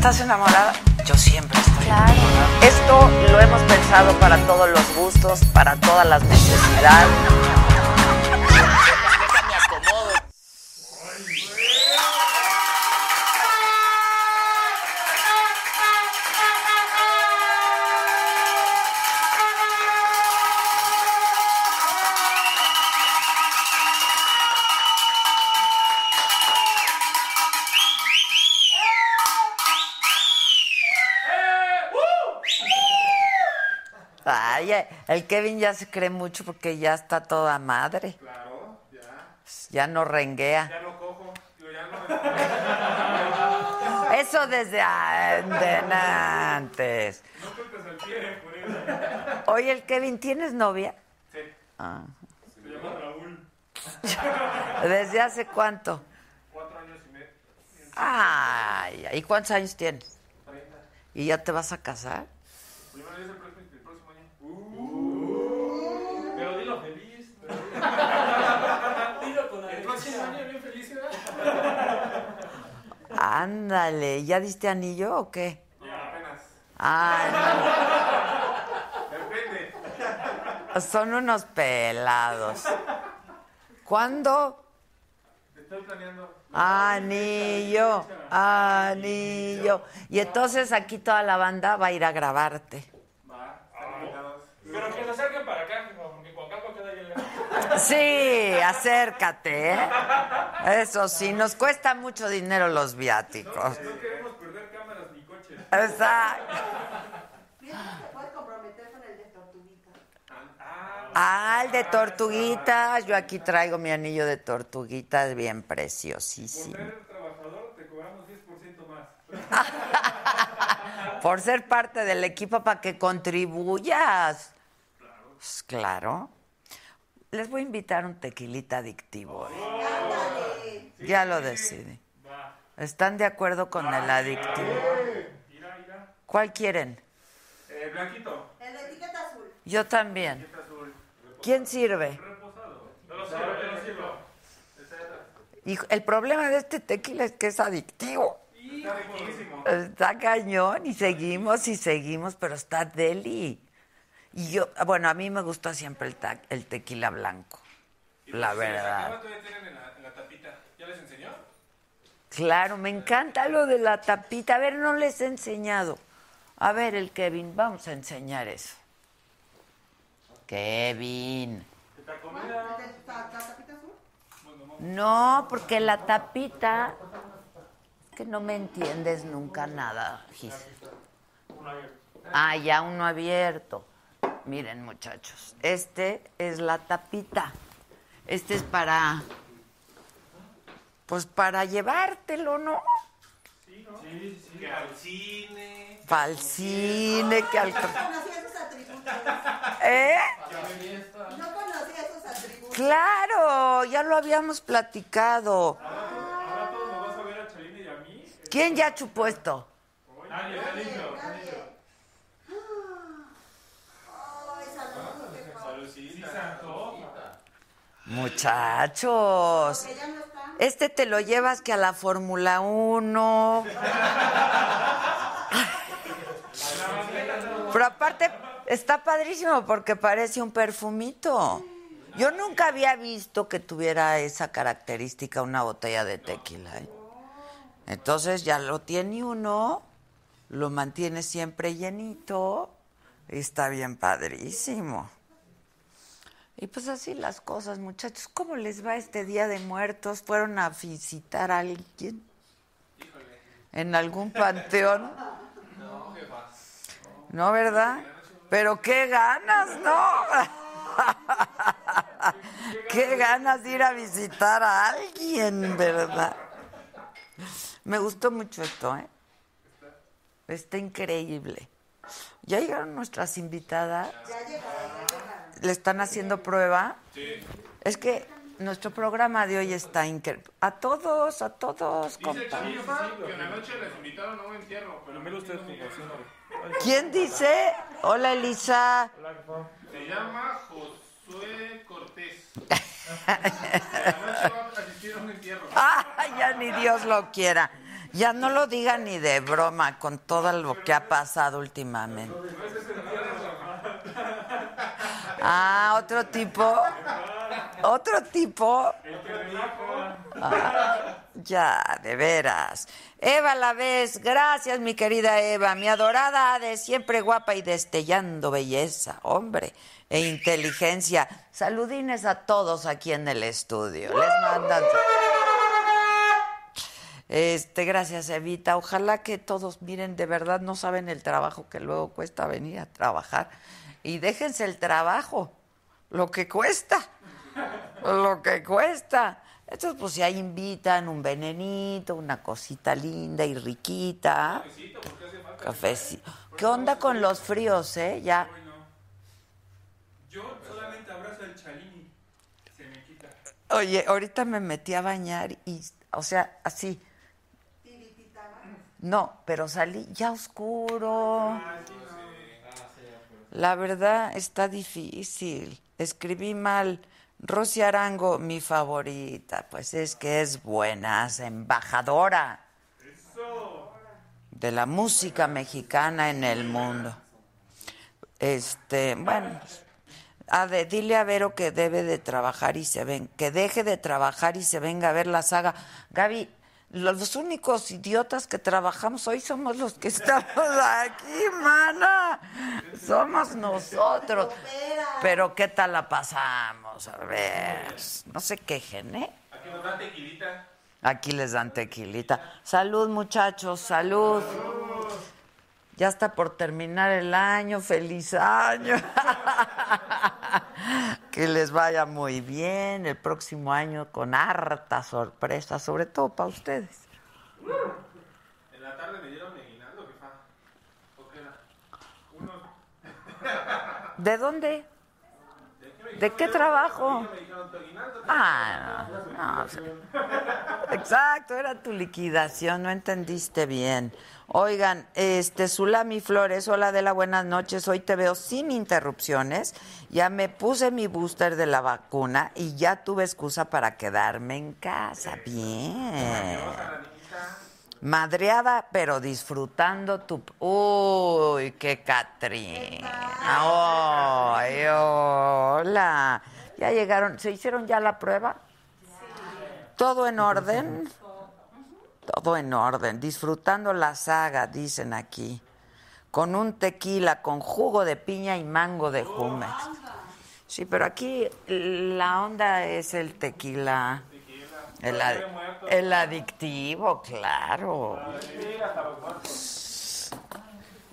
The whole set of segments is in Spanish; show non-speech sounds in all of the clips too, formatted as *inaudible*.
Estás enamorada? Yo siempre estoy Claro. enamorada. Esto lo hemos pensado para todos los gustos, para todas las necesidades. El Kevin ya se cree mucho porque ya está toda madre. Claro, ya. Ya no renguea. Ya no cojo. Digo, ya no. *laughs* Eso desde an- de antes. No al pie, por eso. Oye, el Kevin, ¿tienes novia? Sí. Ah. Se llama Raúl. *laughs* ¿Desde hace cuánto? Cuatro años y medio. Ay, ¿y cuántos años tienes? Treinta. ¿Y ya te vas a casar? Primero es el próximo, el próximo año. Uh. Pero dilo feliz. dilo con El próximo año bien feliz, ¿verdad? Ándale, ¿ya diste anillo o qué? Ya, apenas. Depende. no, son unos pelados. ¿Cuándo? Estoy planeando. Anillo, anillo. Y entonces aquí toda la banda va a ir a grabarte. Va. Pero que se acerquen para acá, hijo, porque Coacalco queda bien lejos. Sí, acércate, ¿eh? Eso sí, nos cuesta mucho dinero los viáticos. No queremos perder cámaras ni coches. Exacto. Puedes comprometer con el de Tortuguita. Ah, el de tortuguitas. Yo aquí traigo mi anillo de tortuguitas bien preciosísimo. por ser trabajador te cobramos 10% más. *laughs* Por ser parte del equipo para que contribuyas. Pues, Claro. Les voy a invitar un tequilita adictivo. ¿eh? Ya lo decidí. Va. ¿Están de acuerdo con el adictivo? Mira, mira. ¿Cuál quieren? Eh, blanquito. El de etiqueta azul. Yo también. ¿Quién sirve? Reposado. No lo sirvo, yo lo sirvo. Está ahí atrás. Hijo, el problema de este tequila es que es adictivo. Está. Está cañón y seguimos y seguimos, pero está deli. Y yo, bueno, a mí me gusta siempre el, ta- el tequila blanco, la Si les acaba, verdad. todavía tienen en la, en la tapita. ¿Ya les enseñó? Claro, me encanta lo de la tapita. A ver, no les he enseñado. A ver, el Kevin, vamos a enseñar eso. Kevin. No, porque la tapita... Es que no me entiendes nunca nada, Gis. Ah, ya uno abierto. Miren, muchachos, este es la tapita. Este es para... Pues para llevártelo, ¿no? Sí, sí. Que al cine. Para el cine, que al... Conocía esos atributos. ¿Eh? No conocía esos atributos. Claro, ya lo habíamos platicado. Ahora todos nos vas a ver a Chalina y a mí. ¿Quién ya chupó esto? Nadie, limpio. está limpio. Ay, salud. qué padre. Sí, se antoja. Muchachos. Este te lo llevas que a la Fórmula 1. Pero aparte, Está padrísimo porque parece un perfumito. Yo nunca había visto que tuviera esa característica una botella de tequila. ¿eh? Entonces ya lo tiene uno, lo mantiene siempre llenito y está bien padrísimo. Y pues así las cosas, muchachos. ¿Cómo les va este Día de Muertos? ¿Fueron a visitar a alguien? ¿En algún panteón? No, ¿verdad? Pero qué ganas, ¿no? *laughs* qué ganas de ir a visitar a alguien, ¿verdad? Me gustó mucho esto, ¿eh? Está increíble. ¿Ya llegaron nuestras invitadas? ¿Le están haciendo prueba? Sí. Es que nuestro programa de hoy está increíble. A todos, a todos, Dice compa. Chamifa que en la noche les invitaron a un entierro, pero mira usted. ¿Quién dice? Hola, Elisa. Se llama Josué Cortés. *laughs* En la noche va a asistir a un entierro. Ah, ya ni Dios lo quiera. Ya no lo diga ni de broma con todo lo que ha pasado últimamente. Ah, otro tipo. Otro tipo. Ah, ya, de veras. Eva la vez, gracias mi querida Eva, mi adorada de siempre guapa y destellando belleza, hombre, e inteligencia. Saludines a todos aquí en el estudio. Les mandan. Este, gracias Evita. Ojalá que todos miren, de verdad no saben el trabajo que luego cuesta venir a trabajar. Y déjense el trabajo, lo que cuesta, lo que cuesta. Entonces, pues ya invitan un venenito, una cosita linda y riquita. Cafecito. ¿Qué onda con los fríos, eh? Ya. Yo solamente abrazo al Chalini. Se me quita. Oye, ahorita me metí a bañar y, o sea, así. No, pero salí ya oscuro. La verdad está difícil. Escribí mal. Rosy Arango, mi favorita, pues es que es buena, es embajadora de la música mexicana en el mundo. Este, bueno, a ver, dile a Vero que debe de trabajar y se ven, que deje de trabajar y se venga a ver la saga. Gaby, los, únicos idiotas que trabajamos hoy somos los que estamos aquí, mana. Somos nosotros. Pero ¿qué tal la pasamos? A ver, no se quejen, ¿eh? Aquí nos dan tequilita. Aquí les dan tequilita. Salud, muchachos, salud. Ya está por terminar el año, feliz año. *laughs* que les vaya muy bien el próximo año con harta sorpresa, sobre todo para ustedes. En la tarde me dieron mi aguinaldo, jefa. ¿O qué era? ¿De dónde? ¿De qué trabajo? Ah, no, Exacto, era tu liquidación, no entendiste bien. Oigan, este Zulami Flores, hola de la buenas noches, hoy te veo sin interrupciones. Ya me puse mi booster de la vacuna y ya tuve excusa para quedarme en casa. Bien. Madreada, pero disfrutando tu... Uy, qué Catrina. Ay, hola. Ya llegaron, ¿se hicieron ya la prueba? ¿Todo en orden? Todo en orden. Disfrutando la saga, dicen aquí. Con un tequila, con jugo de piña y mango de Jumex. Sí, pero aquí la onda es el tequila. El, ad- el adictivo, claro.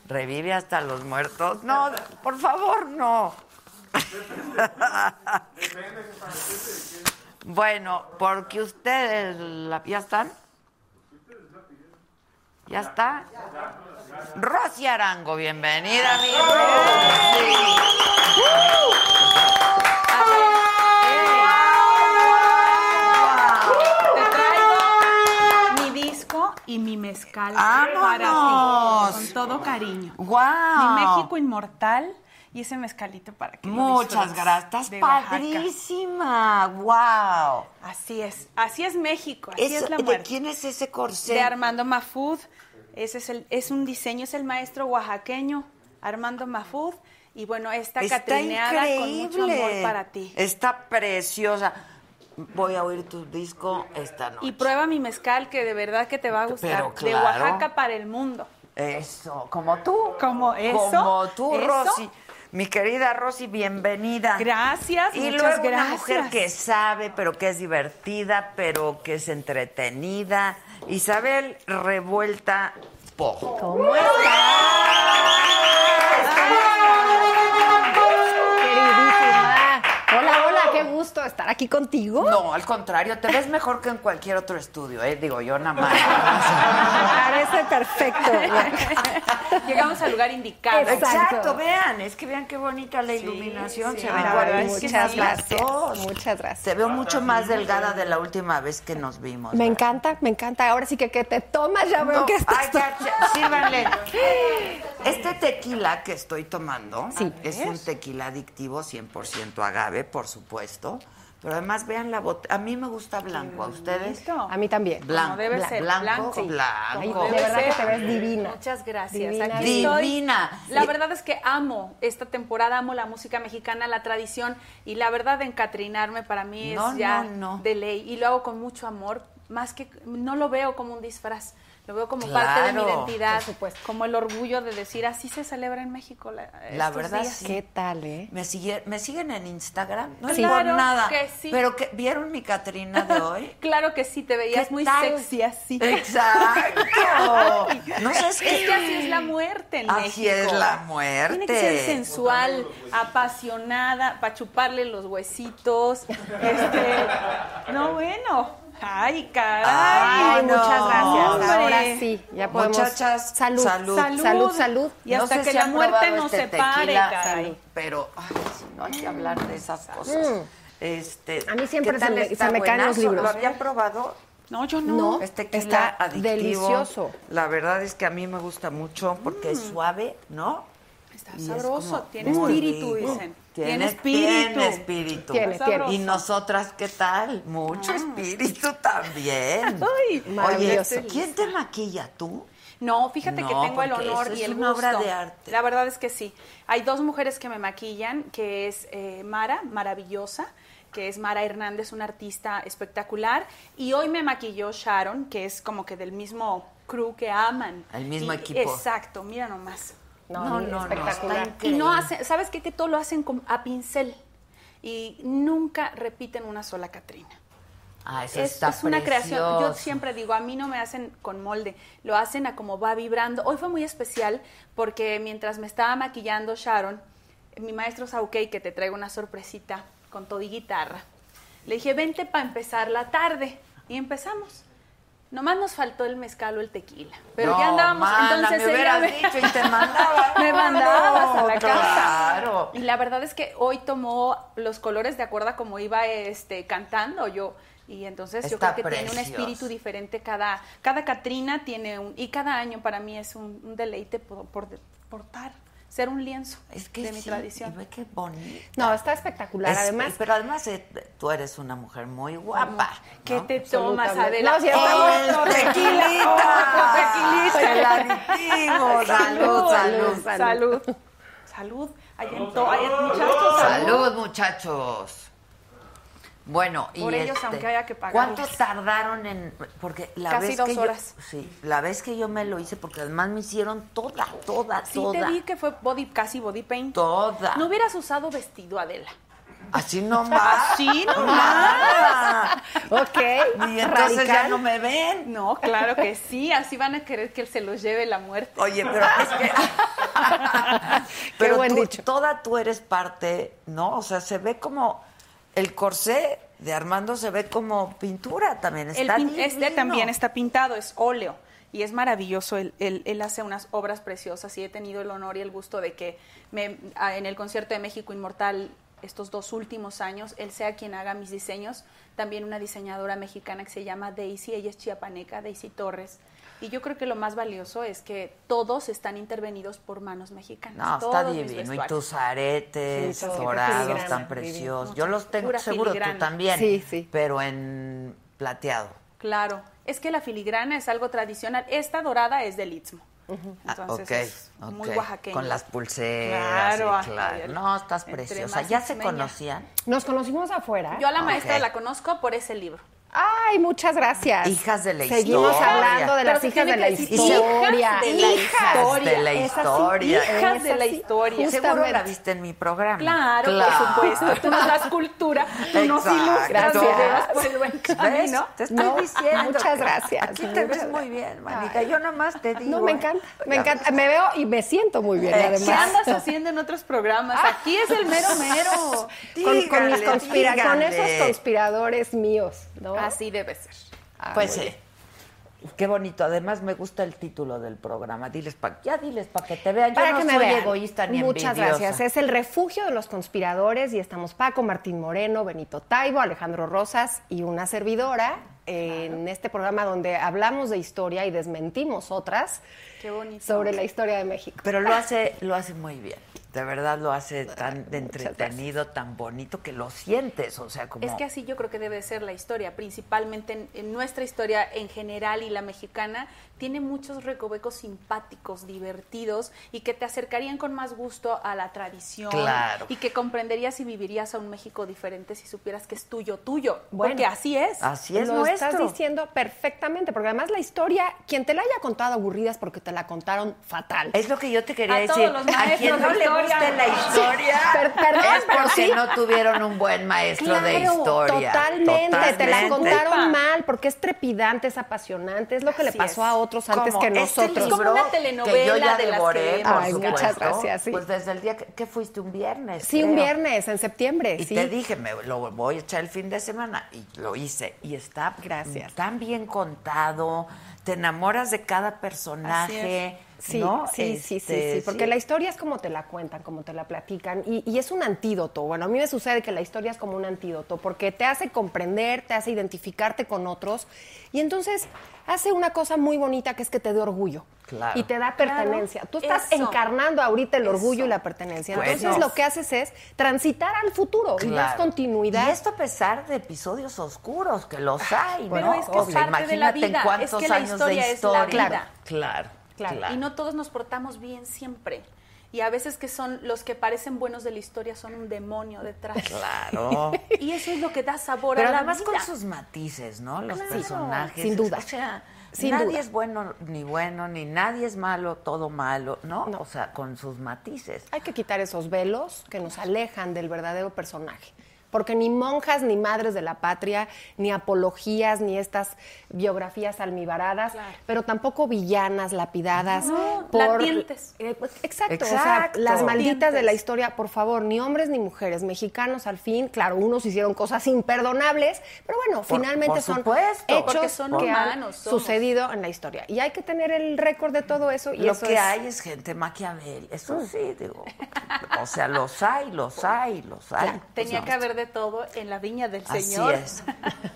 Revive hasta los muertos. No, por favor, no. Bueno, porque ustedes la- ya están. ¿Ya está? Rosy Arango, bienvenida, mi Rosy. Mezcal para ¡Vámonos! ti, con todo cariño. ¡Guau! Mi México inmortal y ese mezcalito para que Muchas gracias. Estás de padrísima. ¡Wow! Así es, así es México, así Eso- es la ¿De muerte. quién es ese corsé? De Armando Mafud. Ese es, el, es un diseño, es el maestro oaxaqueño Armando Mafud. Y bueno, esta Está catrineada con mucho amor para ti. Está preciosa. Voy a oír tu disco esta noche. Y prueba mi mezcal que de verdad que te va a gustar. Pero De. Oaxaca para el mundo. Eso, como tú. Como eso, Como tú, eso. Rosy. Mi querida Rosy, bienvenida. Gracias, Y muchas luego una gracias. mujer que sabe, pero que es divertida, pero que es entretenida. Isabel Revuelta Po. ¿Cómo Queridísima. Gusto estar aquí contigo. No, al contrario, te ves mejor que en cualquier otro estudio, ¿eh? Digo, yo nada más. Parece perfecto. Llegamos al lugar indicado. Exacto. Exacto, vean, es que vean qué bonita la iluminación. sí, se ve Muchas gracias. Muchas gracias. Te veo mucho más delgada de la última vez que nos vimos. Me encanta, me encanta. Ahora sí que que te tomas, ya veo No, que estás. ay, ya, ya, sírvanle. Este tequila que estoy tomando Sí. es un tequila adictivo 100% agave, por supuesto. Pero además vean la botella. A mí me gusta blanco, ¿a ustedes? Listo. A mí también. Blanco, Como debe bla- ser, blanco, blanco. Ay, blanco. de Debe verdad ser. que te ves divina. Muchas gracias. Divina, Aquí estoy. Divina. La verdad es que amo esta temporada, amo la música mexicana, la tradición y la verdad encatrinarme para mí No, es ya no, no. de ley y lo hago con mucho amor, más que no lo veo como un disfraz. Lo veo como parte de mi identidad, por supuesto. como el orgullo de decir así se celebra en México. La, La estos verdad, días. sí. ¿Qué tal, eh? ¿Me, sigue- ¿Me siguen en Instagram? No Sí. es por Claro nada. que sí. Pero que, ¿vieron mi Catrina de hoy? *laughs* Claro que sí, te veías ¿Qué muy tal? sexy así. Exacto. *laughs* No sé, es Es que así es la muerte en Así México. es la muerte. Tiene que ser sensual, apasionada, para chuparle los huesitos. Este, no, bueno. Ay, caray. Ay, no. muchas gracias. Hombre. Ahora sí, ya podemos. Muchachas, salud, salud. salud, salud, salud. Y hasta sé que si la muerte nos este separe, tequila, caray. Pero, ay, si no hay que hablar de esas cosas. Este, A mí siempre ¿qué se me- se me caen los libros. ¿Lo habían probado? No, yo no. No. Este tequila Está adictivo. delicioso. La verdad es que a mí me gusta mucho porque es suave, ¿no? Está Y es sabroso, como tiene espíritu, rico. dicen. Tiene, Tiene espíritu. Tiene espíritu. Tiene. Y nosotras, ¿qué tal? Mucho espíritu también. *laughs* Ay, Oye, maravilloso. ¿quién te maquilla tú? No, fíjate No, que tengo el honor y es el una gusto. obra de arte. La verdad es que sí. Hay dos mujeres que me maquillan, que es eh, Mara, maravillosa, que es Mara Hernández, una artista espectacular, y hoy me maquilló Sharon, que es como que del mismo crew que aman. El mismo Y- equipo. Exacto, mira nomás. No, No, no, espectacular. Y no hacen, ¿sabes qué? Que todo lo hacen con- a pincel y nunca repiten una sola Catrina. Ah, eso Es, está es una creación. Yo siempre digo, a mí no me hacen con molde, lo hacen a como va vibrando. Hoy fue muy especial porque mientras me estaba maquillando Sharon, mi maestro Saukei, que te traigo una sorpresita con todo y guitarra, le dije, vente para empezar la tarde. Y empezamos. Nomás nos faltó el mezcal o el tequila. Pero No, ya andábamos, mana, entonces me ella hubieras me- dicho y te mandaba. *laughs* me mandabas a la casa. Claro. Y la verdad es que hoy tomó los colores de acuerdo a como iba este, cantando yo. Y entonces yo creo que tiene un espíritu diferente cada, cada Catrina tiene un, y cada año para mí es un, un deleite por, por- portar, ser un lienzo Es que de mi sí, tradición. y ve qué bonito. No, está espectacular. Es- Además, pero además eh, tú eres una mujer muy guapa. ¿Qué ¿no? te tomas. Adela? No, tequilita. El aditivo. *laughs* Salud, salud. Salud. Salud. Allá en to- allá, muchachos, Salud, muchachos. Bueno, y Por ellos, este, aunque haya que ¿Cuánto pagarles. tardaron en...? Porque la Casi vez dos que yo- horas. sí, la vez que yo me lo hice, porque además me hicieron toda, toda, Sí toda. te vi que fue body, casi body paint. Toda. No hubieras usado vestido, Adela. Así *laughs* nomás. Así Nada. ok. Y entonces ya no me ven. No, claro que sí, así van a querer que se los lleve la muerte. Oye, pero es que... *laughs* *laughs* pero buen tú- dicho. toda tú eres parte, ¿no? O sea, se ve como... El corsé de Armando se ve como pintura también. El Está pin- este también está pintado, es óleo. Y es maravilloso, él, él- él hace unas obras preciosas y he tenido el honor y el gusto de que me, en el concierto de México Inmortal estos dos últimos años, él sea quien haga mis diseños. También una diseñadora mexicana que se llama Daisy, ella es chiapaneca, Daisy Torres. Y yo creo que lo más valioso es que todos están intervenidos por manos mexicanas. No, todos está divino. Y tus aretes Sí, dorados tan preciosos. Yo los tengo, Pura seguro tú filigrana. también. Sí, sí. Pero en plateado. Claro, es que la filigrana es algo tradicional. Esta dorada es del Istmo. Ah, Entonces es muy oaxaqueño. Con las pulseras. Claro, ay, claro. No, estás preciosa. ¿Ya se conocían? Nos conocimos afuera. Yo a la maestra la conozco por ese libro. Ay, muchas gracias. Hijas de la Seguimos historia. hablando de las hijas de la historia. hijas de la historia. Hijas de la historia. Seguro la viste en mi programa. Claro, por supuesto. Tú nos das cultura, tú nos Exacto. ilustras, llevas por el buen. Te estoy No, diciendo. muchas gracias, Aquí te ves muy bien, manita. Yo nomás te digo. No, me ¿eh? encanta, me Ya encanta. Me veo y me siento muy bien, ¿Qué además. andas haciendo en otros programas? Aquí es el mero mero. *laughs* Con, con mis Díganle, conspira- con díganle. esos conspiradores míos, ¿no? Así debe ser. Ah, Pues sí. Qué bonito. Además, me gusta el título del programa. Diles pa, ya diles para que te vean. Yo Para no que me soy vean. egoísta ni Muchas envidiosa. gracias. Es el refugio de los conspiradores y estamos Paco, Martín Moreno, Benito Taibo, Alejandro Rosas y una servidora en este programa donde hablamos de historia y desmentimos otras Qué bonito. sobre la historia de México. Pero lo hace, lo hace muy bien. De verdad lo hace tan entretenido, tan bonito que lo sientes. O sea, como. Es que así yo creo que debe ser la historia, principalmente en, en nuestra historia en general y la mexicana, tiene muchos recovecos simpáticos, divertidos y que te acercarían con más gusto a la tradición Claro. y que comprenderías y vivirías a un México diferente si supieras que es tuyo, tuyo, Bueno. porque así es. Así es. Estás diciendo perfectamente, porque además la historia, quien te la haya contado aburrida es porque te la contaron fatal. Es lo que yo te quería A decir. todos los a quien maestros no le guste la historia Per- perdón, es pero porque sí. no tuvieron un buen maestro de historia. Totalmente, te la contaron mal, porque es trepidante, es apasionante, es lo que le pasó es. a otros antes Como que este nosotros. Es como libro una telenovela que yo ya de las devoré, que- por Ay, supuesto. muchas gracias, sí. Pues desde el día que, que fuiste un viernes. Sí, un viernes, en septiembre, Y sí. te dije, me lo voy a echar el fin de semana. Y lo hice. Y está Gracias. tan bien contado. Te enamoras de cada personaje. Sí, ¿no? sí, sí, sí, Este, sí, porque la historia es como te la cuentan, como te la platican, y, y es un antídoto. Bueno, a mí me sucede que la historia es como un antídoto, porque te hace comprender, te hace identificarte con otros, y entonces hace una cosa muy bonita que es que te dé orgullo. Claro. Y te da pertenencia. Tú estás Eso. encarnando ahorita el orgullo Eso. y la pertenencia. Bueno. Entonces lo que haces es transitar al futuro y das continuidad. Y esto a pesar de episodios oscuros, que los hay, Pero ¿no? es que O es sea, parte de la imagínate vida, cuántos es que la años historia de es la historia. vida. Claro, claro, Claro. claro. Y no todos nos portamos bien siempre. Y a veces que son los que parecen buenos de la historia son un demonio detrás. Claro. *laughs* Y eso es lo que da sabor Pero a la además vida. con sus matices, ¿no? Los Claro. personajes. Sin duda. O sea, Sin nadie duda. es bueno ni bueno, ni nadie es malo, todo malo, ¿no? No. O sea, con sus matices. Hay que quitar esos velos que nos alejan del verdadero personaje. Porque ni monjas, ni madres de la patria, ni apologías, ni estas biografías almibaradas, Claro. pero tampoco villanas, lapidadas. No, por latientes. Eh, pues, exacto, o sea, Exacto. las malditas de la historia, por favor, ni hombres ni mujeres, mexicanos al fin, claro, unos hicieron cosas imperdonables, pero bueno, Por- finalmente por son supuesto. Porque hechos son que han humanos, somos. sucedido en la historia. Y hay que tener el récord de todo eso. Y Lo eso que es- hay es gente maquiavel, eso sí, digo. O sea, los hay, los hay, los hay. Claro, Tenía Pues que no. haber de todo en la viña del Así Señor. es,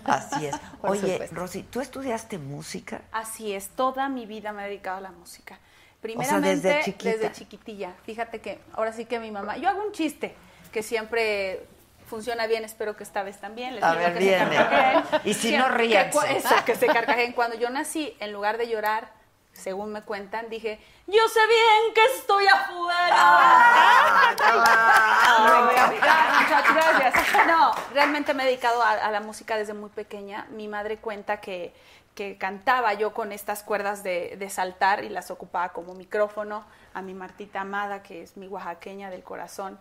así es. *laughs* Por Oye, supuesto. Rosy, ¿tú estudiaste música? Así es, toda mi vida me he dedicado a la música. desde Primeramente, chiquita. desde chiquitilla. Fíjate que ahora sí que mi mamá, yo hago un chiste que siempre funciona bien, espero que esta vez también. Les A digo ver, que se viene. carcajeen. Y si no, que ríanse. cu- Eso, que se carcajeen. Cuando yo nací, en lugar de llorar, según me cuentan, dije, yo sé bien que estoy afuera. Ah, muchachos, gracias. No, realmente me he dedicado a, a la música desde muy pequeña. Mi madre cuenta que, que cantaba yo con estas cuerdas de, de saltar y las ocupaba como micrófono. A mi Martita Amada, que es mi oaxaqueña del corazón.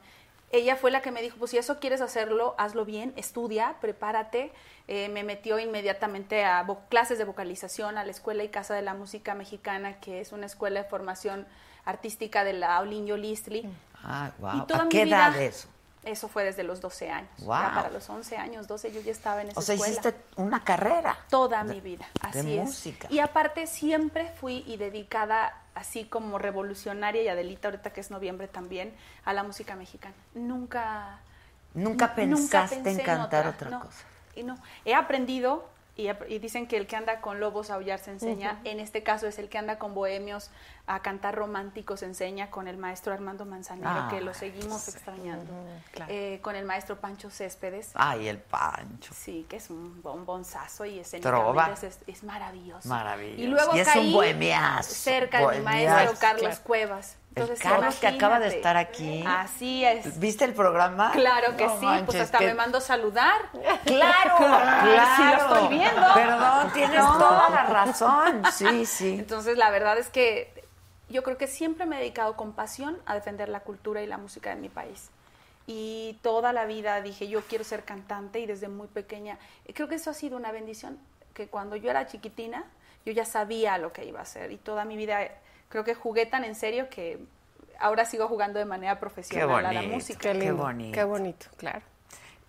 Ella fue la que me dijo, pues si eso quieres hacerlo, hazlo bien, estudia, prepárate. Eh, me metió inmediatamente a clases de vocalización a la Escuela y Casa de la Música Mexicana, que es una escuela de formación artística de la Aulinho Listli. Ah, Y wow. toda ¿A mi qué vida- edad eso? Eso fue desde los 12 años. Ya Guau. para los 11 años, 12, yo ya estaba en esa O sea, escuela. hiciste una carrera. Toda de- mi vida, de así es. música. Y aparte siempre fui y dedicada, así como revolucionaria, y Adelita ahorita que es noviembre también, a la música mexicana. Nunca... Nunca nu- pensaste en pensé cantar otra no. cosa. Y no, he aprendido Y, y dicen que el que anda con lobos a aullar se enseña. En este caso es el que anda con bohemios a cantar románticos se enseña con el maestro Armando Manzanero, que lo seguimos extrañando. claro. Eh, con el maestro Pancho Céspedes. Ay, el Pancho. Sí, que es un bombonzazo y Trova. escénicamente es, es maravilloso. Maravilloso. Y luego Y es un caí bohemiazo, cerca de mi maestro Carlos Claro. Cuevas. El Entonces, Carlos que acaba de estar aquí. Así es. ¿Viste el programa? Claro que No sí, manches, pues hasta que- me mandó saludar. Claro, claro. Sí, lo estoy viendo. Perdón, tienes No. toda la razón. Sí, sí. Entonces, la verdad es que yo creo que siempre me he dedicado con pasión a defender la cultura y la música de mi país. Y toda la vida dije, yo quiero ser cantante y desde muy pequeña, creo que eso ha sido una bendición, que cuando yo era chiquitina, yo ya sabía lo que iba a hacer y toda mi vida creo que jugué tan en serio que ahora sigo jugando de manera profesional a la música. Qué lindo. bonito. Qué bonito, claro.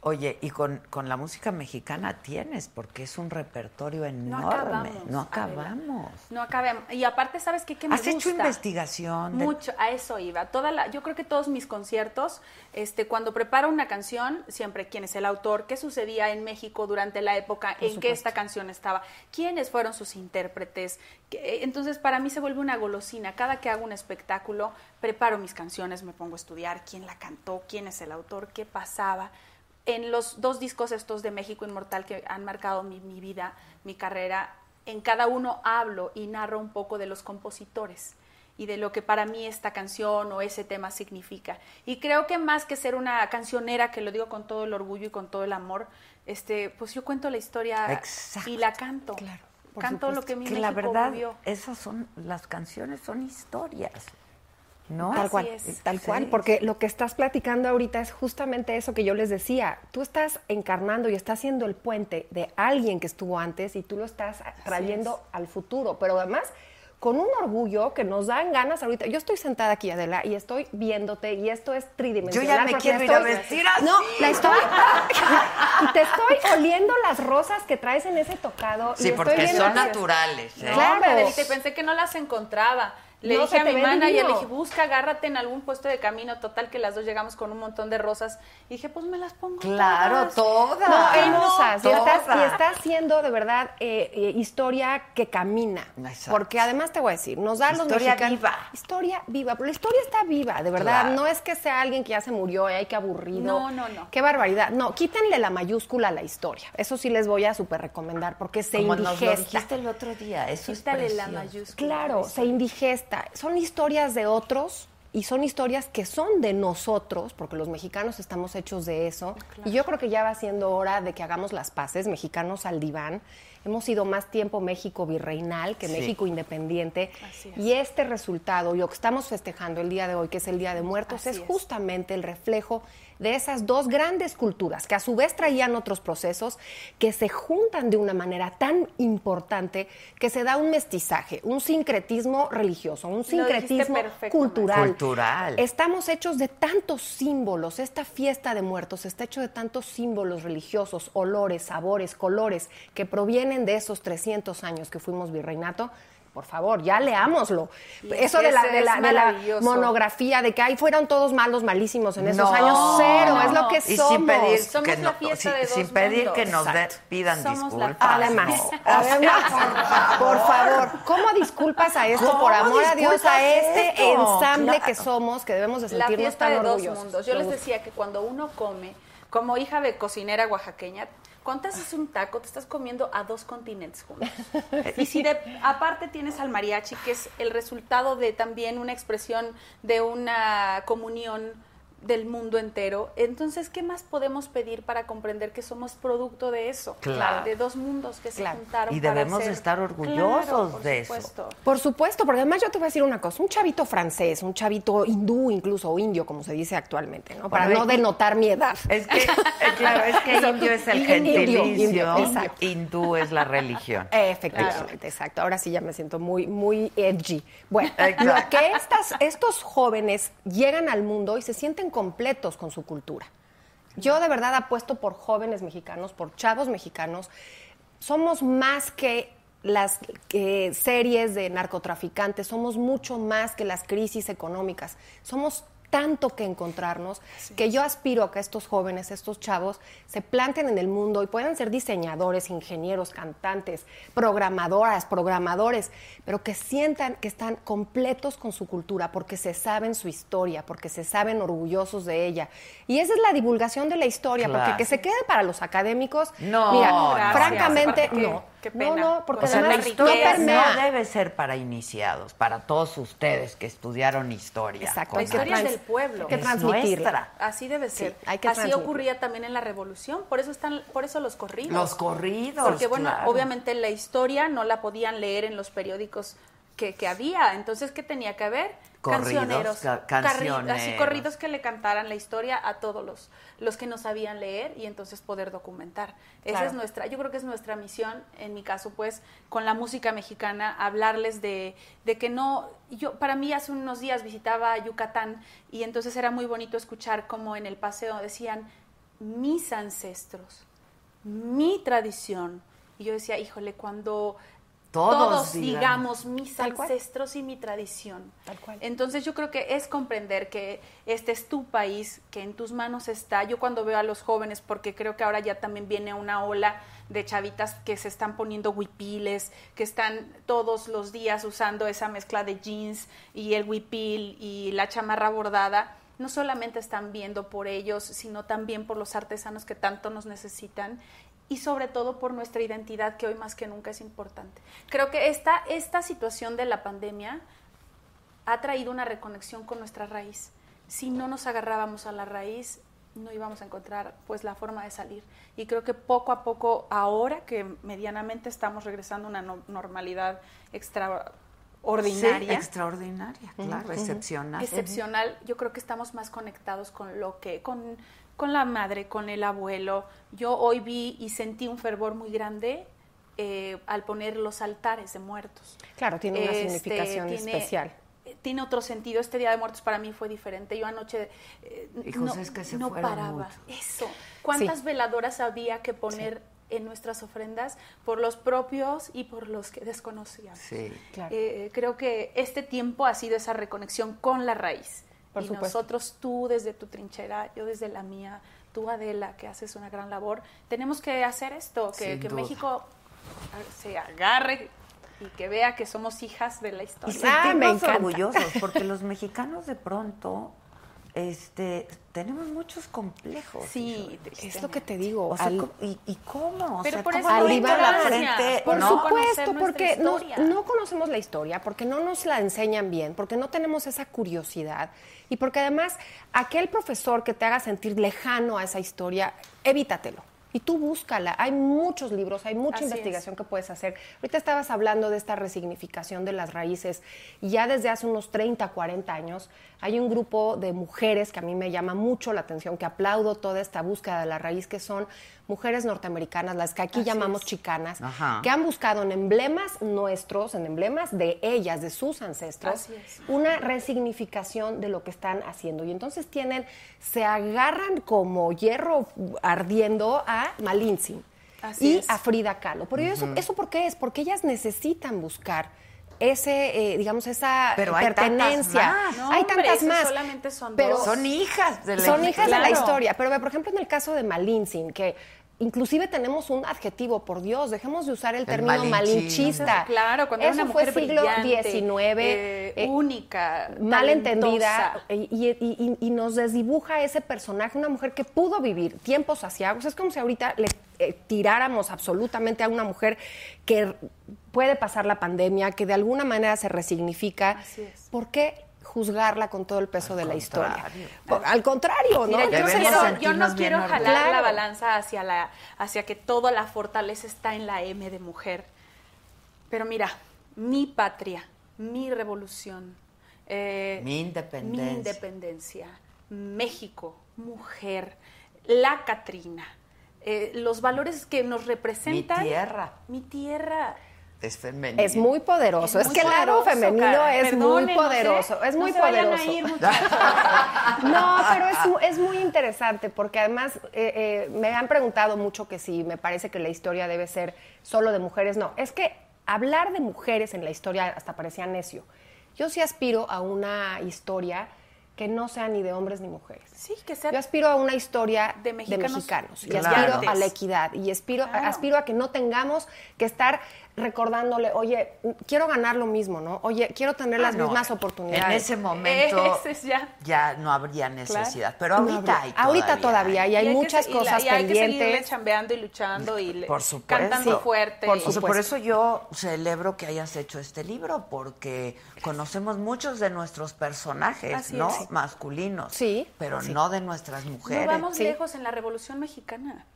Oye, y con, con la música mexicana tienes, porque es un repertorio No enorme. acabamos. no acabamos. No acabemos. Y aparte, ¿sabes qué? Que me ¿Has hecho investigación? de- Mucho, a eso iba. Toda la, yo creo que todos mis conciertos, este, cuando preparo una canción, siempre quién es el autor, qué sucedía en México durante la época en que esta canción estaba, quiénes fueron sus intérpretes. Que- Entonces, para mí se vuelve una golosina. Cada que hago un espectáculo, preparo mis canciones, me pongo a estudiar quién la cantó, quién es el autor, qué pasaba. En los dos discos estos de México Inmortal que han marcado mi, mi vida, mi carrera, en cada uno hablo y narro un poco de los compositores y de lo que para mí esta canción o ese tema significa. Y creo que más que ser una cancionera, que lo digo con todo el orgullo y con todo el amor, este, pues yo cuento la historia Exacto. y la canto. Claro, canto lo que mi que la México verdad, vivió. esas son, las canciones son historias. ¿No? Tal Así cual, es. tal Sí. cual, porque lo que estás platicando ahorita es justamente eso que yo les decía. Tú estás encarnando y estás haciendo el puente de alguien que estuvo antes y tú lo estás trayendo al futuro, pero además con un orgullo que nos dan ganas ahorita. Yo estoy sentada aquí, Adela, y estoy viéndote y esto es tridimensional. Yo ya me quiero ir a vestir *laughs* así. No, la estoy... *laughs* y te estoy oliendo las rosas que traes en ese tocado. y Sí, estoy porque viendo son naturales. ¿eh? Claro. hombre, Adelita, y pensé que no las encontraba. Le No, dije a mi manager, divino. le dije, busca, agárrate en algún puesto de camino. Total, que las dos llegamos con un montón de rosas. Y dije, pues me las pongo Claro, todas. No, hermosas. Y estás, Todas. y estás haciendo de verdad eh, eh, historia que camina. Exacto. Porque además te voy a decir, nos dan los Historia viva. Historia viva. Pero la historia está viva, de verdad. Claro. No es que sea alguien que ya se murió y ay, qué aburrido. No, no, no. Qué barbaridad. No, quítenle la mayúscula a la historia. Eso sí les voy a súper recomendar porque se Como nos lo indigesta. dijiste el otro día, eso Quítale es la mayúscula. Claro, se indigesta. Son historias de otros y son historias que son de nosotros, porque los mexicanos estamos hechos de eso. Y yo creo que ya va siendo hora de que hagamos las paces, mexicanos al diván. Hemos sido más tiempo México virreinal que Sí. México independiente. Así es. Y este resultado, y lo que estamos festejando el día de hoy, que es el Día de Muertos, es. justamente el reflejo de esas dos grandes culturas, que a su vez traían otros procesos, que se juntan de una manera tan importante que se da un mestizaje, un sincretismo religioso, un sincretismo. Cultural. Estamos hechos de tantos símbolos, esta fiesta de muertos está hecho de tantos símbolos religiosos, olores, sabores, colores, que provienen de esos 300 años que fuimos virreinato. Por favor, ya leámoslo. Y Eso es de la, que de es la- de la maravilloso. monografía, de que ahí fueron todos malos, malísimos en esos No, años, cero, es lo que Y somos. sin pedir Somos que la no, fiesta sin, de dos sin pedir que nos de- pidan Somos la disculpas. Además, ¿no? *laughs* *laughs* además, por favor, ¿cómo disculpas a esto? ¿Cómo Por amor a Dios, a este esto? ensamble Claro. que somos, que debemos de La sentirnos fiesta tan de dos orgullosos. mundos. Yo les decía que cuando uno come, como hija de cocinera oaxaqueña, cuando te haces un taco, te estás comiendo a dos continentes juntos. *laughs* Y si de, aparte tienes al mariachi, que es el resultado de también una expresión de una comunión del mundo entero, entonces, ¿qué más podemos pedir para comprender que somos producto de eso? Claro. De dos mundos que Claro. se juntaron Y para debemos estar orgullosos Claro, por de eso. supuesto. Por supuesto, porque además yo te voy a decir una cosa, un chavito francés, un chavito hindú incluso, o indio, como se dice actualmente, ¿no? Para Bueno, no denotar mi edad. Es que, eh, claro, es que *laughs* indio es el Indio, gentilicio, indio, exacto. hindú es la religión. *laughs* Efectivamente, exacto. Ahora sí ya me siento muy, muy edgy. Bueno, Exacto. lo que estas, estos jóvenes llegan al mundo y se sienten completos con su cultura. Yo de verdad apuesto por jóvenes mexicanos, por chavos mexicanos. Somos más que las series de narcotraficantes, somos mucho más que las crisis económicas. Somos tanto que encontrarnos que yo aspiro a que estos jóvenes, estos chavos, se planten en el mundo y puedan ser diseñadores, ingenieros, cantantes, programadoras, programadores, pero que sientan que están completos con su cultura porque se saben su historia, porque se saben orgullosos de ella. Y esa es la divulgación de la historia, Claro. porque que se quede para los académicos, No, mira, gracias. francamente, no. qué No, pena. no, porque O sea, además la no riqueza permea. no debe ser para iniciados, para todos ustedes que estudiaron historia. Exacto, La historia es del pueblo. hay que Es transmitirla. nuestra. Así debe ser. hay que Así ocurría también en la revolución, por eso están, por eso los corridos. Los corridos, Porque bueno, claro. obviamente la historia no la podían leer en los periódicos que, que había. Entonces, ¿qué tenía que haber? Corridos, cancioneros, ca- carri- cancioneros. así corridos que le cantaran la historia a todos los, los que no sabían leer y entonces poder documentar. Esa Claro. es nuestra, yo creo que es nuestra misión, en mi caso, pues, con la música mexicana, hablarles de, de que no, yo, para mí hace unos días visitaba Yucatán y entonces era muy bonito escuchar como en el paseo decían mis ancestros, mi tradición. Y yo decía, híjole, cuando Todos digamos mis Tal cual. ancestros y mi tradición. Tal cual. Entonces yo creo que es comprender que este es tu país, que en tus manos está. Yo cuando veo a los jóvenes, porque creo que ahora ya también viene una ola de chavitas que se están poniendo huipiles, que están todos los días usando esa mezcla de jeans y el huipil y la chamarra bordada. No solamente están viendo por ellos, sino también por los artesanos que tanto nos necesitan y sobre todo por nuestra identidad que hoy más que nunca es importante. Creo que esta, esta situación de la pandemia ha traído una reconexión con nuestra raíz. Si no nos agarrábamos a la raíz, no íbamos a encontrar pues la forma de salir. Y creo que poco a poco, ahora que medianamente estamos regresando a una no- normalidad extraordinaria, Sí, extraordinaria, claro, excepcional. excepcional, yo creo que estamos más conectados con lo que, con, con la madre, con el abuelo. Yo hoy vi y sentí un fervor muy grande eh, al poner los altares de muertos. Claro, tiene una Este, significación tiene- especial. Tiene otro sentido. Este Día de Muertos para mí fue diferente. Yo anoche eh, Hijos, no, es que se no fueron paraba. Eso. ¿Cuántas veladoras había que poner en nuestras ofrendas por los propios y por los que desconocíamos? Sí. Claro. Eh, creo que este tiempo ha sido esa reconexión con la raíz. Por y supuesto. nosotros, tú desde tu trinchera, yo desde la mía, tú Adela, que haces una gran labor, tenemos que hacer esto, que. México se agarre y que vea que somos hijas de la Y historia. Ah, me orgullosos, porque los mexicanos de pronto este, tenemos muchos complejos. Sí, Es lo que te digo. O sea, al- ¿cómo- ¿y, y cómo? O Pero sea, por ¿cómo eso no la frente? Por supuesto, porque no conocemos la historia, porque no nos la enseñan bien, porque no tenemos esa curiosidad y porque además aquel profesor que te haga sentir lejano a esa historia, evítatelo. Y tú búscala. Hay muchos libros, hay mucha Así es. investigación que puedes hacer. Ahorita estabas hablando de esta resignificación de las raíces. Ya desde hace unos 30, 40 años hay un grupo de mujeres que a mí me llama mucho la atención, que aplaudo toda esta búsqueda de la raíz, que son mujeres norteamericanas, las que aquí Así llamamos es. chicanas, Ajá. que han buscado en emblemas nuestros, en emblemas de ellas, de sus ancestros, una resignificación de lo que están haciendo. Y entonces tienen, se agarran como hierro ardiendo a Malintzin Así y es. a Frida Kahlo. Pero eso, ¿eso por qué es? Porque ellas necesitan buscar ese, eh, digamos, esa Pero hay tantas pertenencia. más. No, hay tantas más. solamente son pero dos. Son hijas de la son hijas de la historia. Pero, ve, por ejemplo, en el caso de Malintzin, que inclusive tenemos un adjetivo, por Dios, dejemos de usar el, término malinchista. Claro, cuando era Eso una fue mujer siglo brillante, XIX, eh, eh, única, mal entendida talentosa. y, y- y- y nos desdibuja ese personaje, una mujer que pudo vivir tiempos asiagos. Es como si ahorita le eh, tiráramos absolutamente a una mujer que puede pasar la pandemia, que de alguna manera se resignifica. Así es. ¿Por qué juzgarla con todo el peso de la historia? Por- al contrario, ¿no? Mira, yo, no quiero, yo no quiero jalar la balanza hacia, la, hacia que toda la fortaleza está en la M de mujer. Pero mira, mi patria, mi revolución, eh, Mi independencia. mi independencia, México, mujer, la Catrina, eh, los valores que nos representan. Mi tierra. Mi tierra. Es femenino. Es muy poderoso. Es, muy que el lado poderoso, femenino cara. es muy poderoso. ¿eh? Es No muy se vayan a poderoso. ir. *laughs* No, pero es, es muy interesante porque además eh, eh, me han preguntado mucho que si me parece que la historia debe ser solo de mujeres. No, es que hablar de mujeres en la historia hasta parecía necio. Yo sí aspiro a una historia que no sea ni de hombres ni mujeres. Sí, que sea Yo aspiro a una historia de de mexicanos mexicanos, y Claro. aspiro a la equidad y aspiro, Claro. aspiro a que no tengamos que estar recordándole, oye, quiero ganar lo mismo, ¿no? Oye, quiero tener las Ah, no, mismas oportunidades. En ese *laughs* momento es ya. ya no habría necesidad. Pero No ahorita habría- hay ahorita todavía, y hay muchas se- y la- cosas y hay que seguirle pendientes. chambeando y luchando y le- Por supuesto. cantando Sí, fuerte. por y- O sea, por eso yo celebro que hayas hecho este libro, porque conocemos muchos de nuestros personajes, Así ¿no? es. Masculinos. Sí, Pero sí. no de nuestras mujeres. No vamos Sí. lejos en la Revolución Mexicana.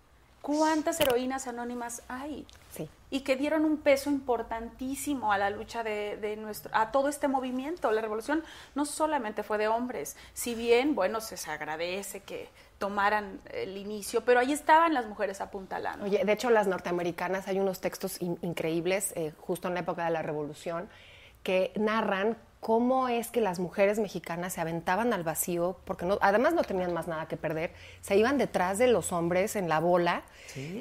¿Cuántas heroínas anónimas hay? Sí. Y que dieron un peso importantísimo a la lucha de, de nuestro, a todo este movimiento. La revolución no solamente fue de hombres, si bien, bueno, se agradece que tomaran el inicio, pero ahí estaban las mujeres apuntalando. Oye, de hecho, las norteamericanas, hay unos textos in- increíbles, eh, justo en la época de la Revolución, que narran cómo es que las mujeres mexicanas se aventaban al vacío, porque no, además no tenían más nada que perder, se iban detrás de los hombres en la bola,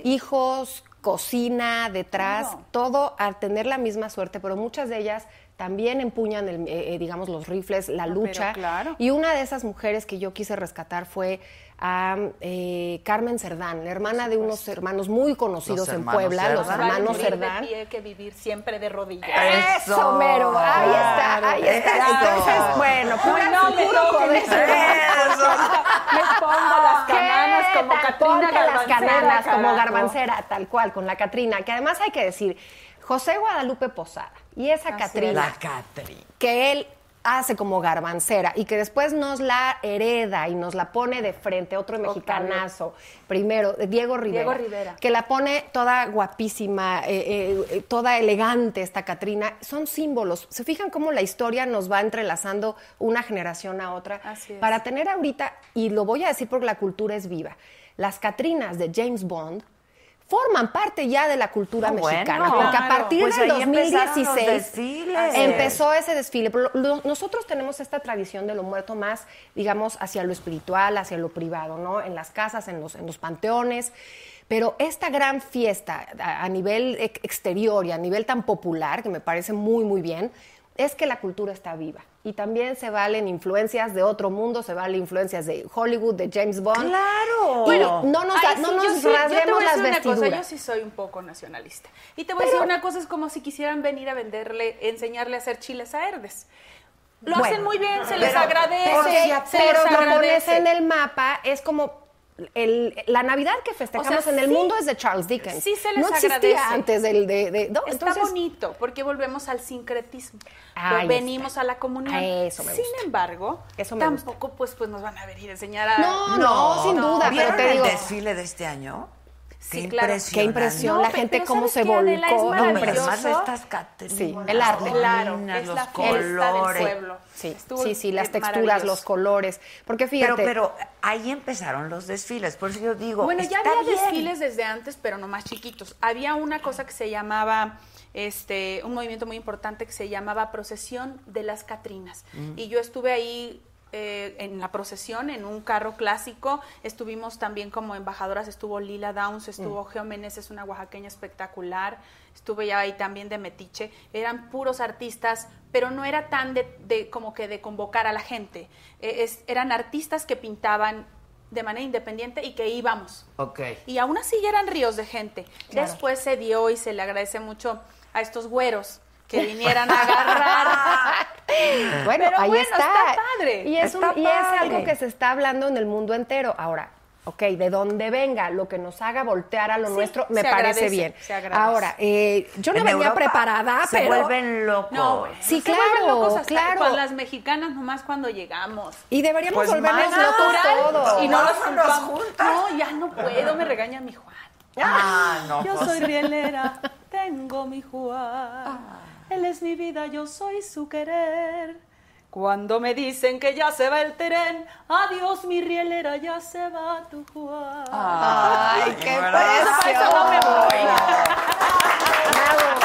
hijos, cocina, detrás, Claro. todo a tener la misma suerte, pero muchas de ellas también empuñan, el, eh, eh, digamos, los rifles, la Ah, pero lucha. claro. Y una de esas mujeres que yo quise rescatar fue a eh, Carmen Cerdán, la hermana de unos hermanos muy conocidos en Puebla, los Cerdán. Hermanos morir de Cerdán. pie que vivir siempre de rodillas. Eso, mero, ahí está, ahí está. Entonces, bueno, No, pura- no me puro toquen poder. ese Me pongo las cananas ¿Qué como? Catrina las cananas como garbancera, tal cual, con la Catrina, que además hay que decir, José Guadalupe Posada y esa Catrina, La Catri. que él hace como garbancera y que después nos la hereda y nos la pone de frente, otro mexicanazo, primero, Diego Rivera, Diego Rivera. que la pone toda guapísima, eh, eh, eh, toda elegante esta Catrina, son símbolos. ¿Se fijan cómo la historia nos va entrelazando una generación a otra? Así es. Para tener ahorita, y lo voy a decir porque la cultura es viva, las Catrinas de James Bond forman parte ya de la cultura Ah, bueno. mexicana, porque a Claro. partir Pues del ahí empezaron los 2016 desfiles. empezó ese desfile. Pero lo- nosotros tenemos esta tradición de lo muerto más, digamos, hacia lo espiritual, hacia lo privado, ¿no? En las casas, en los, en los panteones. Pero esta gran fiesta a, a nivel ex- exterior y a nivel tan popular, que me parece muy, muy bien, es que la cultura está viva. Y también se valen influencias de otro mundo, se valen influencias de Hollywood, de James Bond. ¡Claro! Y no nos, Ay, no sí, nos yo sí, yo te rasguemos voy a las cosa, yo sí soy un poco nacionalista. Y te voy a decir una cosa, es como si quisieran venir a venderle, enseñarle a hacer chiles a Herdes. Lo Bueno, hacen muy bien, se les pero- agradece, Porque- se pero les lo pones en el mapa, es como el- la Navidad que festejamos O sea, en el sí, mundo es de Charles Dickens. sí se les no existía agradece. antes del de, de- no, Está entonces bonito, porque volvemos al sincretismo. Ahí venimos está. a la comunión. A eso me Sin gusta. embargo, Eso me tampoco pues, pues nos van a venir a enseñar a... No, no, sin duda, pero ¿Vieron te digo el desfile de este año? Sí, Qué claro. qué impresión, la gente pero cómo ¿sabes se volcó. No, pero además estas Catrinas. Sí, el arte. Claro, las es los la fiesta del colores. pueblo. Sí, Estuvo sí, sí, las eh, texturas, los colores. Porque Pero, fíjate, pero ahí empezaron los desfiles. Por eso yo digo. Bueno, ya había bien. desfiles desde antes, pero no más chiquitos. Había una cosa que se llamaba, este, un movimiento muy importante que se llamaba Procesión de las Catrinas. Y yo estuve ahí eh, en la procesión, en un carro clásico. Estuvimos también como embajadoras, estuvo Lila Downs, estuvo Geo Meneses, una oaxaqueña espectacular. Estuve ya ahí también de Metiche. Eran puros artistas, pero no era tan de, de como que de convocar a la gente. Eh, es- eran artistas que pintaban de manera independiente y que íbamos. Ok. Y aún así ya eran ríos de gente. Después se dio y se le agradece mucho a estos güeros que vinieran a agarrar. *laughs* bueno, Pero ahí bueno, está. está padre. Y, es, un- y es algo que se está hablando en el mundo entero. Ahora, ok, de donde venga, lo que nos haga voltear a lo Sí, nuestro, me se parece agradece, bien. se agradece. Ahora, eh, yo no En venía Europa preparada, se pero... vuelven locos. No, Sí, se vuelven claro, locos hasta claro. Con las mexicanas nomás cuando llegamos. Y deberíamos Pues volvernos locos Natural, todos. Y no los Vámonos culpamos. juntas. No, ya no puedo, me regaña mi Juan. Ah, no. Yo pues. soy rielera, tengo mi Juan. Él es mi vida, yo soy su querer. Cuando me dicen que ya se va el tren, adiós mi rielera, ya se va tu Juan. Ay, qué. Para eso no me voy.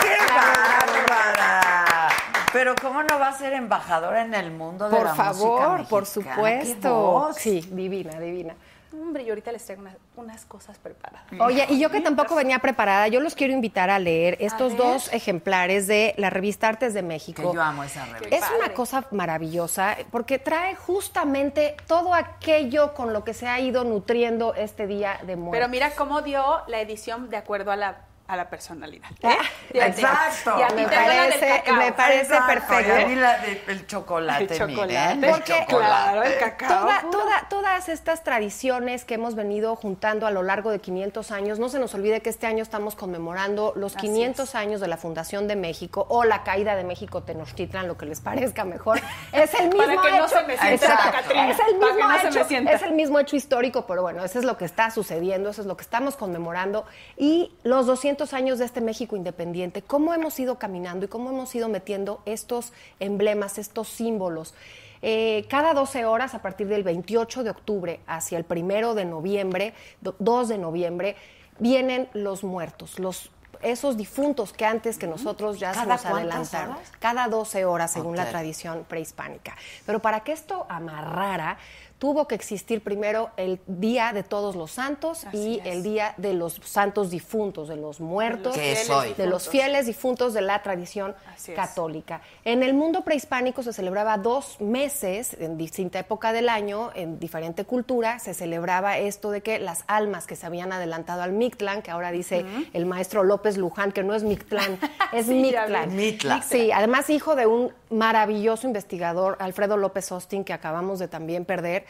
¡Qué bárbara! Pero ¿cómo no va a ser embajadora en el mundo de Por la favor, música por mexicana? ¡Qué supuesto. voz! Sí, divina, divina. Hombre, y ahorita les traigo unas, unas cosas preparadas. Oye, y yo que tampoco venía preparada, yo los quiero invitar a leer estos dos ejemplares de la revista Artes de México. Que yo amo esa revista. Es una cosa maravillosa porque trae justamente todo aquello con lo que se ha ido nutriendo este día de muerte. Pero mira cómo dio la edición de acuerdo a la, a la personalidad. ¿eh? Ah, exacto. Y a ti Me parece- me parece Exacto, perfecto. y a mí la de- el chocolate, El chocolate. el Porque- Claro, el cacao. Toda- puro. toda- todas estas tradiciones que hemos venido juntando a lo largo de 500 años, no se nos olvide que este año estamos conmemorando los Así 500 años de la fundación de México o la caída de México Tenochtitlan, lo que les parezca mejor. Es el *laughs* mismo Para que no hecho. se me sienta Exacto. la Catrina, Es el para mismo que no se me hecho. Es el mismo hecho histórico, pero bueno, eso es lo que está sucediendo, eso es lo que estamos conmemorando. Y los 200 años de este México independiente, cómo hemos ido caminando y cómo hemos ido metiendo estos emblemas, estos símbolos. Eh, cada 12 horas, a partir del 28 de octubre hacia el primero de noviembre, do- 2 de noviembre, vienen los muertos, los esos difuntos que antes que nosotros ya se ¿Cada nos adelantaron. horas? Cada 12 horas, según la tradición prehispánica. Pero para que esto amarrara, tuvo que existir primero el Día de Todos los Santos Así y es. el Día de los Santos Difuntos, de los muertos, de los fieles difuntos de la tradición Así es. católica. En el mundo prehispánico se celebraba dos meses, en distinta época del año, en diferente cultura, se celebraba esto de que las almas que se habían adelantado al Mictlán, que ahora dice el maestro López Luján, que no es Mictlán, *laughs* es Sí. Mictlán. Mitla. Sí, además hijo de un maravilloso investigador, Alfredo López Austin, que acabamos de también perder.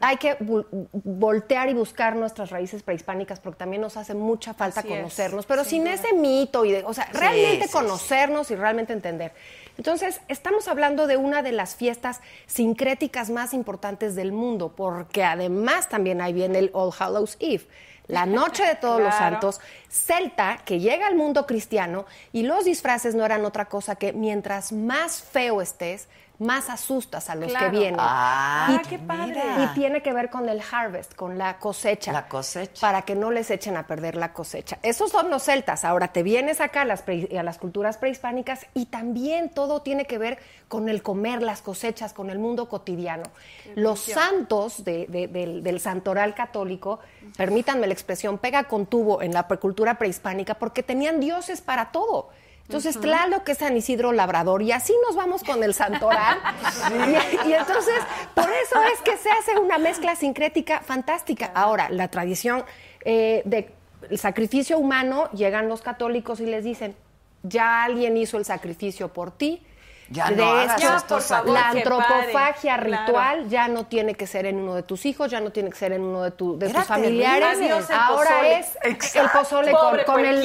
Hay que vol- voltear y buscar nuestras raíces prehispánicas porque también nos hace mucha falta Así es, conocernos, pero sin duda. ese mito y de, o sea, realmente sí, conocernos y realmente entender. Entonces, estamos hablando de una de las fiestas sincréticas más importantes del mundo, porque además también ahí viene el All Hallows Eve, la noche de todos los santos, celta que llega al mundo cristiano y los disfraces no eran otra cosa que mientras más feo estés, más asustas a los Claro. que vienen. Ah, y, qué padre. y tiene que ver con el harvest, con la cosecha. La cosecha. Para que no les echen a perder la cosecha. Esos son los celtas. Ahora te vienes acá a las, pre- a las culturas prehispánicas y también todo tiene que ver con el comer, las cosechas, con el mundo cotidiano. Los santos de- de- del, del santoral católico, permítanme la expresión, pega con tubo en la cultura prehispánica porque tenían dioses para todo. Entonces, Tlaloc es San Isidro Labrador y así nos vamos con el santoral. *laughs* y, y entonces, por eso es que se hace una mezcla sincrética fantástica. Ahora, la tradición eh, del sacrificio humano, llegan los católicos y les dicen, ya alguien hizo el sacrificio por ti. Ya de no estos por favor, la antropofagia ritual claro. ya no tiene que ser en uno de tus hijos, ya no tiene que ser en uno de, tu- de Era tus familiares. Ahora pozole. es Exacto. el pozole con, el,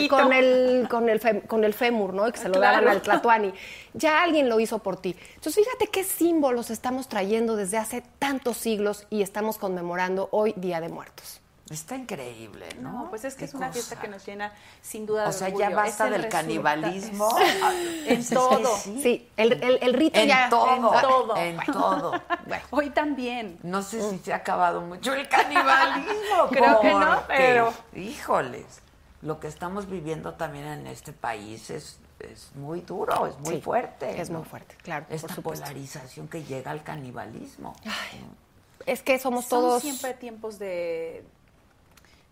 con, el, con, el fem- con el fémur, ¿no? Y que se lo Claro. daban al tlatuani. Ya alguien lo hizo por ti. Entonces, fíjate qué símbolos estamos trayendo desde hace tantos siglos y estamos conmemorando hoy Día de Muertos. Está increíble, ¿no? No, pues es que es una fiesta que nos llena sin duda de O sea, orgullo. ya basta del resulta- canibalismo. *laughs* En todo. sí. Sí, el, el- el rito En ya... todo. en todo. *laughs* En todo. Hoy también. No sé si se ha acabado mucho el canibalismo. *laughs* Creo que no, pero- Híjoles, lo que estamos viviendo también en este país es, es muy duro, es muy Sí, fuerte. es ¿no? muy fuerte, claro, Esta polarización que llega al canibalismo. Es que somos Son todos... siempre tiempos de,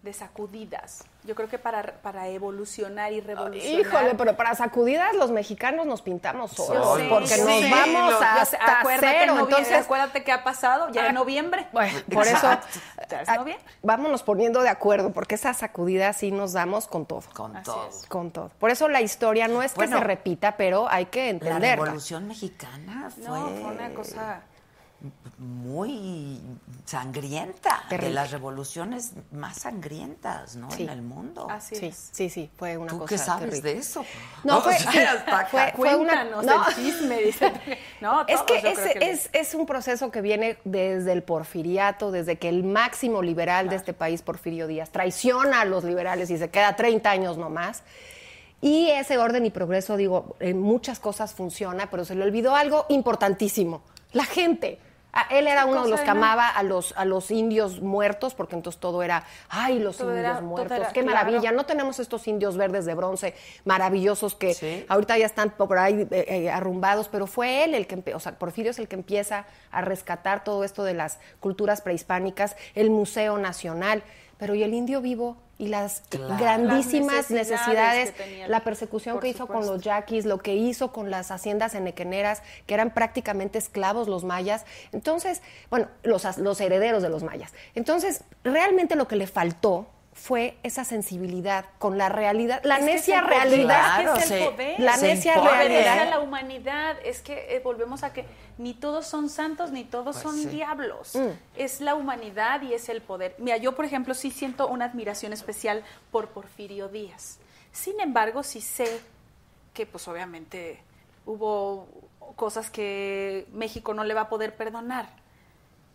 de sacudidas. Yo creo que para, para evolucionar y revolucionar. Híjole, pero para sacudidas los mexicanos nos pintamos solos, porque nos vamos lo- Ya sé, hasta acuérdate cero. Entonces, acuérdate qué ha pasado ya en noviembre. bueno, por eso, Exacto. Ya es ah, noviembre. vámonos poniendo de acuerdo, porque esas sacudidas sí nos damos con todo. Con Así todo. es. Con todo. Por eso la historia no es que se repita, pero hay que La entenderla. revolución mexicana fue, No, fue una cosa. Muy sangrienta, de las revoluciones más sangrientas, ¿no? Sí. En el mundo. Así Sí, es. sí, sí, fue una ¿Tú cosa qué sabes terrible. de eso? No, *laughs* O fue, *laughs* fue, fue una... Cuéntanos no. el chisme, dice. *laughs* No, Es que ese que es, es un proceso que viene desde el porfiriato, desde que el máximo liberal de este país, Porfirio Díaz, traiciona a los liberales y se queda 30 años nomás. Y ese orden y progreso, digo, en muchas cosas funciona, pero se le olvidó algo importantísimo, la gente. Ah, él era uno de los que amaba a los, a los indios muertos, porque entonces todo era, ay, los Todo indios era- muertos, era- qué claro. maravilla. No tenemos estos indios verdes de bronce maravillosos que Sí. ahorita ya están por ahí eh, eh, arrumbados, pero fue él el que, o sea, Porfirio es el que empieza a rescatar todo esto de las culturas prehispánicas, el Museo Nacional, pero y el indio vivo y las grandísimas Las necesidades necesidades, que tenía, la persecución que hizo con los yaquis, lo que hizo con las haciendas enequeneras, que eran prácticamente esclavos los mayas. Entonces, bueno, los herederos de los mayas. Entonces, realmente lo que le faltó fue esa sensibilidad con la realidad, la Es que necia realidad. Claro, es que es el poder. La necia realidad. La humanidad. Es que eh, volvemos a que ni todos son santos ni todos Pues son sí. diablos. Mm. Es la humanidad y es el poder. Mira, yo por ejemplo sí siento una admiración especial por Porfirio Díaz. Sin embargo, sí sé que pues obviamente hubo cosas que México no le va a poder perdonar.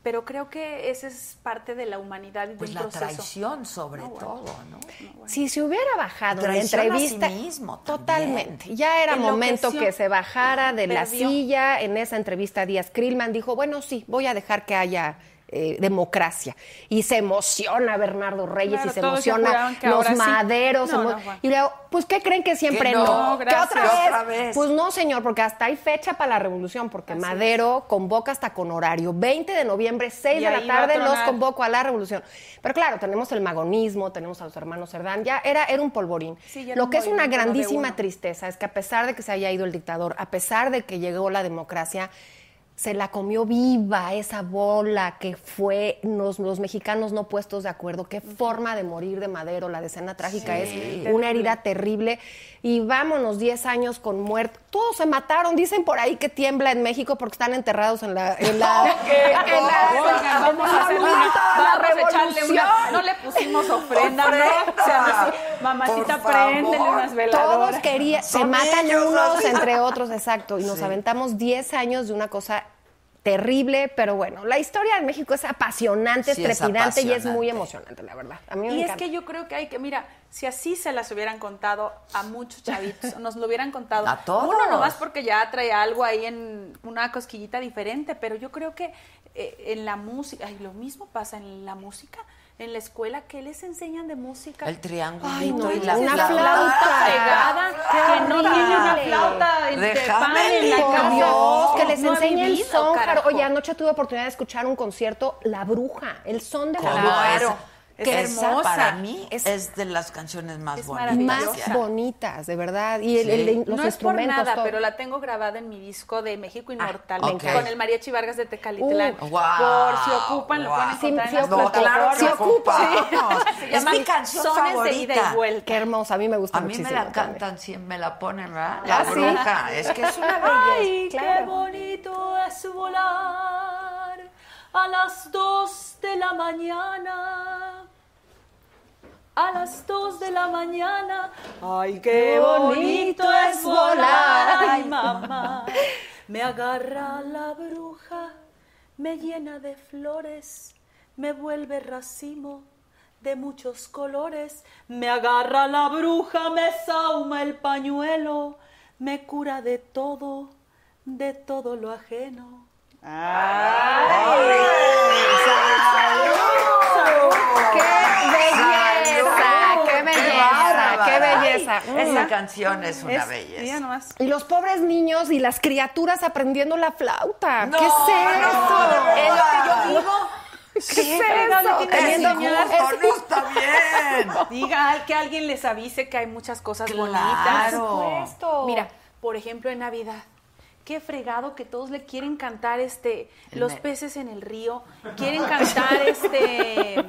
Pero creo que esa es parte de la humanidad y de Pues la proceso. traición sobre No, bueno. todo, ¿no? Si se hubiera bajado en la Traición a sí entrevista, mismo totalmente. Ya era momento que se bajara de la silla. En esa entrevista, Díaz Krillman dijo: Bueno, sí, voy a dejar que haya eh, democracia. Y se emociona Bernardo Reyes Claro, y se emociona los ahora sí. maderos. No, emo- no, y luego, pues, ¿qué creen que siempre Que no? no, ¿Que gracias. otra vez? otra vez. Pues no, señor, porque hasta hay fecha para la revolución, porque Madero convoca hasta con horario. 20 de noviembre, 6 Y de la tarde, los convoco a la revolución. Pero claro, tenemos el magonismo, tenemos a los hermanos Cerdán, ya era, era un polvorín. Sí, ya era Lo un que es una grandísima tristeza es que a pesar de que se haya ido el dictador, a pesar de que llegó la democracia, se la comió viva esa bola que fue los, los mexicanos no puestos de acuerdo. Qué forma de morir de Madero, la decena trágica es una herida terrible. Y vámonos 10 años con muerte. Todos se mataron. Dicen por ahí que tiembla en México porque están enterrados en la... En la, no le pusimos ofrenda, ¿no? O sea, así, mamacita, préndele unas veladoras. Todos querían, se matan ellos, unos entre otros, exacto, y nos aventamos 10 años de una cosa terrible, pero bueno, la historia de México es apasionante, Sí, es trepidante y es muy emocionante, la verdad. A mí me Y es encanta. que yo creo que hay que, mira, si así se las hubieran contado a muchos chavitos, *laughs* nos lo hubieran contado. A todos. Uno nomás porque ya trae algo ahí en una cosquillita diferente, pero yo creo que eh, en la música, ay, lo mismo pasa en la música, en la escuela, ¿qué les enseñan de música? El triángulo Ay, no, y la una flauta. pegada, que no tiene una flauta en la casa. Que les No ha enseñe el son, carajo. Oye, anoche tuve oportunidad de escuchar un concierto, La Bruja, el son de la ¿Cómo bruja. Claro. Es? Es Esa hermosa. para mí Es- es, de las canciones más bonitas. Más bonitas, de verdad. Y el- Sí. el- los no es por instrumentos. nada, todo. pero la tengo grabada en mi disco de México Inmortal me encanta. con el Mariachi Vargas de Tecalitlán. Uh, guau, por si ocupan, lo pueden. Sí, encontrar sí en. No, claro plataformas. ocupamos. Se Es mi canción Sones de ida favorita. y vuelta. Qué hermosa, a mí me gusta A mí muchísimo. me la también. cantan, sí, me la ponen, ¿verdad? La ¿Ah, sí? bruja. Es que es una belleza. Ay, qué Claro. bonito es volar a las dos de la mañana. A las dos de la mañana. Ay, qué bonito es volar. Ay, mamá. *laughs* Me agarra la bruja, me llena de flores, me vuelve racimo de muchos colores. Me agarra la bruja, me sauma el pañuelo, me cura de todo, de todo lo ajeno. ¡Qué belleza! ¡Qué belleza! ¡Qué belleza! Esa canción es una Es- belleza. nomás. Y los pobres niños y las criaturas aprendiendo la flauta. No, ¿Qué es no, eso? de Es lo que yo digo. ¿Qué es eso? Es Teniendo- no está bien. *laughs* Diga que alguien les avise que hay muchas cosas Claro. bonitas. Por supuesto. Mira, por ejemplo, en Navidad. Qué fregado que todos le quieren cantar este El los me- peces en el río, quieren cantar este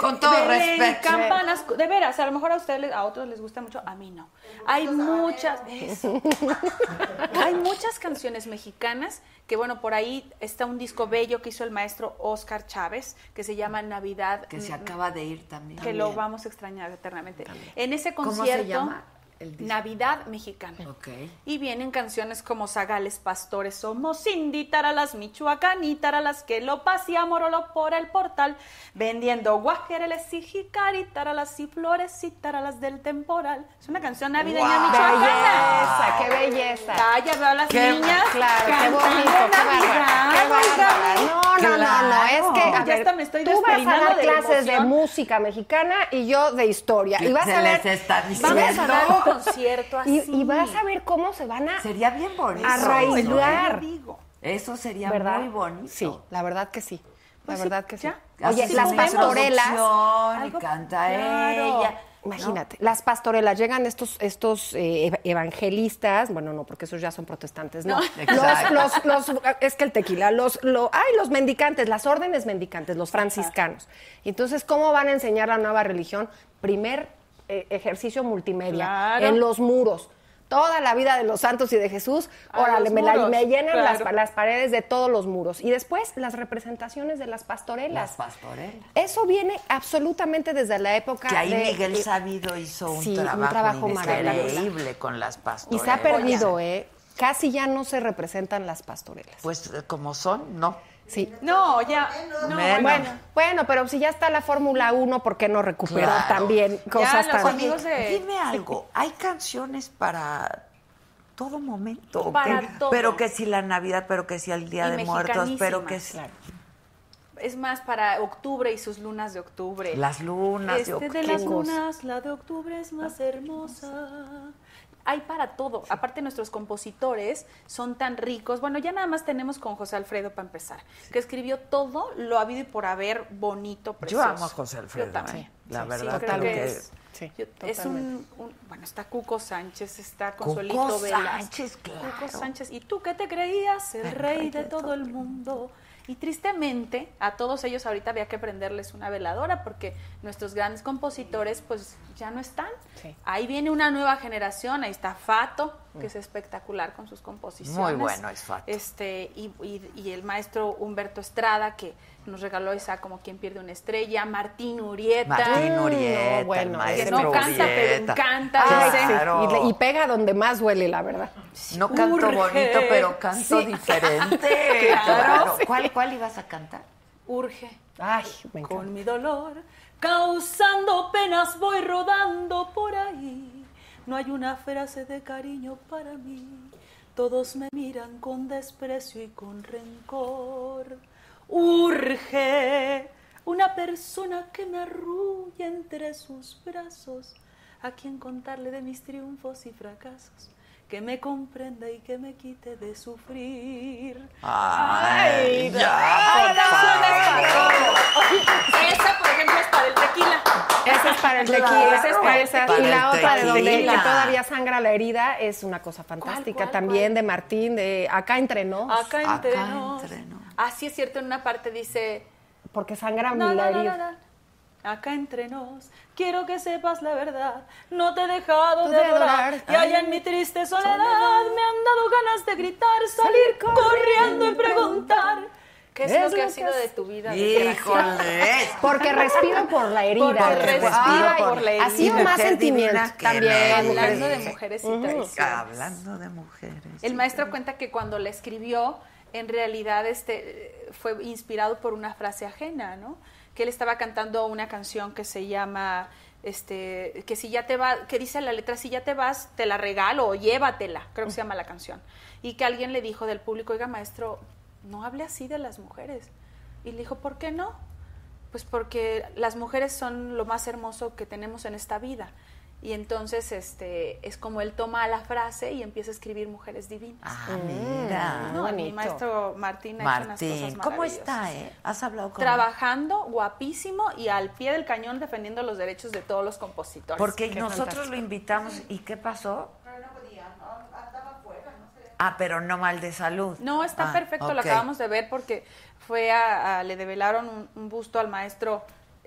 Con todo Belén, respeto. campanas, de veras, a lo mejor a ustedes a otros les gusta mucho, a mí no. Hay muchas eso. *laughs* Hay muchas canciones mexicanas que bueno, por ahí está un disco bello que hizo el maestro Oscar Chávez que se llama Navidad Que se mm, acaba de ir también. que lo vamos a extrañar eternamente. En ese ¿Cómo se concierto llama? Navidad Mexicana. Ok. Y vienen canciones como Zagales Pastores, somos Cindy, Taralas, Michoacán y Taralas, que lo paseamos por el portal, vendiendo guajereles y jicari, Taralas y flores y Taralas del temporal. Es una canción navideña Guau. michoacana. Belleza, qué belleza. Calla, veo a las Qué- niñas. Claro, qué bonito, qué bárbara, qué bárbara. No, no, no, no, es que, a Ya ver, hasta me estoy tú vas a dar de la clases de música mexicana y yo de historia. Y vas Se a ver, les está Vamos a diciendo. dar concierto así. *laughs* y, y vas a ver cómo se van a Sería bien bonito. arraigar. Eso sería ¿Verdad? muy bonito. Sí, la verdad que sí. La Pues sí, verdad que sí. ya. Oye, las pastorelas, Algo- canta claro. ella. imagínate, las pastorelas, llegan estos, estos eh, ev- evangelistas, bueno, no, porque esos ya son protestantes, no. Exacto. Los, los, los- es que el tequila, los, lo, ay, los mendicantes, las órdenes mendicantes, los franciscanos. Entonces, ¿cómo van a enseñar la nueva religión? Primer eh, ejercicio multimedia, Claro. en los muros. Toda la vida de los santos y de Jesús, A órale, me, la- muros, me llenan las, claro. las paredes de todos los muros. Y después, las representaciones de las pastorelas. Las pastorelas. Eso viene absolutamente desde la época Que ahí de- Miguel eh, Sabido hizo un sí, un trabajo, trabajo maravilloso. increíble con las Y pastorelas. se ha perdido, ¿eh? Casi ya no se representan las pastorelas. Pues eh, como son, no. Sí. No, ya. No. Bueno, bueno, pero si ya está la Fórmula 1, ¿por qué no recuperar Claro. también cosas los tan... amigos de- Dime algo, hay canciones para todo momento. ¿o Para todo. Pero que si la Navidad, pero que si el Día Y de Muertos, pero que si. Es más para octubre y sus lunas de octubre. las lunas. Este de qué las cosa. lunas, la de octubre es más hermosa. Hay para todo. Aparte, nuestros compositores son tan ricos. Bueno, ya nada más tenemos con José Alfredo para empezar, que escribió todo lo habido y por haber bonito, Yo precioso. amo a José Alfredo, Yo también. ¿eh? la Sí, verdad. creo totalmente. que que- es, Sí, yo- es un, un- bueno, está Cuco Sánchez, está Cuco Consuelito Velas. Sánchez, claro. Cuco Sánchez. ¿Y tú qué te creías? El, rey de todo el mundo. Y tristemente, a todos ellos ahorita había que prenderles una veladora porque nuestros grandes compositores pues ya no están. Sí. Ahí viene una nueva generación, ahí está Fato, que es espectacular con sus composiciones. Muy bueno es Fato. Este, y, y- y el maestro Humberto Estrada, que nos regaló esa como quien pierde una estrella, Martín Urieta. Martín no, Urieta, bueno, el que maestro no canta, pero Urieta. encanta, Ay, Claro. y, y pega donde más duele, la verdad. No canto Urge. bonito, pero canto Sí. diferente. *laughs* Claro. ¿Cuál, ¿Cuál ibas a cantar? Urge. Ay, me encanta. Con mi dolor, causando penas, voy rodando por ahí. No hay una frase de cariño para mí. Todos me miran con desprecio y con rencor. Urge una persona que me arrulle entre sus brazos, a quien contarle de mis triunfos y fracasos, que me comprenda y que me quite de sufrir. Ay, ya, Ay, para todo. Esa, por ejemplo, es para el tequila. Esa es para el Claro, tequila, esa es para esa- tequila. y la Para el otra de donde tequila. que todavía sangra la herida es una cosa fantástica cuál, también cuál? de Martín, de acá entre nos, Acá Acá entre nos. entre nos. Ah, sí es cierto, en una parte dice... porque sangra No, mi la no, herida. no, no. Acá entre nos, quiero que sepas la verdad. No te he dejado Tú de de adorar. Y allá en mi triste soledad me han dado ganas de gritar, salir corriendo y preguntar. ¿Qué es, lo que ha sido de tu vida? Híjole. *laughs* Porque respiro por la herida. Porque respiro Ay, por la herida. Ha sido más sentimiento que también. Hablando de mujeres y traiciones. Hablando de mujeres. El maestro cuenta que cuando la escribió, en realidad este, fue inspirado por una frase ajena, ¿no? Que él estaba cantando una canción que se llama, este, que si ya te va, que dice la letra, si ya te vas, te la regalo o llévatela, creo que se llama la canción. Y que alguien le dijo del público, oiga maestro, no hable así de las mujeres. Y le dijo, ¿por qué no? Pues porque las mujeres son lo más hermoso que tenemos en esta vida. Y entonces este es como él toma la frase y empieza a escribir mujeres divinas. Ah, mira. No, mi maestro Martín ha hecho unas Martín, cosas ¿cómo está, eh? ¿Has hablado con él? Trabajando, guapísimo y al pie del cañón defendiendo los derechos de todos los compositores. Porque Qué nosotros fantástico. lo invitamos. ¿Y qué pasó? Ah, pero no mal de salud. No, está Ah, perfecto, lo acabamos de ver porque fue a, a- le develaron un, un busto al maestro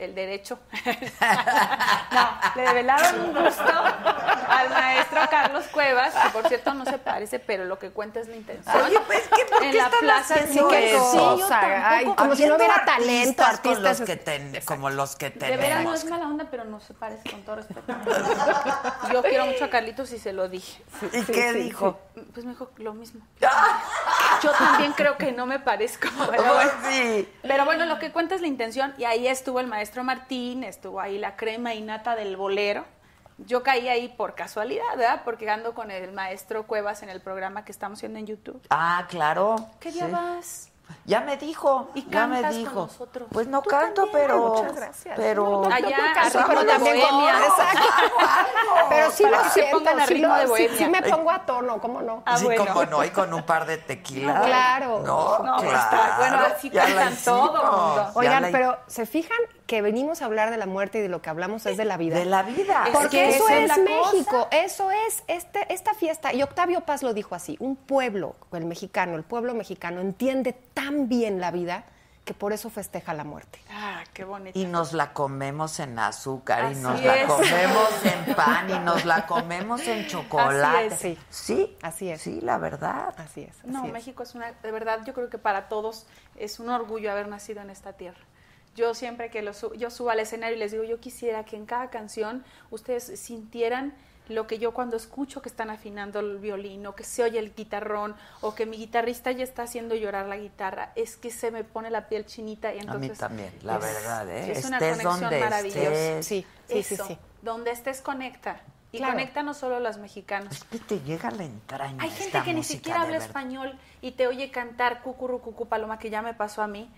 el derecho. *laughs* no, le develaron un busto al maestro Carlos Cuevas, que por cierto no se parece, pero lo que cuenta es la intención. Oye, pues, ¿qué- por en la están plaza haciendo sí, eso? sí, ay, como si no hubiera talento, artistas con artistas. los que ten- como los que De veras no tenemos. es mala onda, pero no se parece con todo respeto. Yo quiero mucho a Carlitos y se lo dije. ¿Y qué dijo? Pues me dijo lo mismo. Yo también creo que no me parezco. *laughs* Pero Pues bueno, pero bueno, lo que cuenta es la intención. Y ahí estuvo el maestro Martín, estuvo ahí la crema y nata del bolero. Yo caí ahí por casualidad, ¿verdad? Porque ando con el maestro Cuevas en el programa que estamos haciendo en YouTube. Ah, claro. ¿Qué día sí. vas? Ya me dijo, Y ya me cantas con dijo. nosotros. Pues no Tú canto, también. pero Muchas gracias. pero Allá, a pero también bohemia. *laughs* Exacto. Pero sí lo que se siento, sí, ritmo lo- de bohemia. sí me pongo a tono, ¿cómo no? Ah, sí, bueno. como no, y con un par de tequilas. *laughs* Claro. No, No, claro. está- bueno, así ya cantan todo Oigan, la- pero ¿se fijan que venimos a hablar de la muerte y de lo que hablamos es de la vida? de la vida. Es Porque que eso es es, la México, eso es este, esta fiesta. Y Octavio Paz lo dijo así, un pueblo, el mexicano, el pueblo mexicano entiende tan bien la vida que por eso festeja la muerte. Ah, qué bonito. Y nos la comemos en azúcar, y nos la comemos en *laughs* pan, y nos la comemos en chocolate. Así es. Sí, Así es. Sí, la verdad. Así es. No, es. México es una, de verdad, yo creo que para todos es un orgullo haber nacido en esta tierra. Yo siempre que lo su- yo subo al escenario y les digo, yo quisiera que en cada canción ustedes sintieran lo que yo cuando escucho que están afinando el violín o que se oye el guitarrón o que mi guitarrista ya está haciendo llorar la guitarra, es que se me pone la piel chinita y A entonces mí también, la es- verdad, ¿eh? Es una Estés conexión donde maravillosa. estés. Sí, sí, sí, Eso, sí. donde estés conecta y Claro. conecta no solo a los mexicanos. Es que te llega a la entraña. Hay gente esta que ni siquiera habla verdad. español y te oye cantar cucurru cucú paloma que ya me pasó a mí.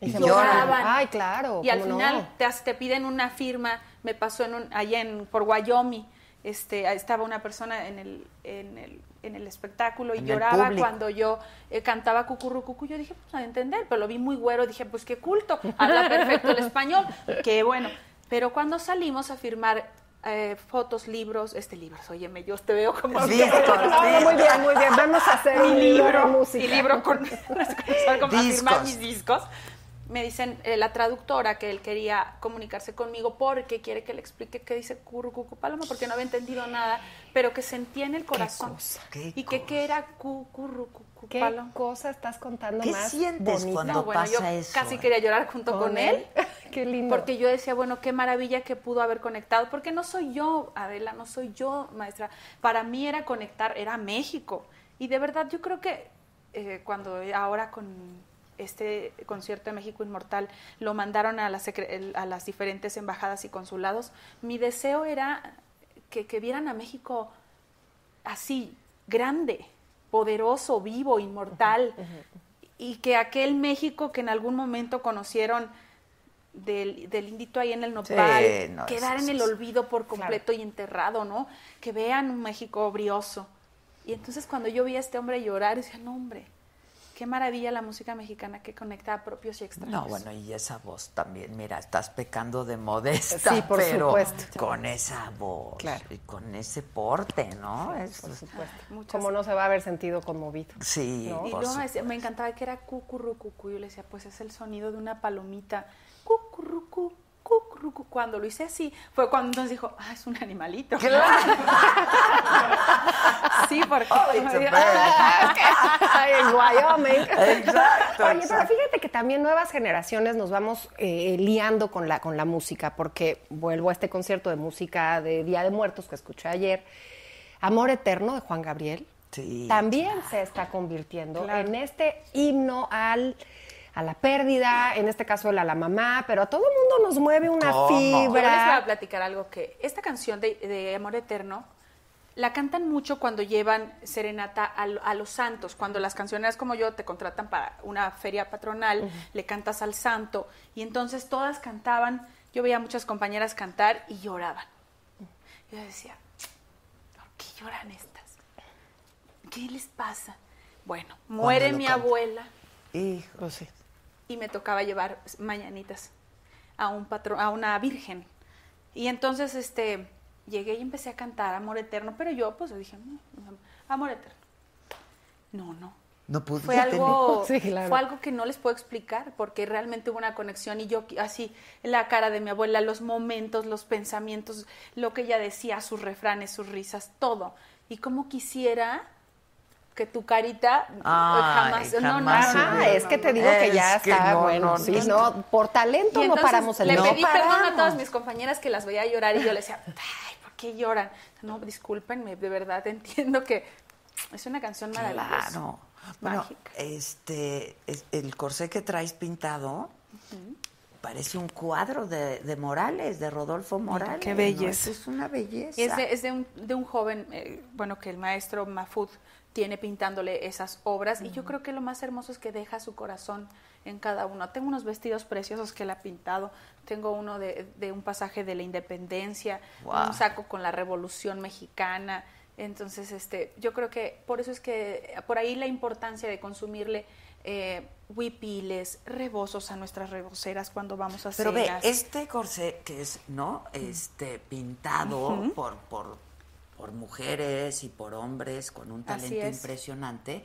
Y lloraban. Ay, claro. Y al ¿cómo no? final te, has- te piden una firma. Me pasó en un, allá en por Wyoming. Este, estaba una persona en el, en el, en el espectáculo y En lloraba cuando yo eh, cantaba cucurru cucú. Yo dije, pues a entender, pero lo vi muy güero. Dije, pues qué culto, habla perfecto el español. *laughs* Qué bueno. Pero cuando salimos a firmar eh, fotos, libros, este libros, óyeme, yo te veo como *laughs* No, muy bien, muy bien. Vamos a hacer mi un libro de libro, música. mi libro con, *laughs* con firmar mis discos. Me dicen eh, la traductora que él quería comunicarse conmigo porque quiere que le explique qué dice Curucucu Paloma porque no había entendido nada, pero que sentía en el corazón cosa, qué y que qué era Curucucu ¿Qué Paloma. cosa estás contando ¿Qué más sientes bonita? cuando No, bueno, yo pasa eso? casi eh? quería llorar junto con, él. *laughs* Qué lindo. Porque yo decía, bueno, qué maravilla que pudo haber conectado, porque no soy yo, Adela, no soy yo, maestra. Para mí era conectar, era México. Y de verdad yo creo que eh, cuando ahora con este concierto de México Inmortal lo mandaron a las, a las diferentes embajadas y consulados, mi deseo era que, que vieran a México así, grande, poderoso, vivo, inmortal, y que aquel México que en algún momento conocieron del, del indito ahí en el nopal, Sí, no, quedar eso en el olvido por completo y enterrado, ¿no? Que vean un México brioso. Y entonces cuando yo vi a este hombre llorar, decía, no, hombre, qué maravilla la música mexicana que conecta a propios y extraños. No, bueno, y esa voz también, mira, estás pecando de modesta, Sí, por pero supuesto. con esa voz Claro. y con ese porte, ¿no? Es- Por supuesto. Muchas- Como no se va a haber sentido conmovido. sí, No. Y por luego me, supuesto. decía- me encantaba que era cucurrucucu. Yo le decía, pues es el sonido de una palomita. Cucurrucu. Cuando lo hice así, fue cuando entonces dijo, ah, es un animalito. *laughs* sí, porque... Oh, it's a bird. *laughs* Ay, en Wyoming. Exacto, Oye, pero fíjate que también nuevas generaciones nos vamos eh, liando con la, con la música, porque vuelvo a este concierto de música de Día de Muertos que escuché ayer. Amor Eterno de Juan Gabriel Sí, también se está convirtiendo Claro. en este himno al a la pérdida, en este caso a la mamá, pero a todo el mundo nos mueve una ¿Cómo? Yo les voy a fibra. platicar algo que esta canción de, de Amor Eterno la cantan mucho cuando llevan serenata a, a los santos, cuando las cancioneras como yo te contratan para una feria patronal, le cantas al santo y entonces todas cantaban, yo veía a muchas compañeras cantar y lloraban. Yo decía, ¿por qué lloran estas? ¿Qué les pasa? Bueno, muere mi abuela Hijo. Sí. Y me tocaba llevar mañanitas a un a una virgen. Y entonces este llegué y empecé a cantar Amor Eterno, pero yo pues dije, "Mm, amor eterno. No, no. No pude fue algo, Sí, claro. fue algo que no les puedo explicar porque realmente hubo una conexión y yo así, la cara de mi abuela, los momentos, los pensamientos, lo que ella decía, sus refranes, sus risas, todo. Y como quisiera que tu carita eh, Ay, jamás, no, no, Ajá, no, es que te digo que ya que está no, bueno. no, sí, no. por talento Y no paramos el le no pedí perdón a todas mis compañeras que las veía llorar y yo le decía, ay, ¿por qué lloran? No, discúlpenme, de verdad entiendo que es una canción maravillosa. Claro. Bueno, Mágica. este, es- el corsé que traes pintado parece un cuadro de, de Morales, de Rodolfo Morales. qué ¿no? belleza. Es una belleza. Y es de, es de un, de un joven, eh, bueno, que el maestro Mafud tiene pintándole esas obras. Y yo creo que lo más hermoso es que deja su corazón en cada uno. Tengo unos vestidos preciosos que él ha pintado. Tengo uno de, de un pasaje de la independencia, un saco con la revolución mexicana. Entonces, este, yo creo que por eso es que por ahí la importancia de consumirle eh, huipiles, rebozos a nuestras reboceras cuando vamos a Pero ve, cenas. este corsé que es, ¿no? Este, pintado por, por, por mujeres y por hombres con un talento es. impresionante.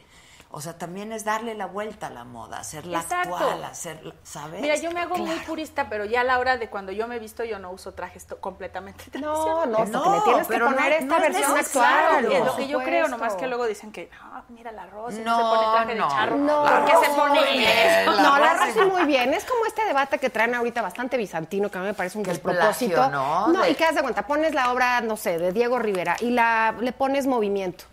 O sea, también es darle la vuelta a la moda, hacerla Exacto. actual, hacerla, ¿sabes? Mira, yo me hago muy purista, pero ya a la hora de cuando yo me he visto, yo no uso trajes completamente No, *laughs* tradicionales. no, porque No, le tienes que poner no- esta no es versión actual. Es lo que yo creo, nomás que luego dicen que, ah, mira la Rosy, No, se pone traje no, de charro. no. ¿Por qué se pone Muy bien, eso? la no, la Rosy. Muy bien. Es como este debate que traen ahorita bastante bizantino, que a mí me parece un despropósito. plagio, ¿no? De- y que haz de cuenta, pones la obra, no sé, de Diego Rivera y la le pones movimiento.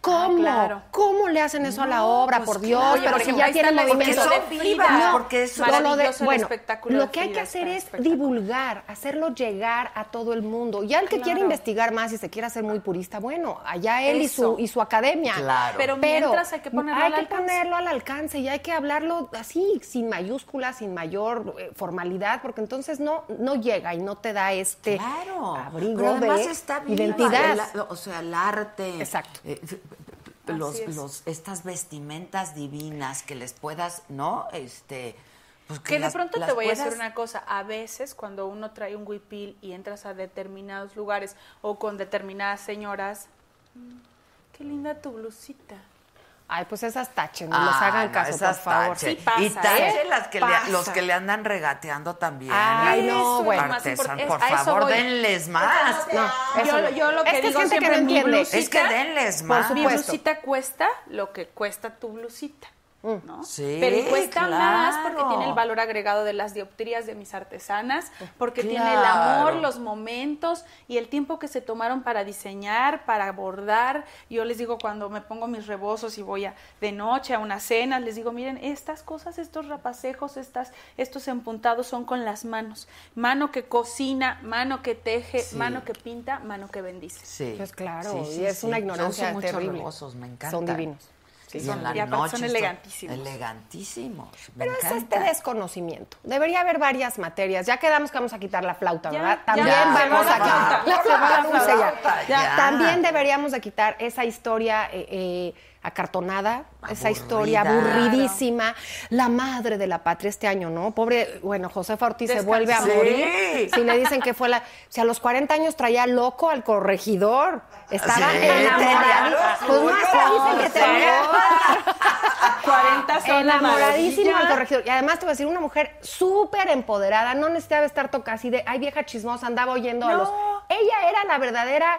¿Cómo? claro. ¿Cómo le hacen eso a la No, obra? pues por Dios, claro. Oye, pero por si ejemplo, ya ahí tiene está el movimiento. Porque de son vivas, Frida. porque eso- Lo- de- bueno, espectáculo lo que hay que hacer es divulgar, hacerlo llegar a todo el mundo. Ya el que quiere Claro. investigar más y se quiere hacer muy purista, bueno, allá él y su, y su academia. Claro. Pero mientras hay que ponerlo hay al que alcance. ponerlo al alcance y hay que hablarlo así, sin mayúsculas, sin mayor eh, formalidad, porque entonces no, no llega y no te da este Claro. abrigo Pero además de está viva, identidad. el- o sea, el arte. Exacto. eh, los, es. los, estas vestimentas divinas que les puedas, ¿no? Este. Pues Que de las- pronto te voy a decir una cosa, a veces cuando uno trae un huipil y entras a determinados lugares o con determinadas señoras, mm, qué linda tu blusita. Ay, pues esas tachen, no Ah, les hagan no, caso, esas por favor. tache. Sí pasa, y tache ¿eh? las que Pasa. le, los que le andan regateando también. Ay, no, más Artesan, por favor, denles más. No, Yo, yo lo que es que digo que siempre, no mi entiende. blusita, Es que denles Por más. mi supuesto. blusita cuesta lo que cuesta tu blusita. ¿No? Sí, Pero cuesta más porque tiene el valor agregado de las dioptrías de mis artesanas, porque tiene el amor, los momentos y el tiempo que se tomaron para diseñar, para bordar. Yo les digo cuando me pongo mis rebozos y voy a, de noche a una cena, les digo, miren, estas cosas, estos rapacejos, estas, estos empuntados son con las manos. Mano que cocina, mano que teje, Sí. mano que pinta, mano que bendice. Sí. Pues claro, Sí, y sí, es sí. una ignorancia muchos terrible. rebozos, me encantan. Son divinos. Sí, Y y son- en la y aparte son noche estos- elegantísimos. Elegantísimos. Me Pero es este desconocimiento. Debería haber varias materias. Ya quedamos que vamos a quitar la flauta, Ya, ¿verdad? ya, También ya, vamos a quitar la flauta. También deberíamos de quitar esa historia eh, eh, acartonada, esa historia aburridísima. La madre de la patria este año, ¿no? Pobre, bueno, Josefa Ortiz se vuelve a Sí. morir. Si le dicen que fue la... Si a los 40 años traía loco al corregidor. Estaba Sí, enamorado. tenía Pues locura. dicen que tenía... 40 son enamoradísimo al corregidor. Y además te voy a decir, una mujer súper empoderada, no necesitaba estar tocada así de, ay, vieja chismosa, andaba oyendo a los... Ella era la verdadera...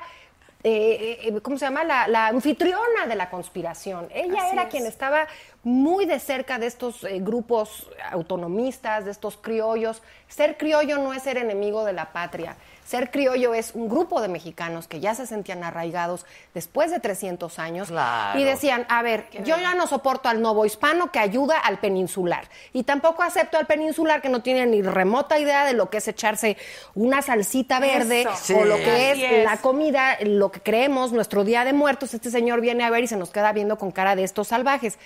eh, eh, ¿Cómo se llama? La, la anfitriona de la conspiración. Ella Así era es. quien estaba muy de cerca de estos eh, grupos autonomistas, de estos criollos. Ser criollo no es ser enemigo de la patria. Ser criollo es un grupo de mexicanos que ya se sentían arraigados después de 300 años Claro. y decían, a ver, yo ya no soporto al novo hispano que ayuda al peninsular. Y tampoco acepto al peninsular que no tiene ni remota idea de lo que es echarse una salsita verde Eso. o lo que es. la comida, lo que creemos, nuestro día de muertos. Este señor viene a ver y se nos queda viendo con cara de estos salvajes.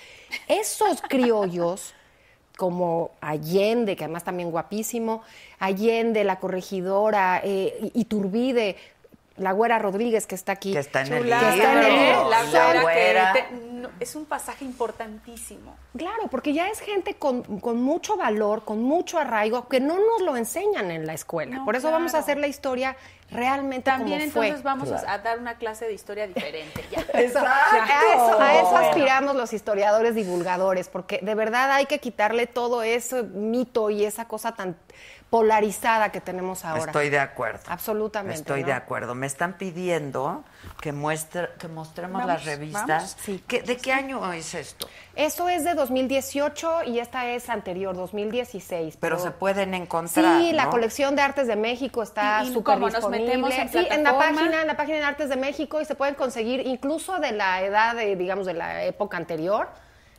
Esos criollos como Allende, que además también guapísimo, Allende, la corregidora, eh, Iturbide, la güera Rodríguez que está aquí. Que está en el Chula, Que está en el libro. libro. La güera güera. que te- no- es un pasaje importantísimo. Claro, porque ya es gente con, con mucho valor, con mucho arraigo, que no nos lo enseñan en la escuela. No, Por eso vamos a hacer la historia realmente También como fue. entonces vamos a- a dar una clase de historia diferente. Ya. *laughs* Eso, a, eso, a eso aspiramos los historiadores divulgadores, porque de verdad hay que quitarle todo ese mito y esa cosa tan polarizada que tenemos ahora. Estoy de acuerdo. Absolutamente, Estoy ¿no? de acuerdo. Me están pidiendo que muestre, que mostremos Vamos, las revistas. vamos. Sí. ¿Qué- ¿De qué año es esto? Eso es de 2018 y esta es anterior, 2016. Pero se pueden encontrar. Sí, la ¿no? colección de Artes de México está ¿Y- y súper cómo nos disponible. metemos en sí, en la página, en la página de Artes de México y se pueden conseguir incluso de la edad, de, digamos, de la época anterior.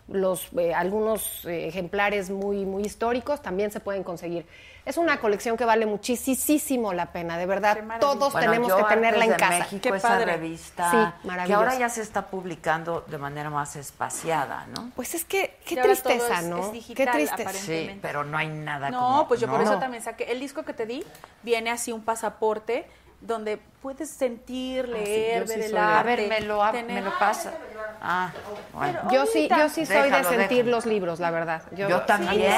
Los eh, algunos eh, ejemplares muy muy históricos también se pueden conseguir. Es una colección que vale muchísimo la pena, de verdad. Todos Bueno, tenemos yo que tenerla en de casa. México, Qué esa padre. revista Sí, que ahora ya se está publicando de manera más espaciada, ¿no? Pues es que qué tristeza, es- ¿no? es digital, qué tristeza. Sí, pero no hay nada No, como- pues yo por eso también saqué. El disco que te di viene así un pasaporte donde puedes sentir, leer, yo sí ver el soy de- arte. A ver, me lo, tener- me lo pasa. Ah, bueno. Yo sí, yo sí soy Déjalo, de sentir déjalo. los libros, la verdad. Yo, también.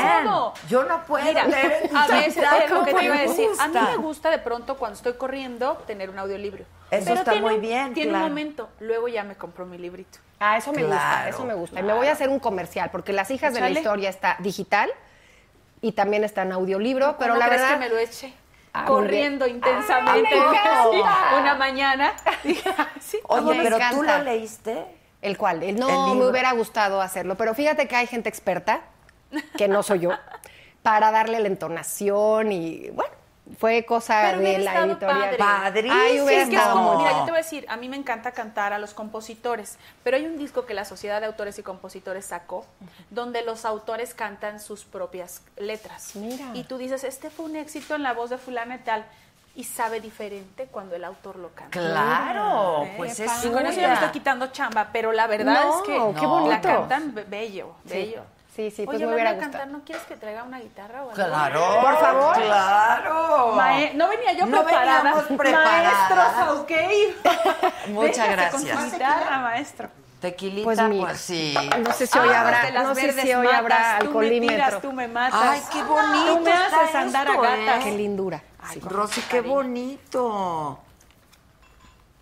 Yo no puedo Mira, leer en a veces es lo que ¿cómo te iba a decir. A mí me gusta de pronto cuando estoy corriendo tener un audiolibro. Eso Pero está tiene muy bien, Tiene claro. un momento. Luego ya me compro mi librito. Ah, eso me gusta, eso me gusta. Y me voy a hacer un comercial, porque Las Hijas de la. Historia está digital y también está en audiolibro, pero ¿Cómo la crees verdad... que me lo eche? Ah, corriendo intensamente Ah, *laughs* una mañana. *laughs* Sí, Oye, me pero tú lo leíste. ¿El cual? El, no, me hubiera gustado hacerlo, pero fíjate que hay gente experta, que no soy yo, para darle la entonación y, bueno, fue cosa Pero de la editorial. padre. Ay, hubiera es que es como, mira, bien. yo te voy a decir, a mí me encanta cantar a los compositores, pero hay un disco que la Sociedad de Autores y Compositores sacó, donde los autores cantan sus propias letras. Mira. Y tú dices, este fue un éxito en la voz de fulana y tal, y sabe diferente cuando el autor lo canta. Claro, Eh, pues es y con eso ya me estoy suya. quitando chamba, pero la verdad No, es que qué la bonito. cantan be- bello, bello. Sí, sí, pues Oye, me hubiera gustado. cantar, ¿no quieres que traiga una guitarra o algo? Claro. Por favor. Claro. Mae- no venía yo No preparada. veníamos preparadas. Maestro, ok. *laughs* Muchas Véngase Con gracias. su guitarra, maestro. Tequilita, Pues pues, mira. sí. No sé si hoy Ah, habrá, no sé si hoy matas, habrá Tú me alcoholímetro. tiras, tú me matas. Ay, qué bonito Tú me está haces andar a esto, gatas. Qué lindura. Ay, Rosy, qué cariño. bonito.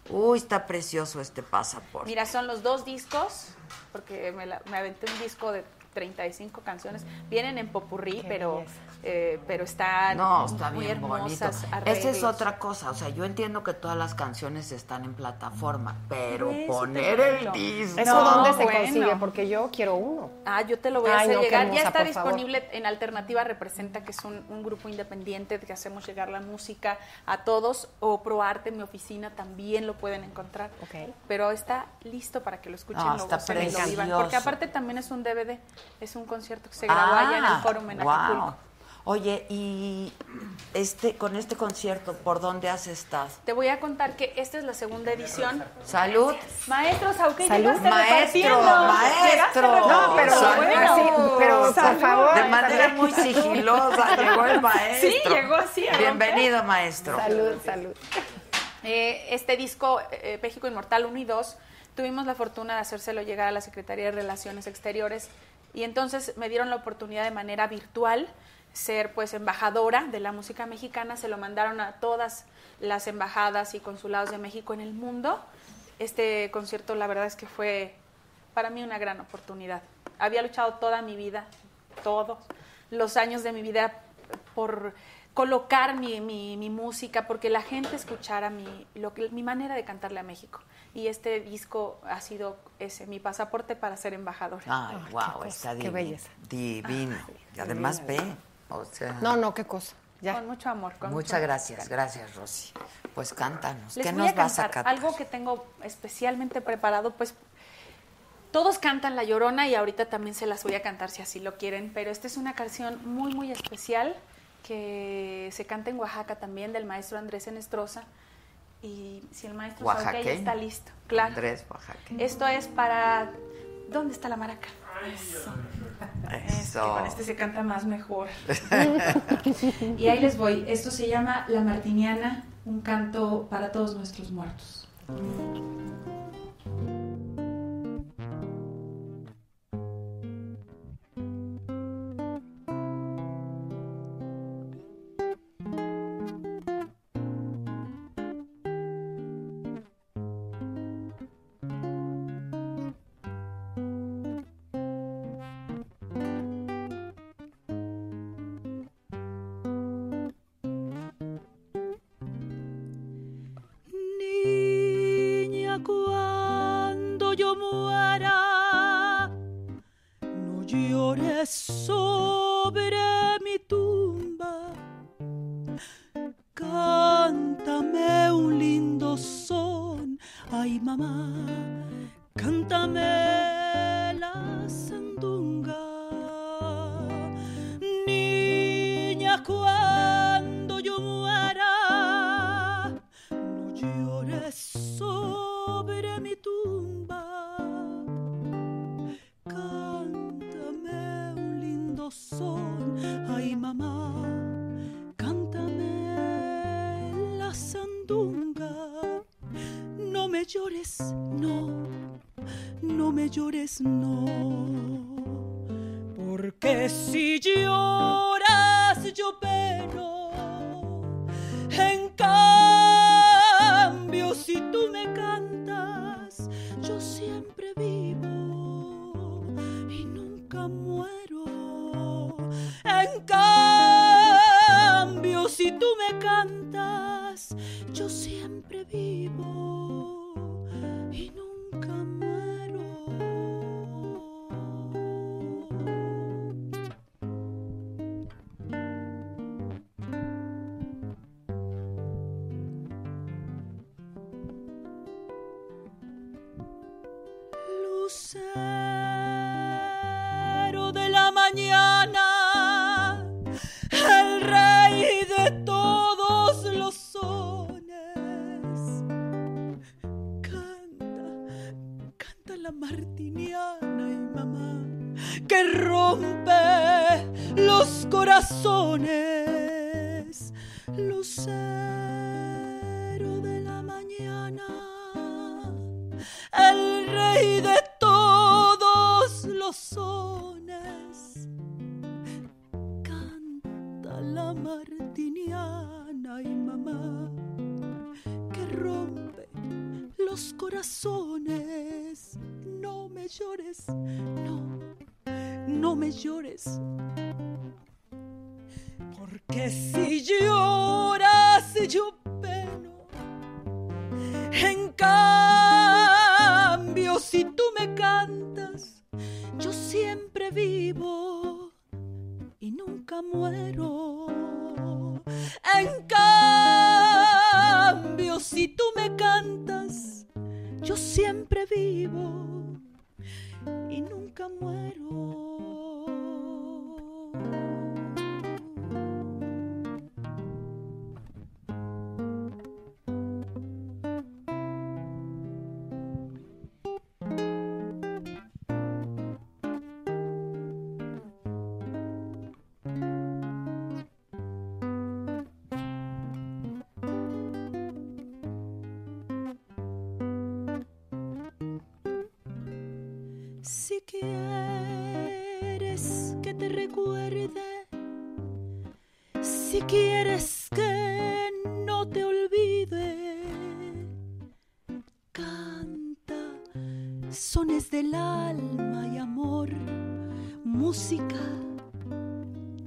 Uy, está precioso este pasaporte. Mira, son los dos discos, porque me, la- me aventé un disco de 35 canciones. Vienen en popurrí, Qué pero, belleza. Eh, pero están No, está muy bien bonito. hermosas. Esa es otra cosa. O sea, yo entiendo que todas las canciones están en plataforma, pero poner el disco. ¿Eso No, dónde se bueno. consigue? Porque yo quiero uno. Ah, yo te lo voy a Ay, hacer no, llegar. hermosa, ya está favor. disponible en Alternativa Representa, que es un, un grupo independiente que hacemos llegar la música a todos. O ProArte, mi oficina, también lo pueden encontrar. Ok. Pero está listo para que lo escuchen, Ah, lo y lo vivan. precioso. Porque aparte también es un DVD, es un concierto que se grabó allá en el Fórum en. Acapulco. Oye, y este con este concierto, ¿por dónde has estado? Te voy a contar que esta es la segunda edición. Salud. Maestro Sauque, Salud. llegaste Maestro, maestro. No, pero Salud. bueno, pero por favor. De manera muy sigilosa llegó el maestro. Sí, llegó así. Bienvenido, maestro. Salud, salud. Eh, este disco, eh, México Inmortal 1 y 2, tuvimos la fortuna de hacérselo llegar a la Secretaría de Relaciones Exteriores y entonces me dieron la oportunidad de manera virtual ser pues embajadora de la música mexicana, se lo mandaron a todas las embajadas y consulados de México en el mundo. Este concierto la verdad es que fue para mí una gran oportunidad. Había luchado toda mi vida, todos los años de mi vida por colocar mi, mi- mi música, porque la gente escuchara mi, lo mi manera de cantarle a México. Y este disco ha sido ese, mi pasaporte para ser embajadora. Ay, wow, está qué divino. belleza. Divino. y además ve, o sea, No, no, qué cosa. Ya. Con mucho amor. Con muchas mucho gracias, gracias, Rosy. Pues cántanos. Les ¿Qué voy nos a vas a cantar algo que tengo especialmente preparado, pues todos cantan La Llorona y ahorita también se las voy a cantar si así lo quieren, pero esta es una canción muy, muy especial que se canta en Oaxaca también del maestro Andrés Enestrosa y si el maestro sabe que ya Oaxaqueño. está listo, claro. Andrés Oaxaca. Esto es para... ¿Dónde está la maraca? Eso. Es que con Eso. este se canta más mejor. *laughs* y ahí les voy. Esto se llama La Martiniana, un canto para todos nuestros muertos. música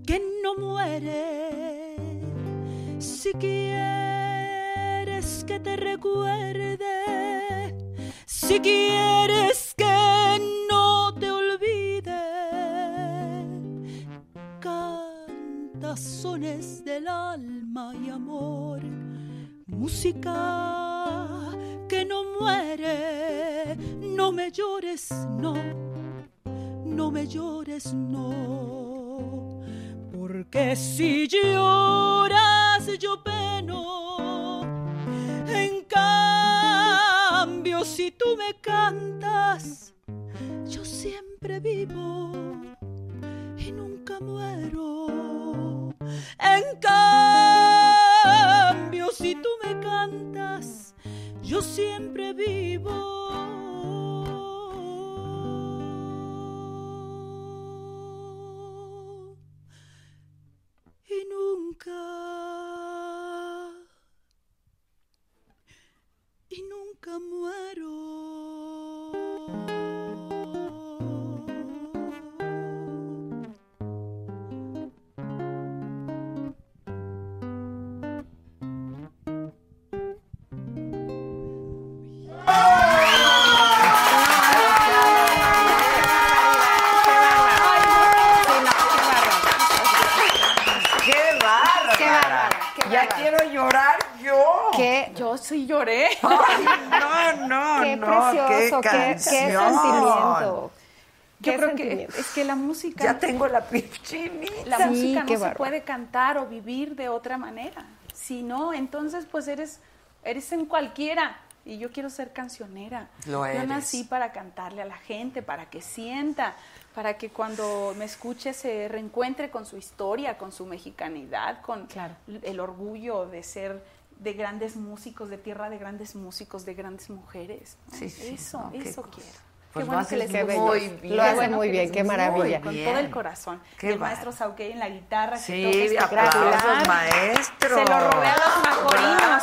que no muere. Si quieres que te recuerde, si quieres que no te olvide, canta sones del alma y amor, música que no muere. No me llores, no me llores, no, porque si lloras yo peno. En cambio, si tú me cantas, yo siempre vivo. La Sí, música no se puede cantar o vivir de otra manera. Si no, entonces pues eres eres en cualquiera y yo quiero ser cancionera. Lo Yo eres. nací para cantarle a la gente, para que sienta, para que cuando me escuche se reencuentre con su historia, con su mexicanidad, con Claro. el orgullo de ser de grandes músicos, de tierra de grandes músicos, de grandes mujeres. ¿no? Sí, sí, eso, no, eso cosa. quiero. Pues qué bueno que les bello. Muy bien. Lo hace bueno muy que bien, qué maravilla. Con bien. todo el corazón. Qué y el bárbaro. maestro Sauquet en la guitarra. que Sí, toca aplausos, maestro. Se lo robé a los majorinos.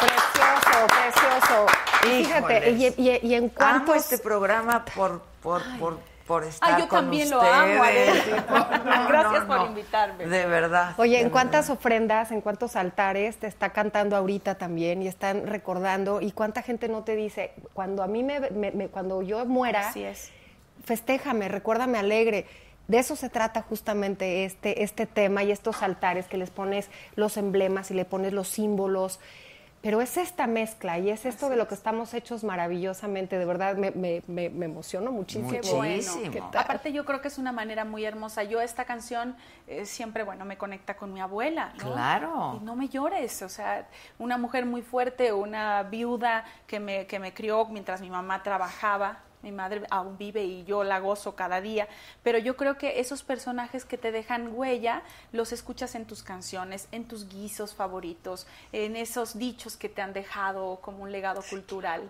Precioso, precioso. Fíjate, y, y- y en Amo cuántos... este programa por, por, por, por estar Ay, yo con también lo ustedes. amo, Adela. No, Gracias no, por invitarme. De verdad. Oye, de ¿en cuántas verdad. ofrendas, en cuántos altares te está cantando ahorita también y están recordando? ¿Y cuánta gente no te dice, cuando a mí me, me- me- cuando yo muera, Así es. festéjame, recuérdame alegre? De eso se trata justamente este, este tema y estos altares que les pones los emblemas y le pones los símbolos. Pero es esta mezcla y es esto de lo que estamos hechos maravillosamente. De verdad, me, me, me, me emociono muchísimo. Qué Muchísimo. bueno. Aparte yo creo que es una manera muy hermosa. Yo esta canción eh, siempre, bueno, me conecta con mi abuela. ¿no? Claro. Y no me llores, o sea, una mujer muy fuerte, una viuda que me, que me crió mientras mi mamá trabajaba. Mi madre aún vive y yo la gozo cada día, pero yo creo que esos personajes que te dejan huella los escuchas en tus canciones, en tus guisos favoritos, en esos dichos que te han dejado como un legado cultural.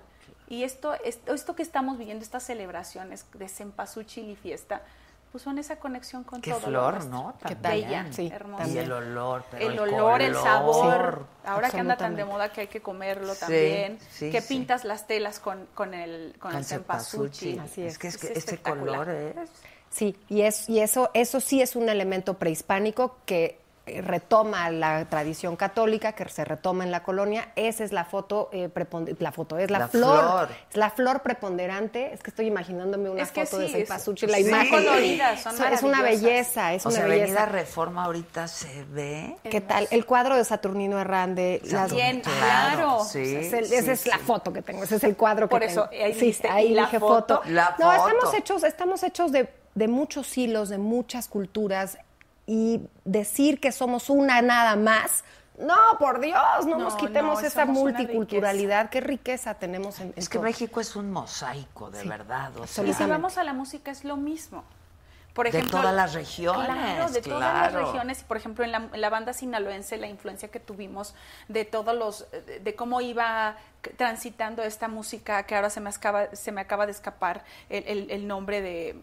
Y esto, esto, esto que estamos viviendo, estas celebraciones de Cempasúchil y fiesta, pues son esa conexión con Qué todo lo flor. ¿no? ¿Qué? Bella, Sí, hermosa. Y también. el olor, pero el olor, el sabor. color. Ahora que anda tan de moda que hay que comerlo Sí, también. sí, que sí. pintas las telas con, con el, con Con el cempasúchil. Así es. Es que, es que Es color es. Sí, y, es, y eso, eso sí es un elemento prehispánico que retoma la tradición católica, que se retoma en la colonia. Esa es la foto, eh, la foto es la, La flor, flor. es la flor preponderante. Es que estoy imaginándome una Es que foto de sí, esa es- cempasúchil, la sí. imagen. coloridas, son es una belleza, es O una sea, belleza. Avenida Reforma ahorita se ve. ¿Qué tal? El cuadro de Saturnino Herrande. las- Bien, Claro, Es el- sí, esa es la foto que tengo, ese es el cuadro Por que eso, tengo. ahí sí, dijiste, ahí ¿y la dije foto? foto. La no, foto. estamos hechos, estamos hechos de, de muchos hilos, de muchas culturas y decir que somos una nada más. No, por Dios, no, No, nos quitemos no, esa multiculturalidad. Qué riqueza tenemos en, en Es que todo. México es un mosaico, de verdad. O sea, Y si vamos a la música es lo mismo. Por De ejemplo, todas las regiones, Claro, de todas las regiones. Y por ejemplo, en la, en la banda sinaloense, la influencia que tuvimos de todos los, de, de cómo iba transitando esta música, que ahora se me acaba, se me acaba de escapar el, el- el nombre de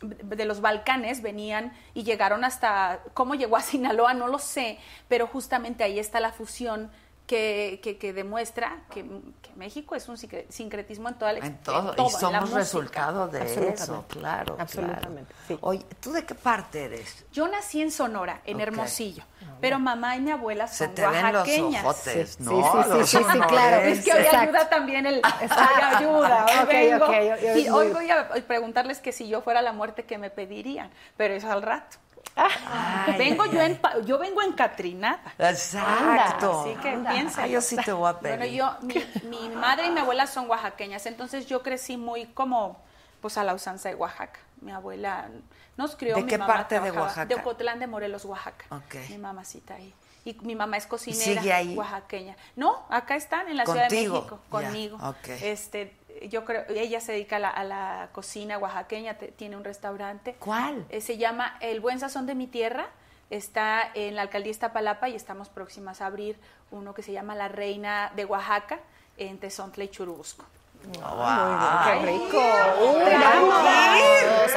de los Balcanes venían y llegaron hasta cómo llegó a Sinaloa no lo sé pero justamente ahí está la fusión que, que, que demuestra que, que México es un sincre- sincretismo en toda la En todo, en todo, y somos resultado de eso, claro. Absolutamente, claro. sí. Oye, ¿tú de qué parte eres? Yo nací en Sonora, en. Hermosillo, pero mamá y mi abuela Se son te ven los oaxaqueñas. ojotes, Sí, ¿no? sí, sí, sí, sí, sí, claro. Es que hoy Exacto. ayuda también el *laughs* hoy ayuda, hoy Ok, vengo. ok, hoy- y hoy voy a preguntarles que si yo fuera la muerte que me pedirían, pero es al rato. Ay, vengo ay, yo en yo vengo encatrinada. Exacto. Así que piensen. Ah, yo sí te voy a pedir. Bueno, yo, mi, mi madre y mi abuela son oaxaqueñas, entonces yo crecí muy como, pues a la usanza de Oaxaca. Mi abuela nos crió. ¿De mi qué mamá parte de Oaxaca? De Ocotlán de Morelos, Oaxaca. Ok. Mi mamacita ahí. Y mi mamá es cocinera sigue ahí? oaxaqueña. No, acá están en la Ciudad de. México, conmigo. ok. Este, yo creo, ella se dedica a la, a la cocina oaxaqueña, te- tiene un restaurante. ¿Cuál? Eh, se llama El Buen Sazón de mi Tierra. Está en la alcaldía Iztapalapa y estamos próximas a abrir uno que se llama La Reina de Oaxaca en Tezontla y Churubusco. Qué rico. Uy, vamos.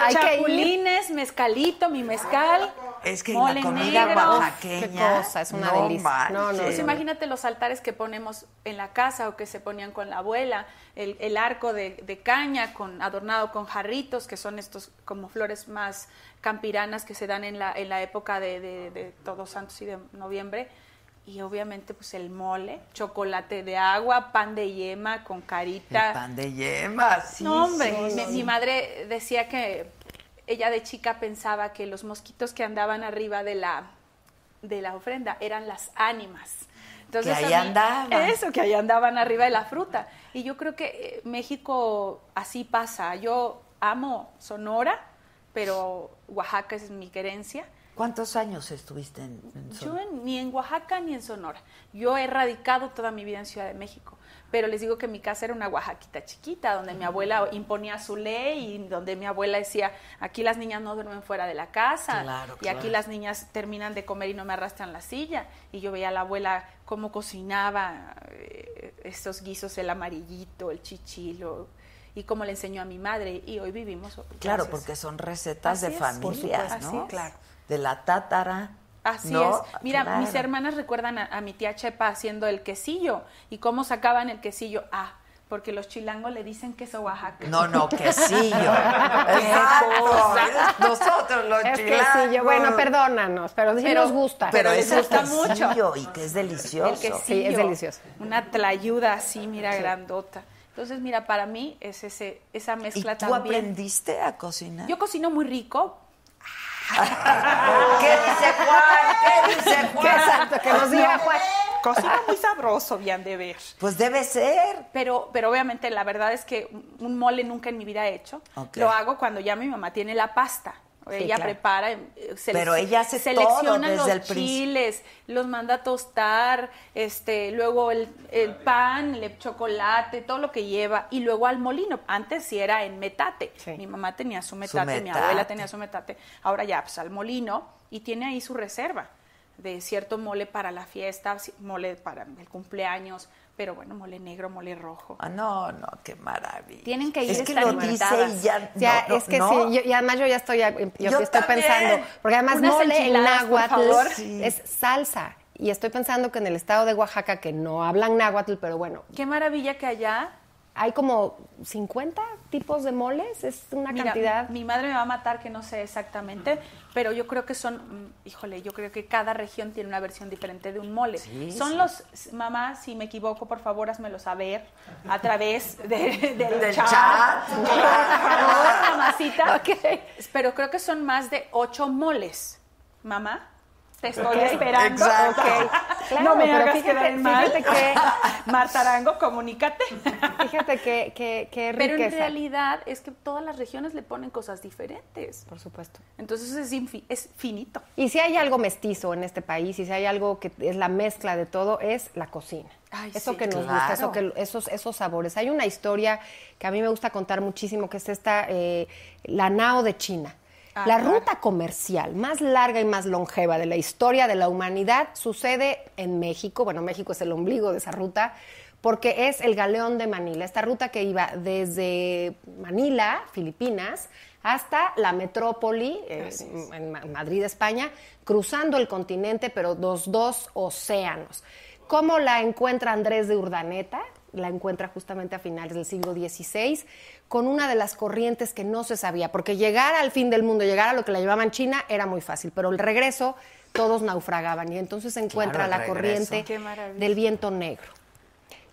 Hay. Chapulines, mezcalito, mi mezcal. Es que mole la comida negro. oaxaqueña. Qué cosa, es una no delicia. No, no. Pues imagínate los altares que ponemos en la casa o que se ponían con la abuela, el, el arco de, de caña con adornado con jarritos, que son estos como flores más campiranas que se dan en la, en la época de, de- de Todos Santos y de noviembre. Y obviamente pues el mole, chocolate de agua, pan de yema con carita. El pan de yema, sí. No, hombre, sí, mi, sí. mi madre decía que ella de chica pensaba que los mosquitos que andaban arriba de la, de la ofrenda eran las ánimas. Que ahí andaban. Eso, que ahí andaban arriba de la fruta. Y yo creo que eh, México así pasa. Yo amo Sonora, pero Oaxaca es mi querencia. ¿Cuántos años estuviste en, en Yo Sonora? en- ni en Oaxaca ni en Sonora. Yo he radicado toda mi vida en Ciudad de México, pero les digo que mi casa era una Oaxaquita chiquita, donde mi abuela imponía su ley y donde mi abuela decía, aquí las niñas no duermen fuera de la casa Claro, y aquí las niñas terminan de comer y no me arrastran la silla. Y yo veía a la abuela cómo cocinaba eh, estos guisos, el amarillito, el chichilo, y cómo le enseñó a mi madre. Y hoy vivimos. Claro, gracias. porque son recetas de Así familias, ¿no? así. Claro. De la tátara. Así ¿no? es. Mira, Claro. mis hermanas recuerdan a, a mi tía Chepa haciendo el quesillo. ¿Y cómo sacaban el quesillo? Ah, porque los chilangos le dicen queso Oaxaca. No, no, quesillo. *laughs* Exacto. Nosotros los Es chilangos. sí, yo, bueno, perdónanos, pero sí Pero- nos gusta. Pero les es el gusta mucho. quesillo y que es delicioso. El quesillo. Sí, es delicioso. Una tlayuda así, mira, grandota. Entonces, mira, para mí es ese, esa ¿Y mezcla tú también. aprendiste a cocinar? Yo cocino muy rico. *laughs* ¿Qué dice Juan? ¿Qué dice *laughs* Qué Juan? exacto, que nos diga Juan. Cocino muy sabroso, bien de ver. Pues debe ser. Pero, pero obviamente la verdad es que un- mole nunca en mi vida he hecho. Lo hago cuando ya mi mamá tiene la pasta. Ella claro. prepara, eh, Pero ella hace selecciona todo los el chiles, los manda a tostar, este, luego el, el pan, el chocolate, todo lo que lleva, y luego al molino. Antes sí era en metate. Sí. Mi mamá tenía su metate, mi metate. abuela tenía su metate. Ahora ya, pues al molino, y tiene ahí su reserva de cierto mole para la fiesta, mole para el cumpleaños, pero bueno, mole negro, mole rojo. Ah, no, no, qué maravilla. Tienen que ir Es que lo dice y ya. Ya, no, no, es que no. sí, yo- y además yo ya estoy, yo, Yo estoy también. pensando, porque además Unas mole en náhuatl. Sí. es salsa. Y estoy pensando que en el estado de Oaxaca, que no hablan náhuatl, pero bueno, Qué maravilla que allá, hay como 50 tipos de moles, es una mira, cantidad. mi madre me va a matar que no sé exactamente, pero yo creo que son, mm, híjole, yo creo que cada región tiene una versión diferente de un mole. Sí, son sí. los, mamá, si me equivoco, por favor, házmelo saber a través de- *laughs* del, Del chat. *laughs* mamacita. Pero creo que son más de ocho moles. Mamá, te estoy esperando. exacto. Claro, no me pero hagas fíjate- quedar mal. fíjate que- *laughs* Marta Arango, comunícate. Fíjate que, que, que Pero en realidad es que todas las regiones le ponen cosas diferentes. Por supuesto. Entonces es, infi- es finito. Y si hay algo mestizo en este país, y si hay algo que es la mezcla de todo, es la cocina. Ay, eso sí, que nos claro. gusta, eso que, esos, esos sabores. Hay una historia que a mí me gusta contar muchísimo, que es esta, eh, la Nao de China. Ah, la claro. ruta comercial más larga y más longeva de la historia de la humanidad sucede en México. Bueno, México es el ombligo de esa ruta, porque es el Galeón de Manila, esta ruta que iba desde Manila, Filipinas, hasta la metrópoli, eh, en Ma- Madrid, España, cruzando el continente, pero los dos océanos. ¿Cómo la encuentra Andrés de Urdaneta? La encuentra justamente a finales del siglo XVI, con una de las corrientes que no se sabía, porque llegar al fin del mundo, llegar a lo que la llamaban China, era muy fácil, pero el regreso todos naufragaban y entonces se encuentra la regreso. corriente del viento negro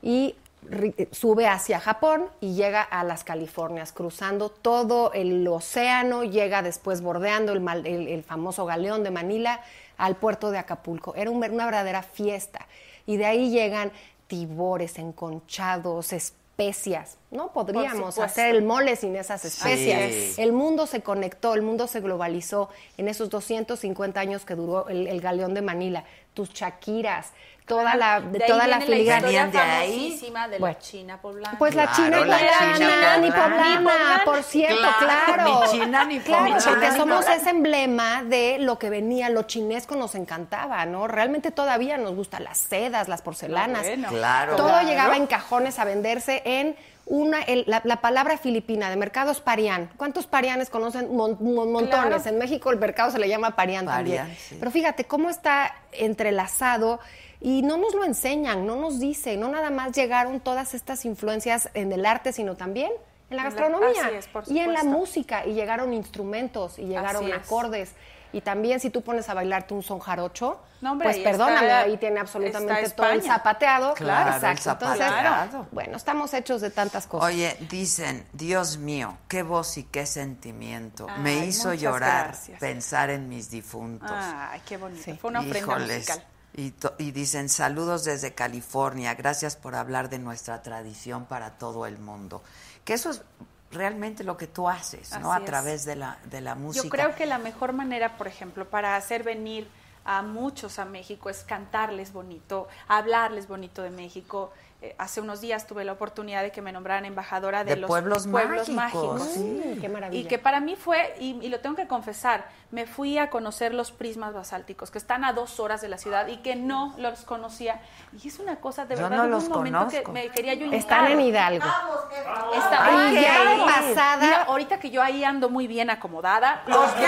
y eh, sube hacia Japón y llega a las Californias, cruzando todo el océano, llega después bordeando el, mal- el- el famoso galeón de Manila al puerto de Acapulco. Era un una verdadera fiesta. Y de ahí llegan tibores, enconchados, especias. No podríamos hacer el mole sin esas especias. Sí. El mundo se conectó, el mundo se globalizó en esos 250 años que duró el, el galeón de Manila. Tus Shakiras, toda la, De toda la filigrana. de ahí. de Bueno. la China poblana. Pues la Claro, china y la poblana, china ni poblana. Ni por cierto, Claro, claro. ni china ni Claro, poblana. porque Ni somos poblana. ese emblema de lo que venía, lo chinesco nos encantaba, ¿no? Realmente todavía nos gustan las sedas, las porcelanas. Bueno. Claro. Todo Claro. llegaba en cajones a venderse en una, el- la, la palabra filipina de mercados parián. ¿Cuántos parianes conocen? Mon- mon- montones. Claro. En México el mercado se le llama parián, Parián, también. sí. Pero fíjate cómo está entrelazado y no nos lo enseñan, no nos dicen, no nada más llegaron todas estas influencias en el arte, sino también en la En la- gastronomía así es, por y en la música y llegaron instrumentos y llegaron Así es. acordes. Y también si tú pones a bailarte un son jarocho, No, hombre, pues y perdóname, está- ahí tiene absolutamente todo el zapateado. Claro, el exacto. Entonces, bueno, estamos hechos de tantas cosas. Oye, dicen, Dios mío, qué voz y qué sentimiento. Ay, Me hizo llorar gracias. pensar en mis difuntos. Ay, qué bonito. Sí. Fue una ofrenda Híjoles, musical. Y, y dicen saludos desde California, gracias por hablar de nuestra tradición para todo el mundo. Que eso es realmente lo que tú haces, ¿no? A través de la, de la música. Yo creo que la mejor manera, por ejemplo, para hacer venir a muchos a México es cantarles bonito, hablarles bonito de México. Eh, hace unos días tuve la oportunidad de que me nombraran embajadora de, De los pueblos mágicos, sí. Qué maravilla. Y que para mí fue, y, y lo tengo que confesar, me fui a conocer los prismas basálticos, que están a dos horas de la ciudad y que no los conocía. Y es una cosa, de Yo verdad, no los un momento conozco. que me quería yo. Están en Hidalgo. Está- Ay, Ay, ya claro. pasada. Mira, ahorita que yo ahí ando muy bien acomodada, los De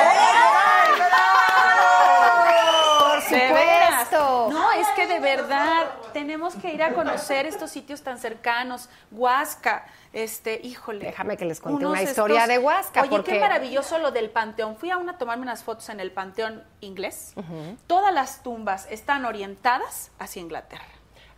veras. supuesto. No, es que de verdad tenemos que ir a conocer estos sitios tan cercanos. Huasca, este, híjole. Déjame que les cuente una historia de Huasca, Oye, porque- qué maravilloso lo del panteón. Fui a una a tomarme unas fotos en el panteón inglés. Todas las tumbas están orientadas hacia Inglaterra.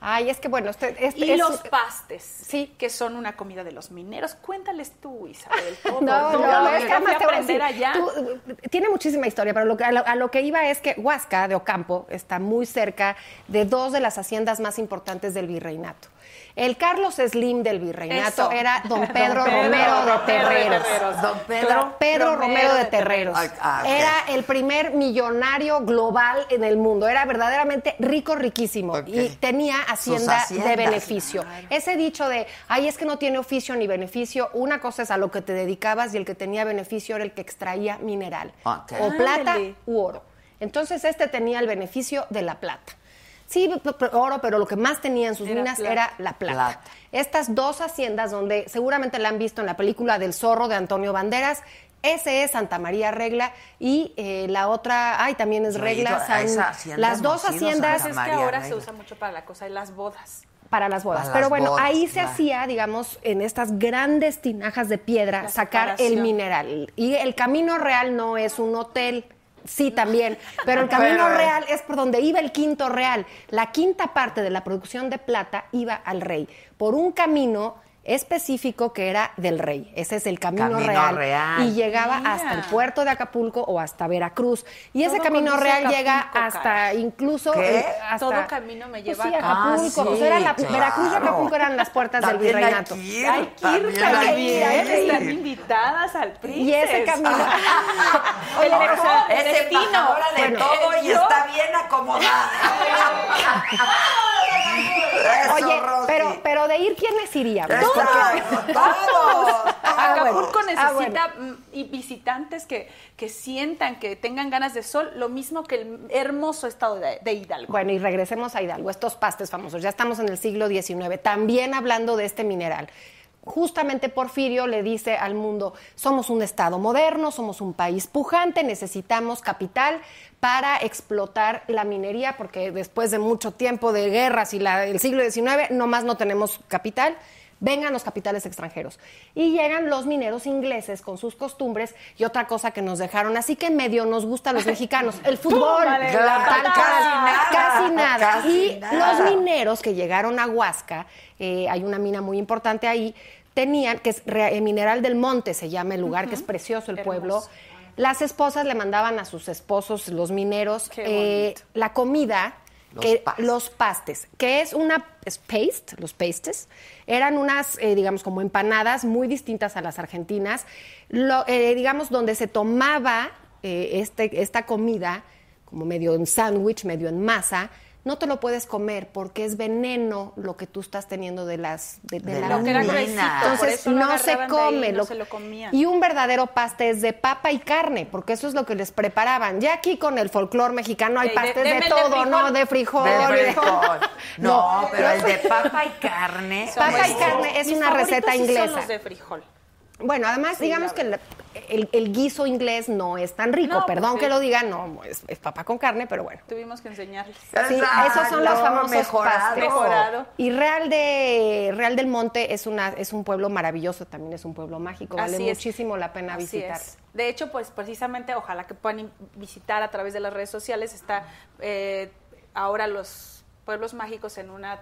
Ay, es que bueno, este, este Y es- los pastes, Sí. que son una comida de los mineros. Cuéntales tú, Isabel. todo, *laughs* No, todo no, lo es que además te a voy a decir, aprender allá. tú, eh, tiene muchísima historia, pero lo que- a, lo, a lo que iba es que Huasca de Ocampo está muy cerca de dos de las haciendas más importantes del virreinato. El Carlos Slim del virreinato Eso. era don Don Pedro, Romero de Terreros. Terreros. Don Pedro Pedro Romero de Terreros. Ay, ah. Era el primer millonario global en el mundo. Era verdaderamente rico, riquísimo. Y tenía hacienda de beneficio. Ese dicho de, ay, es que no tiene oficio ni beneficio, una cosa es a lo que te dedicabas y el que tenía beneficio era el que extraía mineral. O plata Ándale. u oro. Entonces este tenía el beneficio de la plata. Sí, oro, pero lo que más tenía en sus Era minas plata. era la plata. Plata. Estas dos haciendas donde seguramente la han visto en la película del zorro de Antonio Banderas, ese es Santa María Regla y eh, la otra, ay, también es Regla. San- las dos haciendas Pues es que ahora se usa mucho para la cosa de las bodas. para las bodas. Para Pero las bueno, bodas, ahí se claro. hacía, digamos, en estas grandes tinajas de piedra, La sacar el mineral. Y el camino real no es un hotel. Sí, también. Pero el camino Pero- real es por donde iba el quinto real. La quinta parte de la producción de plata iba al rey. Por un camino específico que era del rey. Ese es el camino, Camino real. real. Y llegaba Mira. hasta el puerto de Acapulco o hasta Veracruz. Y ese camino real llega hasta incluso... ¿Qué? hasta- Todo camino me Pues lleva sí, a Acapulco. Ah, o sea, era la- sí, Veracruz y. Acapulco eran las puertas del virreinato. Hay que ir, Hay que también están invitadas al príncipe. Y ese camino. *laughs* El Ahora, mejor es destino. embajadora de Bueno, todo y yo- está bien acomodada. *laughs* *laughs* Eso, Oye, Rosy. pero, pero de ir, ¿quiénes irían? Eso, todo. *laughs* Ah, bueno. Acapulco Ah, necesita bueno. y visitantes que, que sientan, que tengan ganas de sol, lo mismo que el hermoso estado de, de Hidalgo. Bueno, y regresemos a Hidalgo, estos pastes famosos. Ya estamos en el siglo XIX, también hablando de este mineral. Justamente Porfirio le dice al mundo, somos un Estado moderno, somos un país pujante, necesitamos capital para explotar la minería, porque después de mucho tiempo de guerras y la- el siglo XIX, nomás no tenemos capital. Vengan los capitales extranjeros. Y llegan los mineros ingleses con sus costumbres y otra cosa que nos dejaron. Así que medio nos gusta a los mexicanos, el *laughs* fútbol. Claro, Tal casi nada. Casi nada. Casi y nada. los mineros que llegaron a Huasca, eh, hay una mina muy importante ahí, tenían, que es re- eh, Mineral del Monte, se llama el lugar, que es precioso el pueblo. Las esposas le mandaban a sus esposos, los mineros, eh, la comida, Los que, pastes. los pastes, que es una es paste, los pastes, eran unas, eh, digamos, como empanadas muy distintas a las argentinas, Lo, eh, digamos, donde se tomaba eh, este, esta comida, como medio en sándwich, medio en masa, no te lo puedes comer porque es veneno lo que tú estás teniendo de las de, de De la lo que era mina. gruesito, por Entonces no se ahí, come, no lo- se lo comían. y un verdadero paste es de papa y carne, porque eso es lo que les preparaban. Ya aquí con el folclore mexicano hay pastes de, todo. ¿no? De frijol. No, No, pero el de papa y carne. Papa y carne es una receta sí inglesa. Son los de frijol. Bueno, además, Sí, digamos que el, el- el guiso inglés no es tan rico. No, Perdón que lo diga, no, es, es papa con carne, pero bueno. Tuvimos que enseñarles. Sí, Exacto, esos son los famosos mejorado. pastes. Mejorado. Y Real de Real del Monte es una es un pueblo maravilloso, también es un pueblo mágico, vale Así es. muchísimo la pena Así visitar. es. De hecho, pues precisamente, ojalá que puedan visitar a través de las redes sociales. Está eh, ahora los pueblos mágicos en una,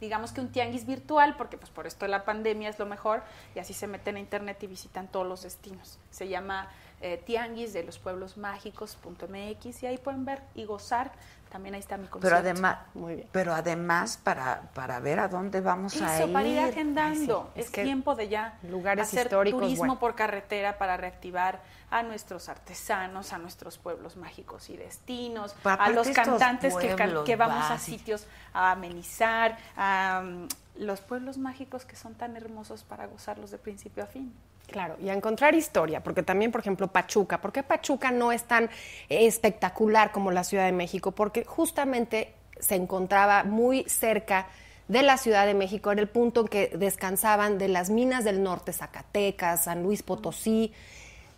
digamos que un tianguis virtual, porque pues por esto de la pandemia es lo mejor, y así se meten a internet y visitan todos los destinos. Se llama eh, tianguis de los pueblos mágicos.mx y ahí pueden ver y gozar también ahí está mi Pero concierto. además, Muy bien. pero además para, para ver a dónde vamos a Eso, ir. para ir agendando. Ay, sí, es es que tiempo de ya lugares hacer históricos, turismo bueno. por carretera para reactivar a nuestros artesanos, a nuestros pueblos mágicos y destinos, a los cantantes que, pueblos que vamos a sitios a amenizar, a mm, los pueblos mágicos que son tan hermosos para gozarlos de principio a fin. Claro, y a encontrar historia, porque también, por ejemplo, Pachuca. ¿Por qué Pachuca no es tan espectacular como la Ciudad de México? Porque justamente se encontraba muy cerca de la Ciudad de México, era el punto en que descansaban de las minas del norte, Zacatecas, San Luis Potosí.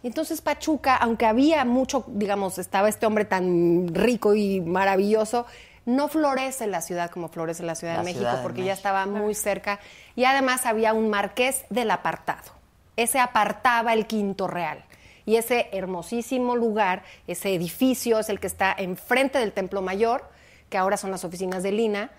Entonces Pachuca, aunque había mucho, digamos, estaba este hombre tan rico y maravilloso, no florece la ciudad como florece la Ciudad La de México, Ciudad de porque ya estaba muy cerca. Y además había un marqués del apartado. Ese apartaba el Quinto Real. Y ese hermosísimo lugar, ese edificio, es el que está enfrente del Templo Mayor, que ahora son las oficinas de Lina.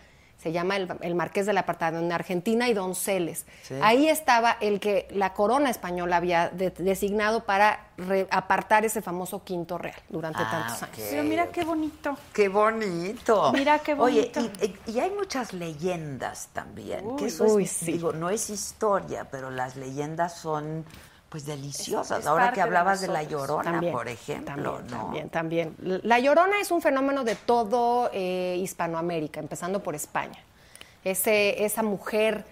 Se llama el, el Marqués del Apartado en Argentina y Donceles. Sí. Ahí estaba el que la corona española había de- designado para re- apartar ese famoso Quinto Real durante Ah, tantos años. Pero mira qué bonito. Qué bonito. Mira qué bonito. Oye, y, y- hay muchas leyendas también. que eso uy, es, sí. digo, no es historia, pero las leyendas son pues deliciosas. Es- es Ahora que de hablaba de, la llorona, También, por ejemplo, también, ¿no? También, también. La Llorona es un fenómeno de todo eh, Hispanoamérica, empezando por España. Ese, esa mujer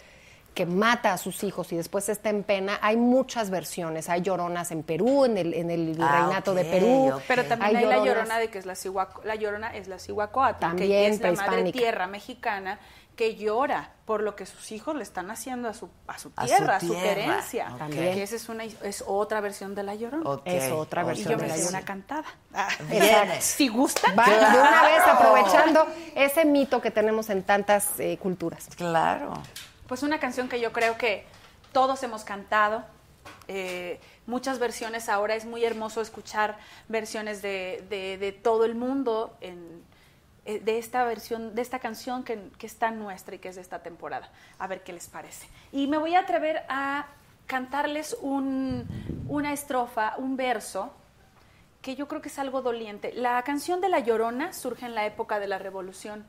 que mata a sus hijos y después está en pena, hay muchas versiones. Hay lloronas en Perú, en el, en el Ah, reinato de Perú. Pero también hay, la lloronas- llorona de que es la Cihuaco, la llorona es la Cihuacóatl, También que es la madre prehispánica. tierra mexicana que llora por lo que sus hijos le están haciendo a su, a su A su tierra, a su, tierra. También. Que esa es una es otra versión de la llorona. Es otra ok. Y versión yo de me la sé Llorona. una cantada. Ah. *laughs* Si gustan. Va, de una Claro. vez aprovechando ese mito que tenemos en tantas eh, culturas. Claro. Pues una canción que yo creo que todos hemos cantado. eh, muchas versiones ahora es muy hermoso escuchar versiones de, de- de todo el mundo en, de esta versión, de esta canción que, que es tan nuestra y que es de esta temporada. A ver qué les parece. Y me voy a atrever a cantarles un- una estrofa, un verso que yo creo que es algo doliente. La canción de La Llorona surge en la época de la Revolución.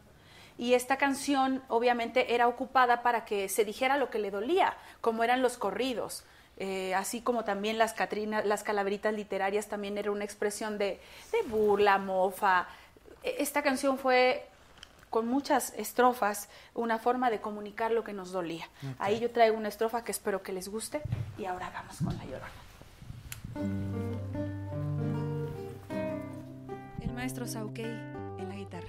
Y esta canción obviamente era ocupada para que se dijera lo que le dolía, como eran los corridos. Eh, así como también las, catrinas, las calabritas literarias también era una expresión de, de burla, mofa. E- Esta canción fue con muchas estrofas, una forma de comunicar lo que nos dolía. Ahí yo traigo una estrofa que espero que les guste y ahora vamos con la llorona. El maestro Sauquei en la guitarra.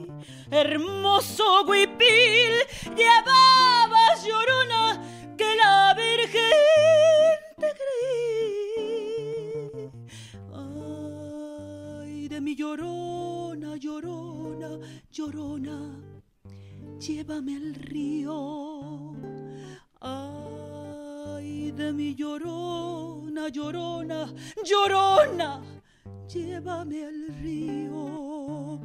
Hermoso huipil llevabas llorona que la Virgen te creí. Ay, de mi llorona, llorona, llorona, llévame al río. Ay, de mi llorona, llorona, llorona, llévame al río.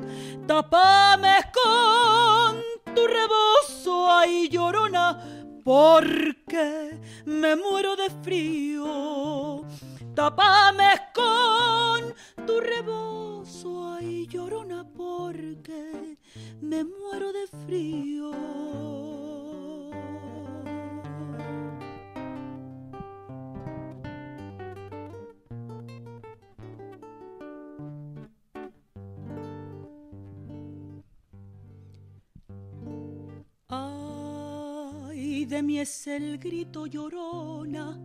Tápame con tu rebozo, ay, llorona, porque me muero de frío. Tápame con tu rebozo, ay, llorona, porque me muero de frío. De mí es el grito llorona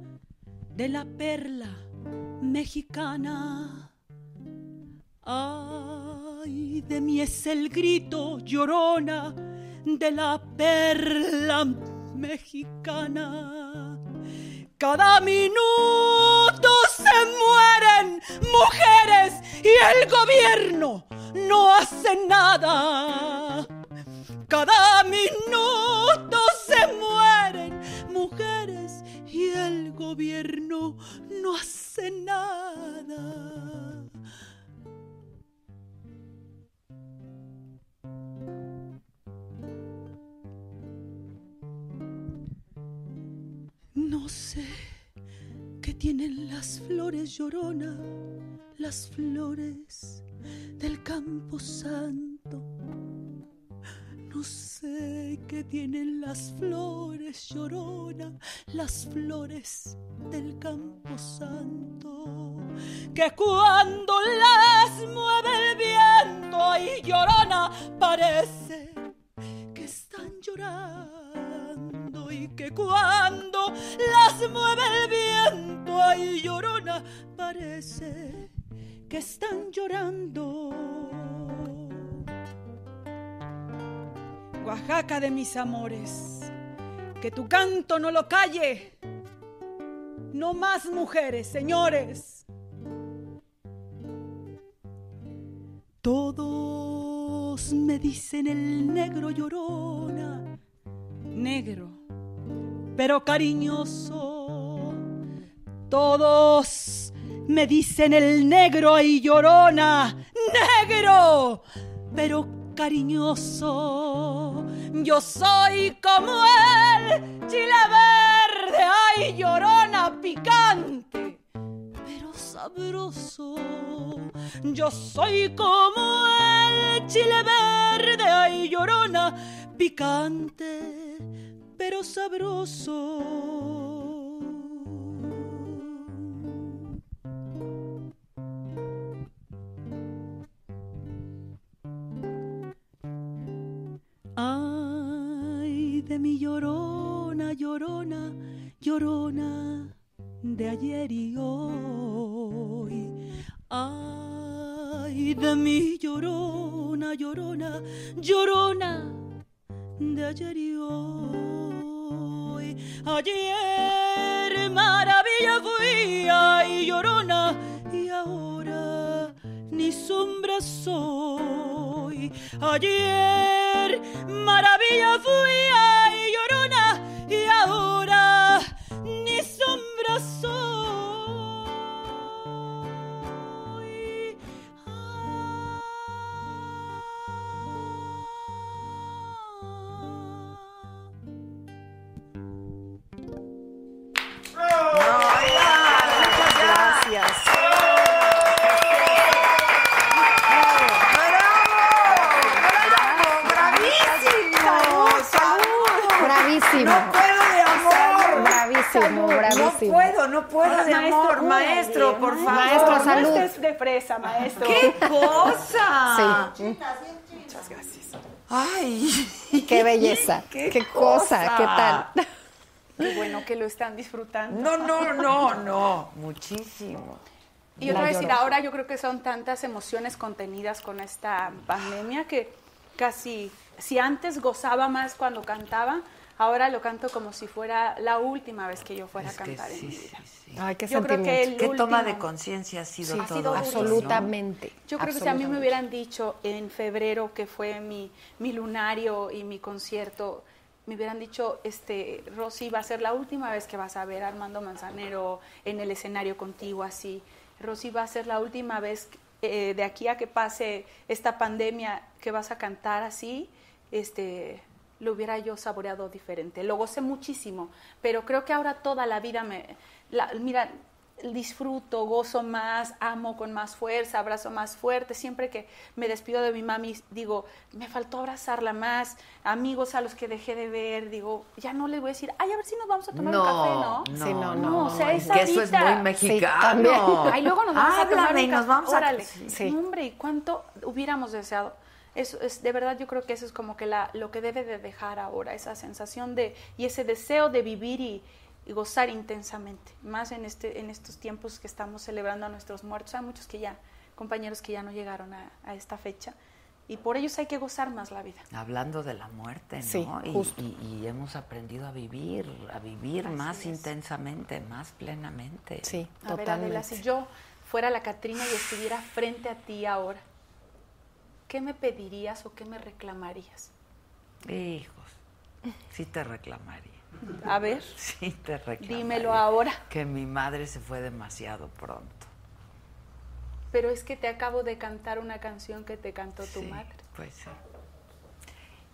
de la perla mexicana. Ay, de mí es el grito llorona de la perla mexicana Cada minuto se mueren mujeres y el gobierno no hace nada. Cada minuto gobierno no hace nada. No sé qué tienen las flores llorona, las flores del campo santo. No sé qué tienen las flores llorona, las flores del campo santo. Que cuando las mueve el viento y llorona parece que están llorando y que cuando las mueve el viento ay llorona parece que están llorando. Oaxaca de mis amores, que tu canto no lo calle. No más mujeres, señores. Todos me dicen el negro llorona, negro, pero cariñoso. Todos me dicen el negro y llorona, negro, pero cariñoso. Yo soy como el chile verde, ay llorona picante, pero sabroso. Yo soy como el chile verde, ay llorona picante, pero sabroso. Ay, de mi llorona, llorona, llorona de ayer y hoy. Ay, de mi llorona, llorona, llorona de ayer y hoy. Ayer maravilla fui, ay, llorona, y ahora ni sombra soy. Ayer maravilla fui, salud. estés de fresa, maestro. ¡Qué cosa! Sí. Muchas gracias. Ay, *laughs* Qué belleza. *laughs* Qué, cosa. ¿Qué tal? Qué bueno que lo están disfrutando. No, no, no, no. Muchísimo. Y yo te La voy a decir, ahora yo creo que son tantas emociones contenidas con esta pandemia que casi, si antes gozaba más cuando cantaba, ahora lo canto como si fuera la última vez que yo fuera a Es cantar en sí, mi sí, vida. sí. Ay, qué Yo creo que sentimiento. el ¿Qué toma de conciencia ha sido Sí, todo ha sido no? Absolutamente. Yo creo que si a mí me hubieran dicho en febrero que fue mi, mi lunario y mi concierto, me hubieran dicho, este, Rosy, va a ser la última vez que vas a ver a Armando Manzanero en el escenario contigo así. Rosy, va a ser la última vez eh, de aquí a que pase esta pandemia que vas a cantar así. Este, lo hubiera yo saboreado diferente. Lo gocé muchísimo, pero creo que ahora toda la vida me... la- mira, disfruto, gozo más, amo con más fuerza, abrazo más fuerte. Siempre que me despido de mi mami, digo, me faltó abrazarla más. Amigos a los que dejé de ver, digo, ya no les voy a decir, ay, a ver si nos vamos a tomar un café, ¿no? no, Sí, no, no, no, o sea, es es que eso es muy mexicano. también. Ay, luego nos vamos a tomar un y nos café. vamos a... Órale. Sí. Hombre, ¿y cuánto hubiéramos deseado? Eso es, de verdad, yo creo que eso es como que la, lo que debe de dejar ahora, esa sensación de, y ese deseo de vivir y, y gozar intensamente, más en, este, en estos tiempos que estamos celebrando a nuestros muertos. Hay muchos que ya, compañeros que ya no llegaron a, a esta fecha, Y por ellos hay que gozar más la vida. Hablando de la muerte, ¿no? Sí, y, justo. y- y hemos aprendido a vivir, a vivir más intensamente, más plenamente. Sí, A ver, Adela, si yo fuera la Catrina y estuviera frente a ti ahora, ¿qué me pedirías o qué me reclamarías? Hijos, sí te reclamaría. A ver, *laughs* Sí te reclamaría. dímelo ahora. Que mi madre se fue demasiado pronto. Pero es que te acabo de cantar una canción que te cantó tu madre. Pues sí.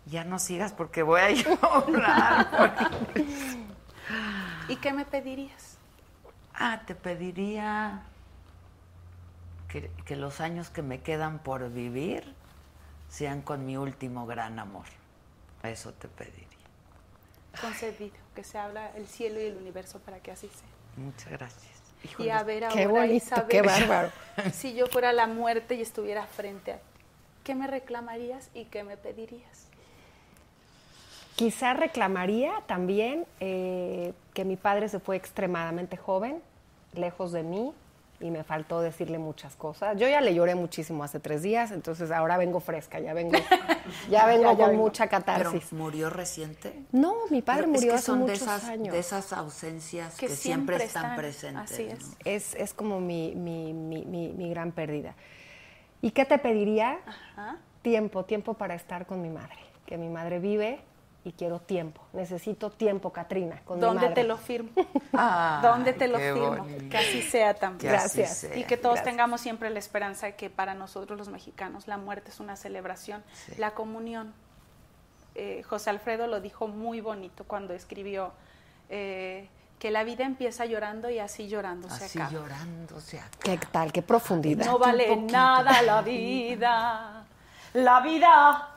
Ya no sigas porque voy a *laughs* llorar. ¿Y qué me pedirías? Ah, te pediría que, que los años que me quedan por vivir sean con mi último gran amor. Eso te pediría. Concedido, que se habla el cielo y el universo para que así sea. Muchas gracias. Y Híjole. a ver Qué ahora, bonito, Isabel, qué bárbaro. *laughs* Si yo fuera la muerte y estuviera frente a ti, ¿qué me reclamarías y qué me pedirías? Quizá reclamaría también eh, que mi padre se fue extremadamente joven, lejos de mí, y me faltó decirle muchas cosas. Yo ya le lloré muchísimo hace tres días, entonces ahora vengo fresca, ya vengo, *laughs* ya vengo Ya, ya con vengo. mucha catarsis. ¿Pero murió reciente? No, mi padre Pero es murió que hace son de muchos esas, años. de esas ausencias que, Que siempre, siempre están, están, presentes. así es. ¿no? Es, es como mi, mi, mi, mi- mi gran pérdida. ¿Y qué te pediría? Ajá. Tiempo, tiempo para estar con mi madre. Que mi madre vive y quiero tiempo. Necesito tiempo, Katrina, con mi ¿Dónde madre. te lo firmo? *laughs* Ay, ¿Dónde te lo firmo? bonito. Que así sea también. Que así Gracias. sea. Y que todos Gracias. tengamos siempre la esperanza de que para nosotros los mexicanos la muerte es una celebración, Sí. la comunión. Eh, José Alfredo lo dijo muy bonito cuando escribió eh, que la vida empieza llorando y así llorando se Así llorando se acaba. ¿Qué tal? ¿Qué profundidad? No vale nada la vida, la vida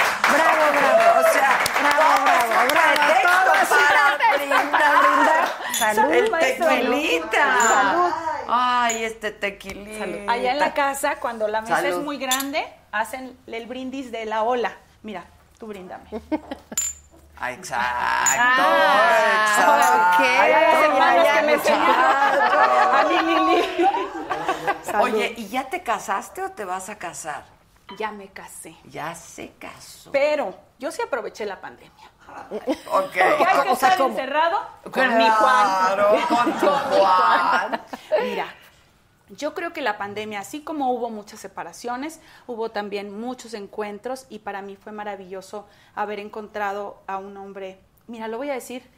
¡Bravo, bravo! O sea, ¡Bravo, bravo, bravo! Todo es un pretexto para brindar. ¡Salud, el tequilita. ¡Salud! Ay, este tequilita. Allá en la casa, cuando la mesa Salud. es muy grande, hacen el brindis de la ola. Mira, tú bríndame. Ah, Exacto, Ah, exacto. ok. Ay, ay, que me. A Lili. Oye, ¿y ya te casaste o te vas a casar? Ya me casé. Ya se casó. Pero yo sí aproveché la pandemia. Ok. ¿Qué hay que O sea, estar ¿cómo? encerrado? Con mi Juan. Con *laughs* tu Juan. Mira, yo creo que la pandemia, así como hubo muchas separaciones, hubo también muchos encuentros y para mí fue maravilloso haber encontrado a un hombre. Mira, lo voy a decir,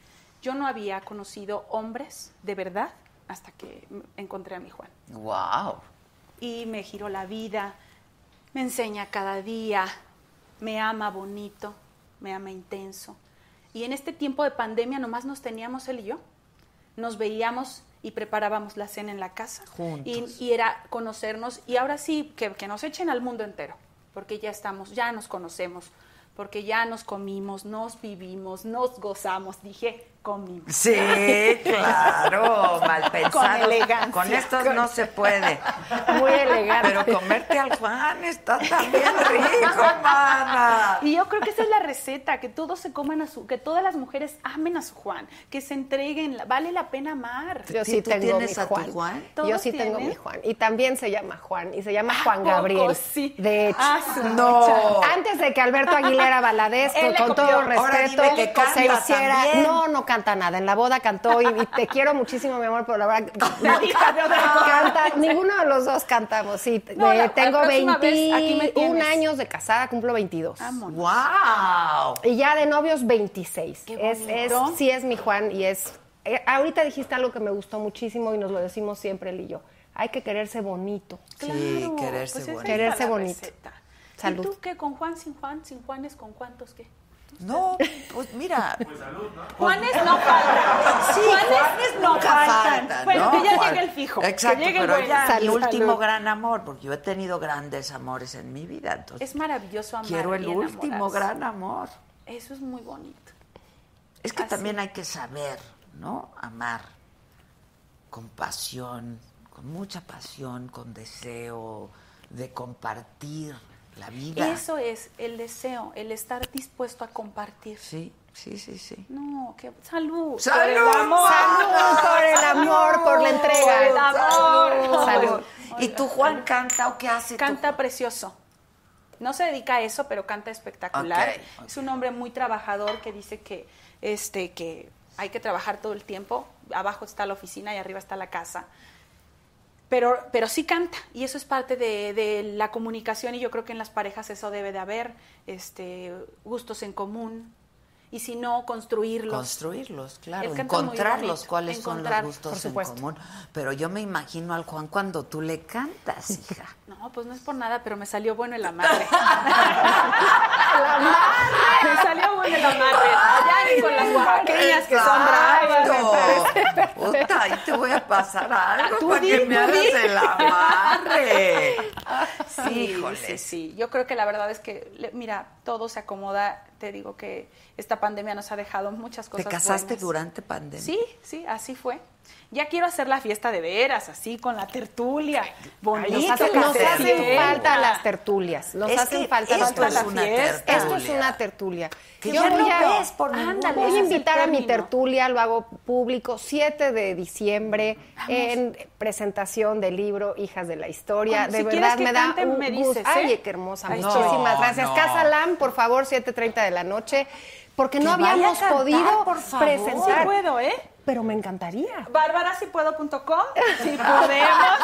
yo no había conocido hombres de verdad hasta que encontré a mi Juan. Wow. Y me giró la vida, me enseña cada día, me ama bonito, me ama intenso. Y en este tiempo de pandemia nomás nos teníamos él y yo. Nos veíamos y preparábamos la cena en la casa. Juntos. Y, y era conocernos. Y ahora sí, que, que nos echen al mundo entero. Porque ya estamos, ya nos conocemos. Porque ya nos comimos, nos vivimos, nos gozamos. Dije, Sí, claro, *laughs* mal pensado. elegancia. Con estos no se puede. *laughs* Muy elegante. Pero comerte al Juan está también rico, mana. Y yo creo que esa es la receta, que todos se coman a su, que todas las mujeres amen a su Juan, que se entreguen, vale la pena amar. Yo ¿Tú sí tengo tienes mi a tu Juan. Juan? Yo ¿Todos sí tengo tienen? mi Juan. Y también se llama Juan. Y se llama ¿A Juan poco Gabriel. sí? De hecho. Ah, No. Antes de que Alberto Aguilera *laughs* Valadez, con, todo respeto, se hiciera. también. No, no canta nada. En la boda cantó y, y te quiero muchísimo, mi amor, pero la verdad. *laughs* Canta, ninguno de los dos cantamos. Sí, No, eh, la- tengo la próxima vez, aquí me 21 tienes. años de casada, cumplo 22. Vámonos. Wow. Y ya de novios 26. Qué Es, es, sí es mi Juan y es... eh, ahorita dijiste algo que me gustó muchísimo y nos lo decimos siempre él y yo. Hay que quererse bonito. Sí, Claro, quererse pues esa bonito. Quererse bonito. Salud. ¿Y tú qué? ¿Con Juan, sin Juan? ¿Sin Juanes, con cuántos qué? No, pues mira. Juanes no faltan. Sí, Juanes no faltan. faltan, Bueno, ¿no? que ya llegue el fijo. que Exacto, llegue el pero ya mi Salud. último Salud. gran amor, porque yo he tenido grandes amores en mi vida, entonces Es maravilloso amar quiero el y último gran amor. Eso es muy bonito. Es que Así. también hay que saber, ¿no? Amar con pasión, con mucha pasión, con deseo de compartir la vida. Eso es el deseo, el estar dispuesto a compartir. Sí, sí, sí, sí. No, que salud. ¡Salud! Por el amor. Salud por el amor, por la entrega. Por el amor. Salud. ¿Y tú, Juan, canta o qué hace? tú? Canta precioso. No se dedica a eso, pero canta espectacular. Es un hombre muy trabajador que dice que, este, que hay que trabajar todo el tiempo. Abajo está la oficina y arriba está la casa. Pero, pero sí canta y eso es parte de, de la comunicación y yo creo que en las parejas eso debe de haber, este, gustos en común y si no, construirlos. Construirlos, claro, encontrarlos, cuáles encontrar, son los gustos en común. Pero yo me imagino al Juan cuando tú le cantas, hija. *laughs* No, pues no es por nada, pero me salió bueno el amarre. *laughs* *laughs* me salió bueno el amarre. Allá y con las oaxaqueñas que son bravas. *laughs* Puta, ahí te voy a pasar algo Tú para di, que tú me hagas di. el amarre. Sí, Híjole. sí, sí. Yo creo que la verdad es que, mira, todo se acomoda. Te digo que esta pandemia nos ha dejado muchas ¿Te cosas casaste buenas. durante pandemia? Sí, sí, así fue. Ya quiero hacer la fiesta de veras, así, con la tertulia. Bonito, Nos, hace- hacen falta las tertulias. Nos Es hacen falta esto las es tertulias. una fiesta. tertulia. Esto es una tertulia. Que Yo voy no a- ves por ningún Ándale, Voy a invitar a mi tertulia, lo hago público, 7 de diciembre, en presentación del libro Hijas de la Historia. De si verdad me da un me gusto. ¿eh? Ay, qué hermosa. Ahí Muchísimas gracias. No, Casa no. Lam, por favor, 7.30 de la noche, porque no Que habíamos cantar, podido por favor. presentar. Sí puedo, ¿eh? Pero me encantaría. Bárbarasipuedo.com, *laughs* si podemos.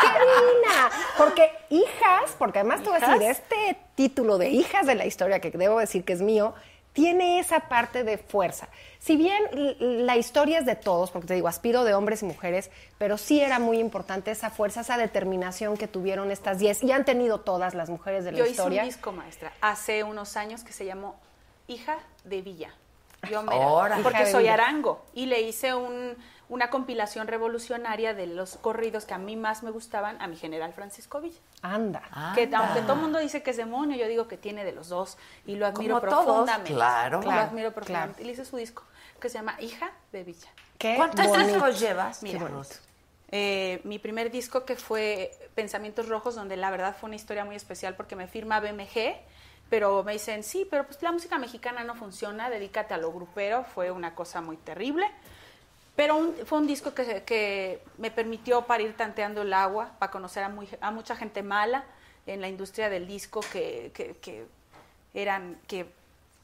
¡Qué divina! Porque hijas, porque además te voy a ¿Hijas? decir, este título de hijas de la historia, que debo decir que es mío, tiene esa parte de fuerza. Si bien la historia es de todos, porque te digo, aspiro de hombres y mujeres, pero sí era muy importante esa fuerza, esa determinación que tuvieron estas 10 y han tenido todas las mujeres de la Yo hice historia. un disco, maestra, hace unos años que se llamó Hija de Villa. Yo me porque soy arango y le hice un- una compilación revolucionaria de los corridos que a mí más me gustaban a mi general Francisco Villa. Anda. Que Anda. aunque todo el mundo dice que es demonio, yo digo que tiene de los dos y lo admiro Como todos, profundamente. claro. lo admiro profundamente. claro. Y le hice su disco que se llama Hija de Villa. Qué ¿Cuántos bonito. discos llevas? Mira, Qué bonito. Eh, mi primer disco que fue Pensamientos Rojos, donde la verdad fue una historia muy especial porque me firma BMG, pero me dicen, sí, pero pues la música mexicana no funciona, dedícate a lo grupero, fue una cosa muy terrible. Pero fue un disco que, que me permitió para ir tanteando el agua, para conocer a, mucha gente mala en la industria del disco que, que- que eran, que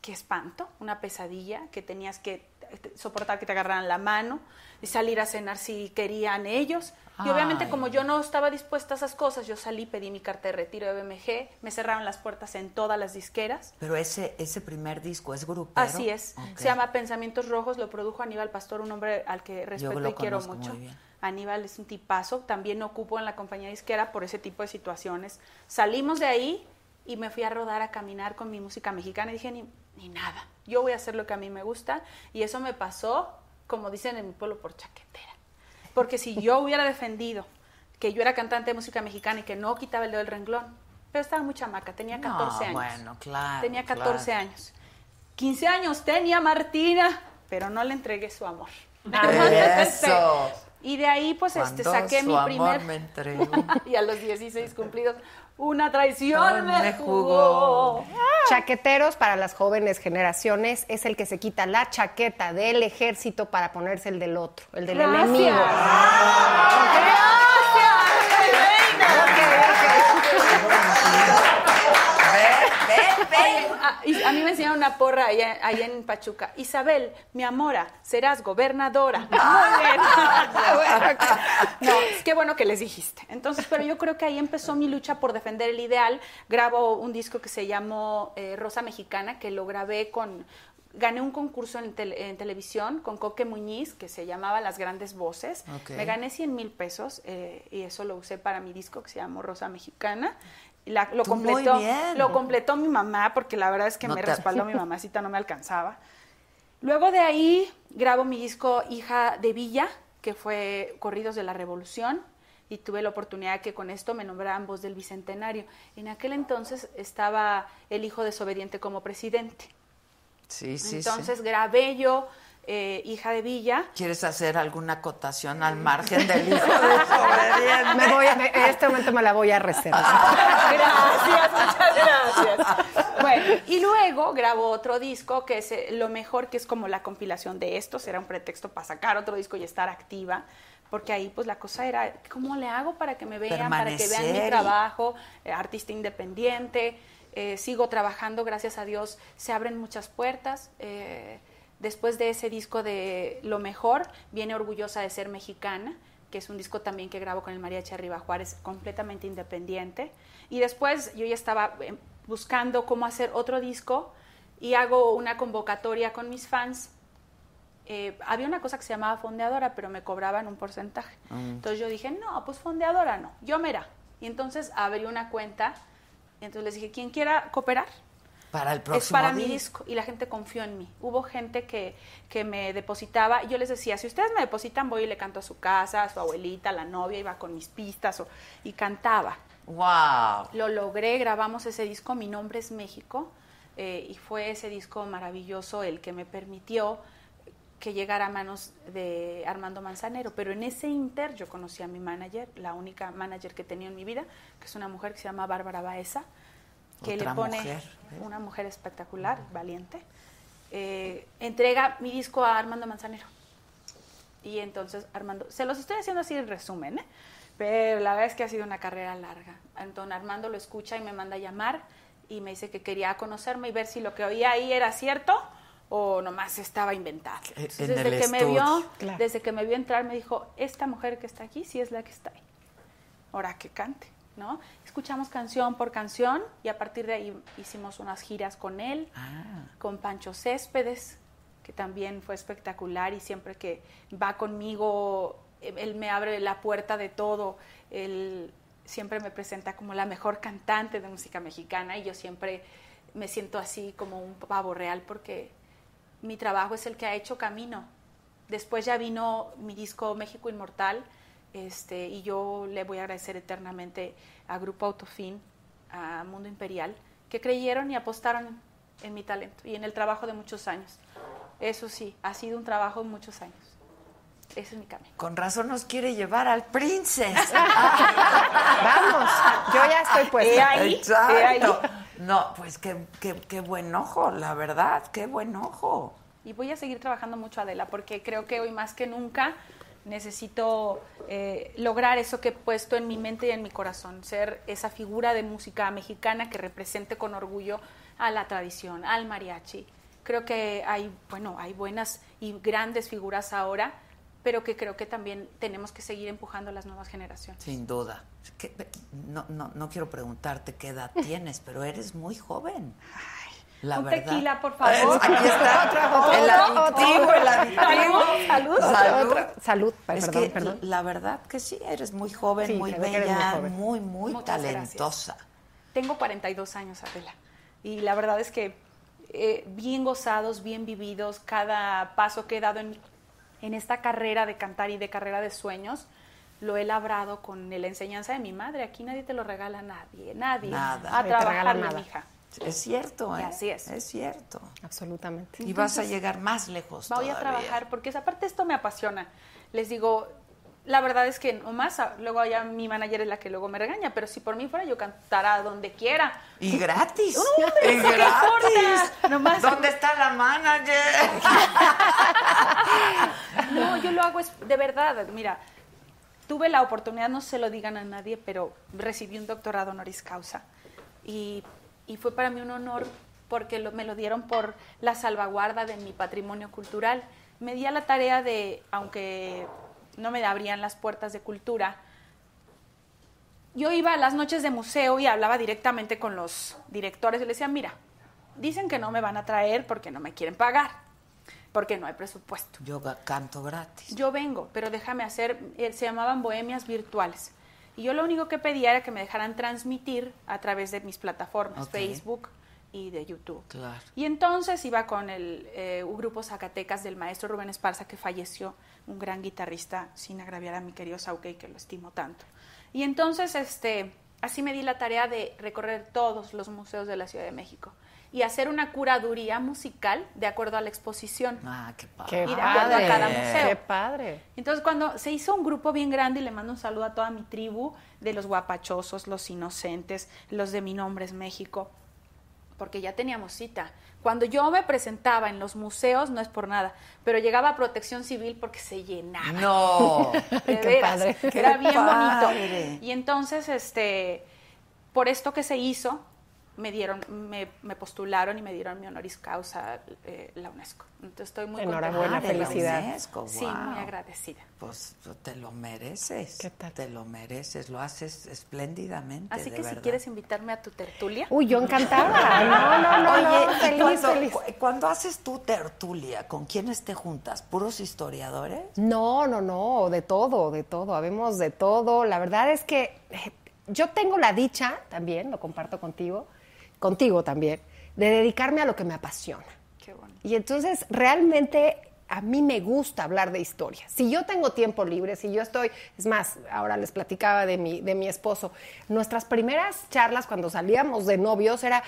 espanto, una pesadilla, que tenías que eh, soportar que te agarraran la mano y salir a cenar si querían ellos. Y obviamente Ay. como yo no estaba dispuesta a esas cosas, yo salí, pedí mi carta de retiro de BMG, me cerraron las puertas en todas las disqueras. Pero ese, ese primer disco es grupero. Así es. Se llama Pensamientos Rojos, lo produjo Aníbal Pastor, un hombre al que respeto y quiero mucho. muy bien. Aníbal es un tipazo, también ocupo en la compañía disquera por ese tipo de situaciones. Salimos de ahí y me fui a rodar, a caminar con mi música mexicana y dije, ni, ni nada, yo voy a hacer lo que a mí me gusta y eso me pasó, como dicen en mi pueblo, por chaquetera. Porque si yo hubiera defendido que yo era cantante de música mexicana y que no quitaba el dedo del renglón, pero estaba muy chamaca, tenía No, 14 años. bueno, claro, Tenía 14 claro. años. 15 años tenía Martina, pero no le entregué su amor. *laughs* Eso. Y de ahí, pues, este, saqué su mi amor primer... me entregó. *laughs* y a los 16 cumplidos, una traición Me me jugó. Chaqueteros para las jóvenes generaciones es el que se quita la chaqueta del ejército para ponerse el del otro, el del Gracias. enemigo. Ah, a mí me enseñaron una porra allá, allá en Pachuca. Isabel, mi amora, serás gobernadora. *laughs* *laughs* Muy bien. no, es que bueno que les dijiste. Entonces, pero yo creo que ahí empezó mi lucha por defender el ideal. Grabo un disco que se llamó eh, Rosa Mexicana, que lo grabé con... Gané un concurso en, tele- en televisión con Coque Muñiz que se llamaba Las Grandes Voces. Me gané 100 mil pesos eh, y eso lo usé para mi disco que se llamó Rosa Mexicana. La- lo Tú completó, bien. lo completó mi mamá porque la verdad es que No me te- respaldó mi *laughs* mamacita, no me alcanzaba. Luego de ahí grabo mi disco Hija de Villa, que fue Corridos de la Revolución, y tuve la oportunidad que con esto me nombraran voz del Bicentenario. En aquel entonces estaba el hijo desobediente como presidente. Sí, sí, entonces sí. grabé yo eh, Hija de Villa. ¿Quieres hacer alguna acotación al margen del hijo *laughs* desobediente? Me voy, a- me- en este momento me la voy a reservar. Gracias, muchas gracias. *laughs* Bueno, y luego grabo otro disco que es eh, lo mejor, que es como la compilación de estos, era un pretexto para sacar otro disco y estar activa, porque ahí pues la cosa era, ¿cómo le hago para que me vean, para que vean mi trabajo, eh, artista independiente? eh, sigo trabajando, gracias a Dios, se abren muchas puertas. eh, después de ese disco de Lo Mejor, viene Orgullosa de Ser Mexicana, que es un disco también que grabo con el Mariachi Arriba Juárez, completamente independiente. Y después yo ya estaba eh, buscando cómo hacer otro disco y hago una convocatoria con mis fans. Eh, había una cosa que se llamaba fondeadora, pero me cobraban un porcentaje. Mm. Entonces yo dije, no, pues fondeadora no, yo mera. Y entonces abrí una cuenta y entonces les dije, quien quiera cooperar, Para el es próximo para mi disco. disco y la gente confió en mí. Hubo gente que, que me depositaba y yo les decía, si ustedes me depositan voy y le canto a su casa, a su abuelita, a la novia, iba con mis pistas o- y cantaba. ¡Wow! Lo logré, grabamos ese disco, Mi Nombre es México, eh, y fue ese disco maravilloso el que me permitió que llegara a manos de Armando Manzanero. Pero en ese inter yo conocí a mi manager, la única manager que tenía en mi vida, que es una mujer que se llama Bárbara Baeza, que Otra le pone mujer, ¿eh? una mujer espectacular, valiente. Eh, entrega mi disco a Armando Manzanero. Y entonces Armando, se los estoy haciendo así en resumen, ¿eh? pero la verdad es que ha sido una carrera larga. Entonces Armando lo escucha y me manda a llamar y me dice que quería conocerme y ver si lo que oía ahí era cierto o nomás estaba inventado. Entonces, en desde que me vio. Claro. desde que me vio entrar me dijo, esta mujer que está aquí sí es la que está ahí. Ahora que cante, ¿no? Escuchamos canción por canción y a partir de ahí hicimos unas giras con él Ah, con Pancho Céspedes, que también fue espectacular y siempre que va conmigo, eh, él me abre la puerta de todo, él siempre me presenta como la mejor cantante de música mexicana y yo siempre me siento así como un pavo real porque mi trabajo es el que ha hecho camino. Después ya vino mi disco México Inmortal este, y yo le voy a agradecer eternamente a Grupo Autofin, a Mundo Imperial, que creyeron y apostaron en mi talento y en el trabajo de muchos años. Eso sí, ha sido un trabajo de muchos años. Ese es mi camino. con razón nos quiere llevar al Princess. *laughs* Vamos, yo ya estoy puesta. Ahí, Exacto. ahí. No, pues qué, qué, qué buen ojo, la verdad, qué buen ojo. Y voy a seguir trabajando mucho, Adela, porque creo que hoy más que nunca necesito eh, lograr eso que he puesto en mi mente y en mi corazón, ser esa figura de música mexicana que represente con orgullo a la tradición, al mariachi. Creo que hay, bueno, hay buenas y grandes figuras ahora, pero que creo que también tenemos que seguir empujando a las nuevas generaciones. Sin duda. ¿Qué- no, no, no quiero preguntarte qué edad tienes, pero eres muy joven. La Un verdad. tequila, por favor. Aquí está. Otro, el adictivo, otro. el adictivo. Salud, salud. Salud. Otra- salud, Es perdón, que perdón. la verdad que sí, eres muy joven, Sí, muy muy bella, joven. muy, muy Muchas gracias. talentosa. Tengo 42 años, Adela. Y la verdad es que eh, bien gozados, bien vividos, cada paso que he dado en, en esta carrera de cantar y de carrera de sueños, lo he labrado con la enseñanza de mi madre. Aquí nadie te lo regala a nadie, nadie. Nada. A trabajarle, nada. mija. Es cierto, ¿eh? Así es. Es cierto. Absolutamente. Y vas a llegar más lejos Voy a trabajar, porque esa parte esto me apasiona. Les digo, la verdad es que nomás, a- luego ya mi manager es la que luego me regaña, pero si por mí fuera yo cantara donde quiera. Y gratis. No, hombre, y ¿eso qué gratis. Nomás- ¿Dónde está la manager? *laughs* No, yo lo hago es de verdad. Mira, tuve la oportunidad, no se lo digan a nadie, pero recibí un doctorado honoris causa. Y, y fue para mí un honor porque lo- me lo dieron por la salvaguarda de mi patrimonio cultural. Me di a la tarea de, aunque no me abrían las puertas de cultura, yo iba a las noches de museo y hablaba directamente con los directores y les decía, mira, dicen que no me van a traer porque no me quieren pagar, porque no hay presupuesto. Yo canto gratis. Yo vengo, pero déjame hacer, eh, se llamaban bohemias virtuales. Y yo lo único que pedía era que me dejaran transmitir a través de mis plataformas, Ok. Facebook y de YouTube. Claro. Y entonces iba con el eh, un grupo Zacatecas del maestro Rubén Esparza, que falleció, un gran guitarrista, sin agraviar a mi querido Sauquei, que lo estimo tanto. Y entonces, este, así me di la tarea de recorrer todos los museos de la Ciudad de México y hacer una curaduría musical de acuerdo a la exposición. Ah, qué padre. Y de acuerdo a cada museo. Qué padre. Entonces, cuando se hizo un grupo bien grande, y le mando un saludo a toda mi tribu, de los guapachosos, los inocentes, los de Mi Nombre es México, porque ya teníamos cita. Cuando yo me presentaba en los museos, no es por nada, pero llegaba a protección civil porque se llenaba. No. *laughs* De Qué veras, padre. Era Qué bien padre. bonito. Y entonces, este, por esto que se hizo, me dieron, me, me postularon y me dieron mi honoris causa eh, la UNESCO. Entonces estoy muy Enhorabuena, Ah, de la felicidad. UNESCO, Sí, wow. muy agradecida. Pues te lo mereces. ¿Qué tal? Te lo mereces, lo haces espléndidamente. Así de que si quieres invitarme a tu tertulia. Uy, yo encantada. No, no, no, Oye, no, feliz, cuando, feliz. cu- cuando haces tu tertulia, ¿con quiénes te juntas? ¿Puros historiadores? No, no, no, de todo, de todo, habemos de todo. La verdad es que eh, yo tengo la dicha también, lo comparto contigo, contigo también, de dedicarme a lo que me apasiona. Qué bonito. Y entonces realmente a mí me gusta hablar de historia. Si yo tengo tiempo libre, si yo estoy, es más, ahora les platicaba de mi, de mi esposo, nuestras primeras charlas cuando salíamos de novios era,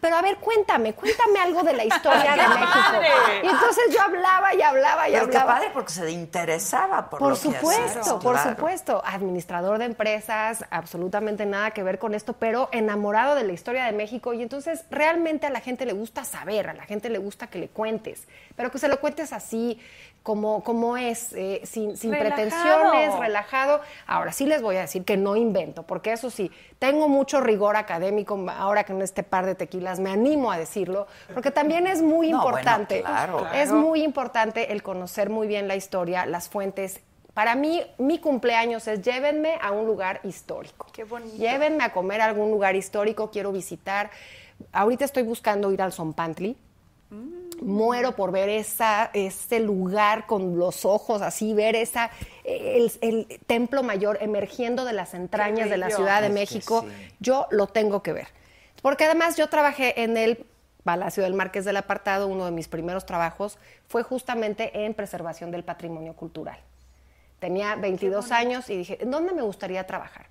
pero a ver, cuéntame, cuéntame algo de la *laughs* historia de México. Y entonces yo hablaba y hablaba y Pero qué hablaba. padre porque se interesaba por, Por lo que supuesto, hacías, por claro. supuesto. Administrador de empresas, absolutamente nada que ver con esto, pero enamorado de la historia de México. Y entonces realmente a la gente le gusta saber, a la gente le gusta que le cuentes, pero que se lo cuentes así, como, como es, eh, sin, sin Relajado. pretensiones, relajado. Ahora sí les voy a decir que no invento, porque eso sí, tengo mucho rigor académico, ahora que en este par de tequilas me animo a decirlo, porque también es muy *laughs* No, bueno, importante. claro. Es muy importante el conocer muy bien la historia, las fuentes. Para mí, mi cumpleaños es llévenme a un lugar histórico. Qué bonito. Llévenme a comer a algún lugar histórico, quiero visitar. Ahorita estoy buscando ir al Zompantli. Muero por ver esa, ese lugar con los ojos así, ver esa, el, el templo mayor emergiendo de las entrañas de la. Ciudad de Es México. sí. Yo lo tengo que ver. Porque además yo trabajé en el Palacio del Marqués del Apartado, uno de mis primeros trabajos fue justamente en preservación del patrimonio cultural. Tenía 22 años y dije, ¿en dónde me gustaría trabajar?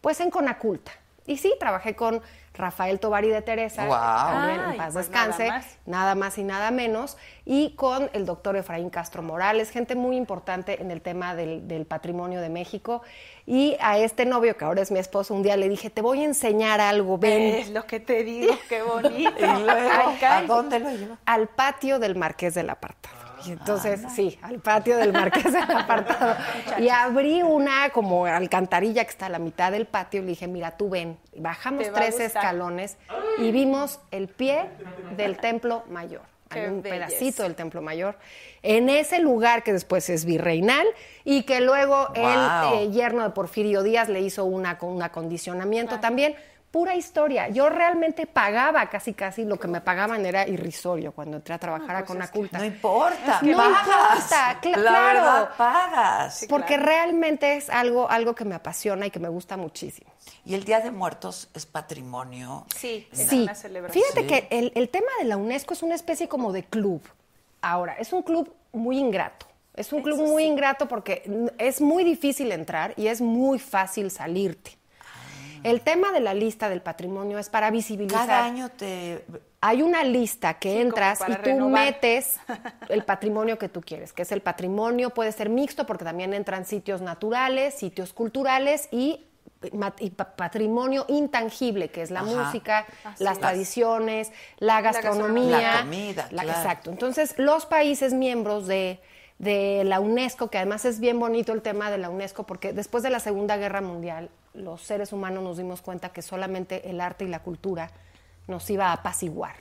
Pues en Conaculta. Y sí, trabajé con Rafael Tovari de Teresa, también en paz pues descanse, nada más. nada más y nada menos, y con el doctor Efraín Castro Morales, gente muy importante en el tema del, del patrimonio de México. Y a este novio, que ahora es mi esposo, un día le dije, te voy a enseñar algo, ven *laughs* Es lo que te digo, qué bonito. *laughs* Y luego, Ay, ¿a dónde lo lleva? al patio del Marqués del Apartado. Y entonces, sí, al patio del Marqués del *laughs* Apartado. y abrí una como alcantarilla que está a la mitad del patio y le dije, mira, tú ven. Bajamos tres escalones y vimos el pie del Templo Mayor. Qué Hay un belleza. pedacito del Templo Mayor. En ese lugar que después es virreinal y que luego Wow. el eh, yerno de Porfirio Díaz le hizo una, con un acondicionamiento también. Pura historia. Yo realmente pagaba casi casi lo que me pagaban era irrisorio cuando entré a trabajar a Conaculta. No importa, No pagas. importa, cla- La claro. verdad, pagas. porque realmente es algo, algo que me apasiona y que me gusta muchísimo. Y el Día de Muertos es patrimonio. Sí, es Sí, una celebración. fíjate Sí. que el, el tema de la UNESCO es una especie como de club. Ahora, es un club muy ingrato. Es un club muy ingrato porque es muy difícil entrar y es muy fácil salirte. El tema de la lista del patrimonio es para visibilizar. Cada año te... Hay una lista que Sí, entras y tú renovar. metes *laughs* el patrimonio que tú quieres, que es el patrimonio, puede ser mixto porque también entran sitios naturales, sitios culturales y, patrimonio intangible, que es la Ajá. música, Así las es. tradiciones, la gastronomía. La comida, claro. Exacto. Entonces, los países miembros de, de la UNESCO, que además es bien bonito el tema de la UNESCO, porque después de la Segunda Guerra Mundial, los seres humanos nos dimos cuenta que solamente el arte y la cultura nos iba a apaciguar.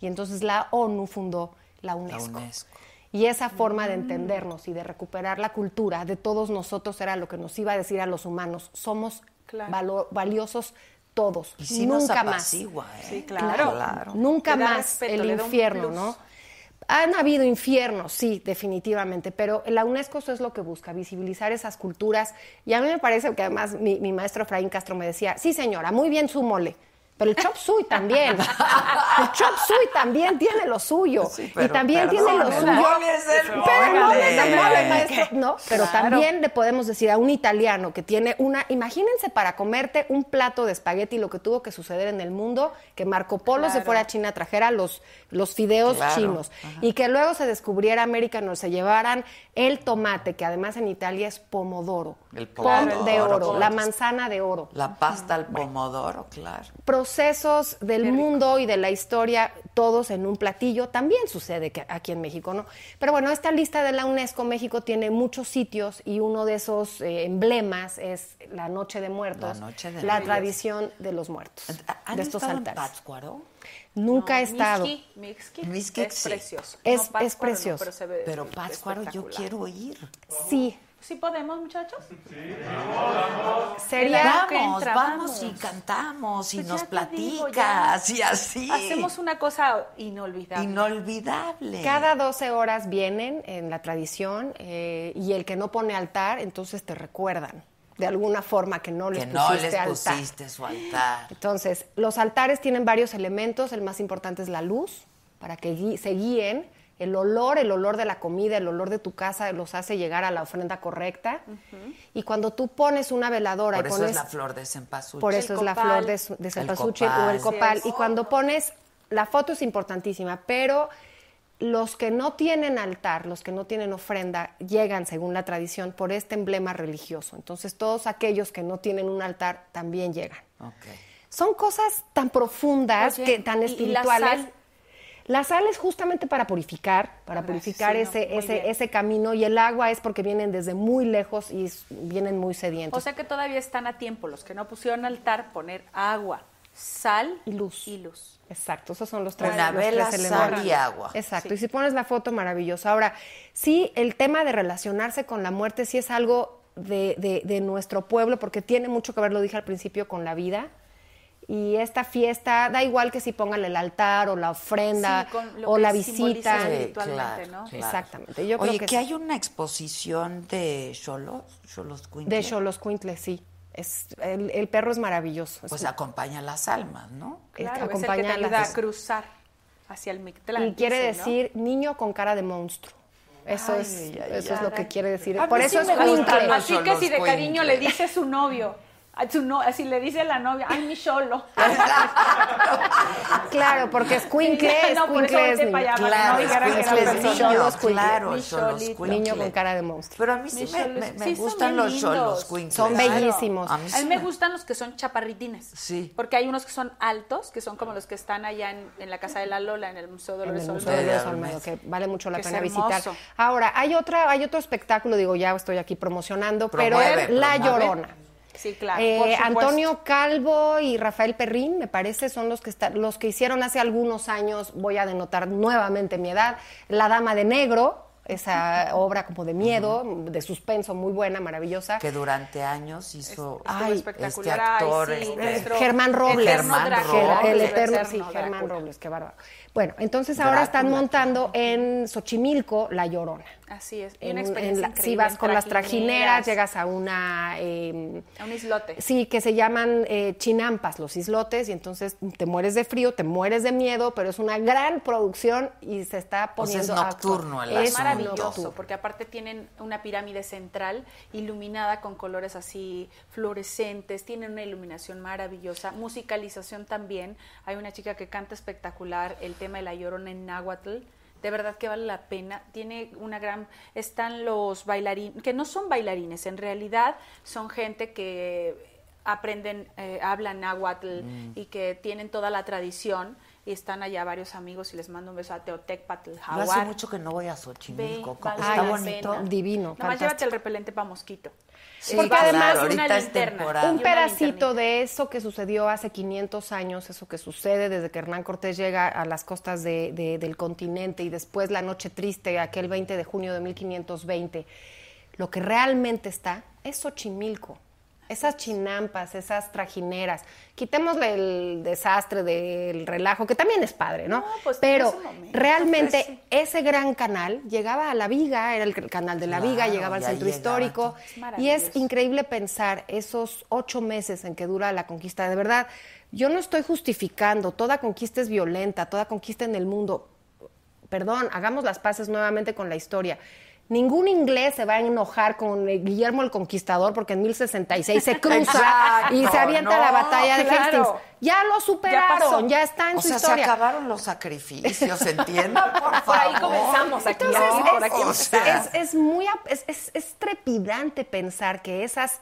Y entonces la ONU fundó la UNESCO. UNESCO. Y esa forma de entendernos y de recuperar la cultura de todos nosotros era lo que nos iba a decir a los humanos. Somos Claro. valo- valiosos todos. Y nos Nunca más. ¿eh? Sí, claro. Claro. Nunca más respeto, el infierno. ¿no? Han habido infiernos, sí, definitivamente, pero la UNESCO eso es lo que busca, visibilizar esas culturas. Y a mí me parece que además mi, maestro Efraín Castro me decía, sí señora, muy bien su mole, pero el chop suey también. *laughs* El chop suey también tiene lo suyo. Sí, y también tiene lo suyo. el mole es el Pero mole es el mole. maestro. No, pero Claro. también le podemos decir a un italiano que tiene una. Imagínense para comerte un plato de espagueti lo que tuvo que suceder en el mundo, que Marco Polo se fuera a China, trajera los, los fideos Claro. chinos y que luego se descubriera América, nos se llevaran el tomate, que además en Italia es pomodoro. El Pom pomodoro, de oro, la manzana de oro La pasta al pomodoro, claro. Procesos del mundo y de la historia, todos en un platillo. También sucede que aquí en México, ¿no? Pero bueno, esta lista de la UNESCO, México tiene muchos sitios y uno de esos eh, emblemas es la Noche de Muertos, La Noche de la Muertos. tradición de los muertos, ¿Han de estos altares. Pátzcuaro? Nunca he estado. Mixqui, Mixqui, Mixqui, es sí. precioso. Es- No, es Pátzcuaro no, precioso. pero se ve Pero Pátzcuaro yo quiero ir. Sí, ¿Sí podemos, muchachos? sería... Claro que Vamos, entra, vamos y vamos. cantamos y Pues nos digo, platicas ya. y así. Hacemos una cosa inolvidable. Inolvidable. Cada 12 horas vienen en la tradición eh, y el que no pone altar, entonces te recuerdan de alguna forma que no les que no pusiste les altar. pusiste su altar. Entonces, los altares tienen varios elementos. El más importante es la luz, para que gui- se guíen. El olor, el olor de la comida, el olor de tu casa los hace llegar a la ofrenda correcta. Y cuando tú pones una veladora Por y eso pones... es la flor de cempasúchil. Por eso El es la copal. flor de, de cempasúchil o el copal. Y cuando pones... La foto es importantísima, pero los que no tienen altar, los que no tienen ofrenda, llegan, según la tradición, por este emblema religioso. Entonces, todos aquellos que no tienen un altar también llegan. Son cosas tan profundas, Oye, que, tan ¿y- y la espirituales. sal? La sal es justamente para purificar, para Ah, purificar sí, ese, ese, ese camino y el agua es porque vienen desde muy lejos y vienen muy sedientos. O sea que todavía están a tiempo los que no pusieron altar poner agua, sal Y luz. Y luz. Exacto, esos son los tres, Una los vela, tres sal y agua. Exacto, Sí. y si pones la foto, maravilloso. Ahora, sí, el tema de relacionarse con la muerte sí es algo de, de- de nuestro pueblo, porque tiene mucho que ver, lo dije al principio, con la vida. Y esta fiesta, da igual que si pongan el altar o la ofrenda Sí, con lo o que la visita. Sí, espiritualmente, claro, ¿no? claro. Exactamente, yo Oye, creo que, que hay una exposición de Xolos, Xolos De Xoloscuintle, sí. Es, el, el perro es maravilloso. Es Pues un- acompaña las almas, ¿no? el que Claro, es el que acompaña te a las- ayuda a cruzar hacia el Mictlán. Y quiere dice, ¿no? decir niño con cara de monstruo. Eso Ay, es, ay, ay, eso es lo que quiere decir. A Por eso sí es Así que si de cariño le dice su novio, a su no, así le dice la novia, ay, mi cholo. *laughs* Claro, porque es Cuincle, es No, por eso es para allá, para que Claro, no dijeran que era escuincles persona. niño, claro. Cuincle. Niño con cara de monstruo. Pero a mí sí me, xolos- me- me sí, son gustan los lindos. Xolos Cuincles. Son Claro. bellísimos. A mí A sí mí me gustan los que son chaparritines. Sí. Porque hay unos que son altos, que son como los que están allá en, en la casa de la Lola, en el Museo de en Dolores el Museo Olmedo. Olmedo, que vale mucho la pena visitar. Ahora, hay otra, hay otro espectáculo, digo, ya estoy aquí promocionando, pero La. Llorona. Sí, claro. Eh. Antonio Calvo y Rafael Perrín, me parece, son los que están, los que hicieron hace algunos años, voy a denotar nuevamente mi edad, La Dama de Negro, esa obra como de miedo, de suspenso, muy buena, maravillosa. Que durante años hizo Ay, este actor. Ay, sí, este- nuestro Germán Robles. Germán Robles. el eterno, sí, Germán. Robles, qué bárbaro. Bueno, entonces ahora están montando en Xochimilco La Llorona. Así es. y una un- experiencia en si vas con las trajineras, llegas a una... eh, A un islote. Sí, que se llaman eh, chinampas, los islotes, y entonces te mueres de frío, te mueres de miedo, pero es una gran producción y se está O sea, es poniendo... nocturno el Es maravilloso, nocturno. porque aparte tienen una pirámide central iluminada con colores así fluorescentes, tienen una iluminación maravillosa, musicalización también. Hay una chica que canta espectacular el tema de la llorona en náhuatl. De verdad que vale la pena. Tiene una gran. Están los bailarines, que no son bailarines, en realidad son gente que aprenden, eh, hablan náhuatl y que tienen toda la tradición. Y están allá varios amigos y les mando un beso a Teotecpatl, hace mucho que no voy a Ve, Xochimilco. vale Está bonito. pena. Divino, Nomás llévate el repelente para mosquito. Sí, Porque claro, además ahorita una es linterna. temporada. Un pedacito de eso que sucedió hace 500 años, eso que sucede desde que Hernán Cortés llega a las costas de- de- del continente y después la noche triste, aquel 20 de junio de 1520, lo que realmente está es Xochimilco. Esas chinampas, esas trajineras. Quitémosle el desastre del relajo, que también es padre, ¿no? No, pues, Pero momento, realmente pues, sí. ese gran canal llegaba a la Viga, era el canal de la Viga, llegaba al centro histórico. Es y es increíble pensar esos ocho meses en que dura la conquista. De verdad, yo no estoy justificando, toda conquista es violenta, toda conquista en el mundo. Perdón, hagamos las paces nuevamente con la historia. Ningún inglés se va a enojar con Guillermo el Conquistador porque en 1066 se *laughs* cruza Exacto, y se avienta no, la batalla de claro. Hastings. Ya lo superaron, pasó. ya, está en O su sea, se acabaron los sacrificios, ¿entiendan? *laughs* Por favor. Por ahí comenzamos aquí, Entonces, es, por aquí o empezamos. sea. es- es muy es, es- es trepidante pensar que esas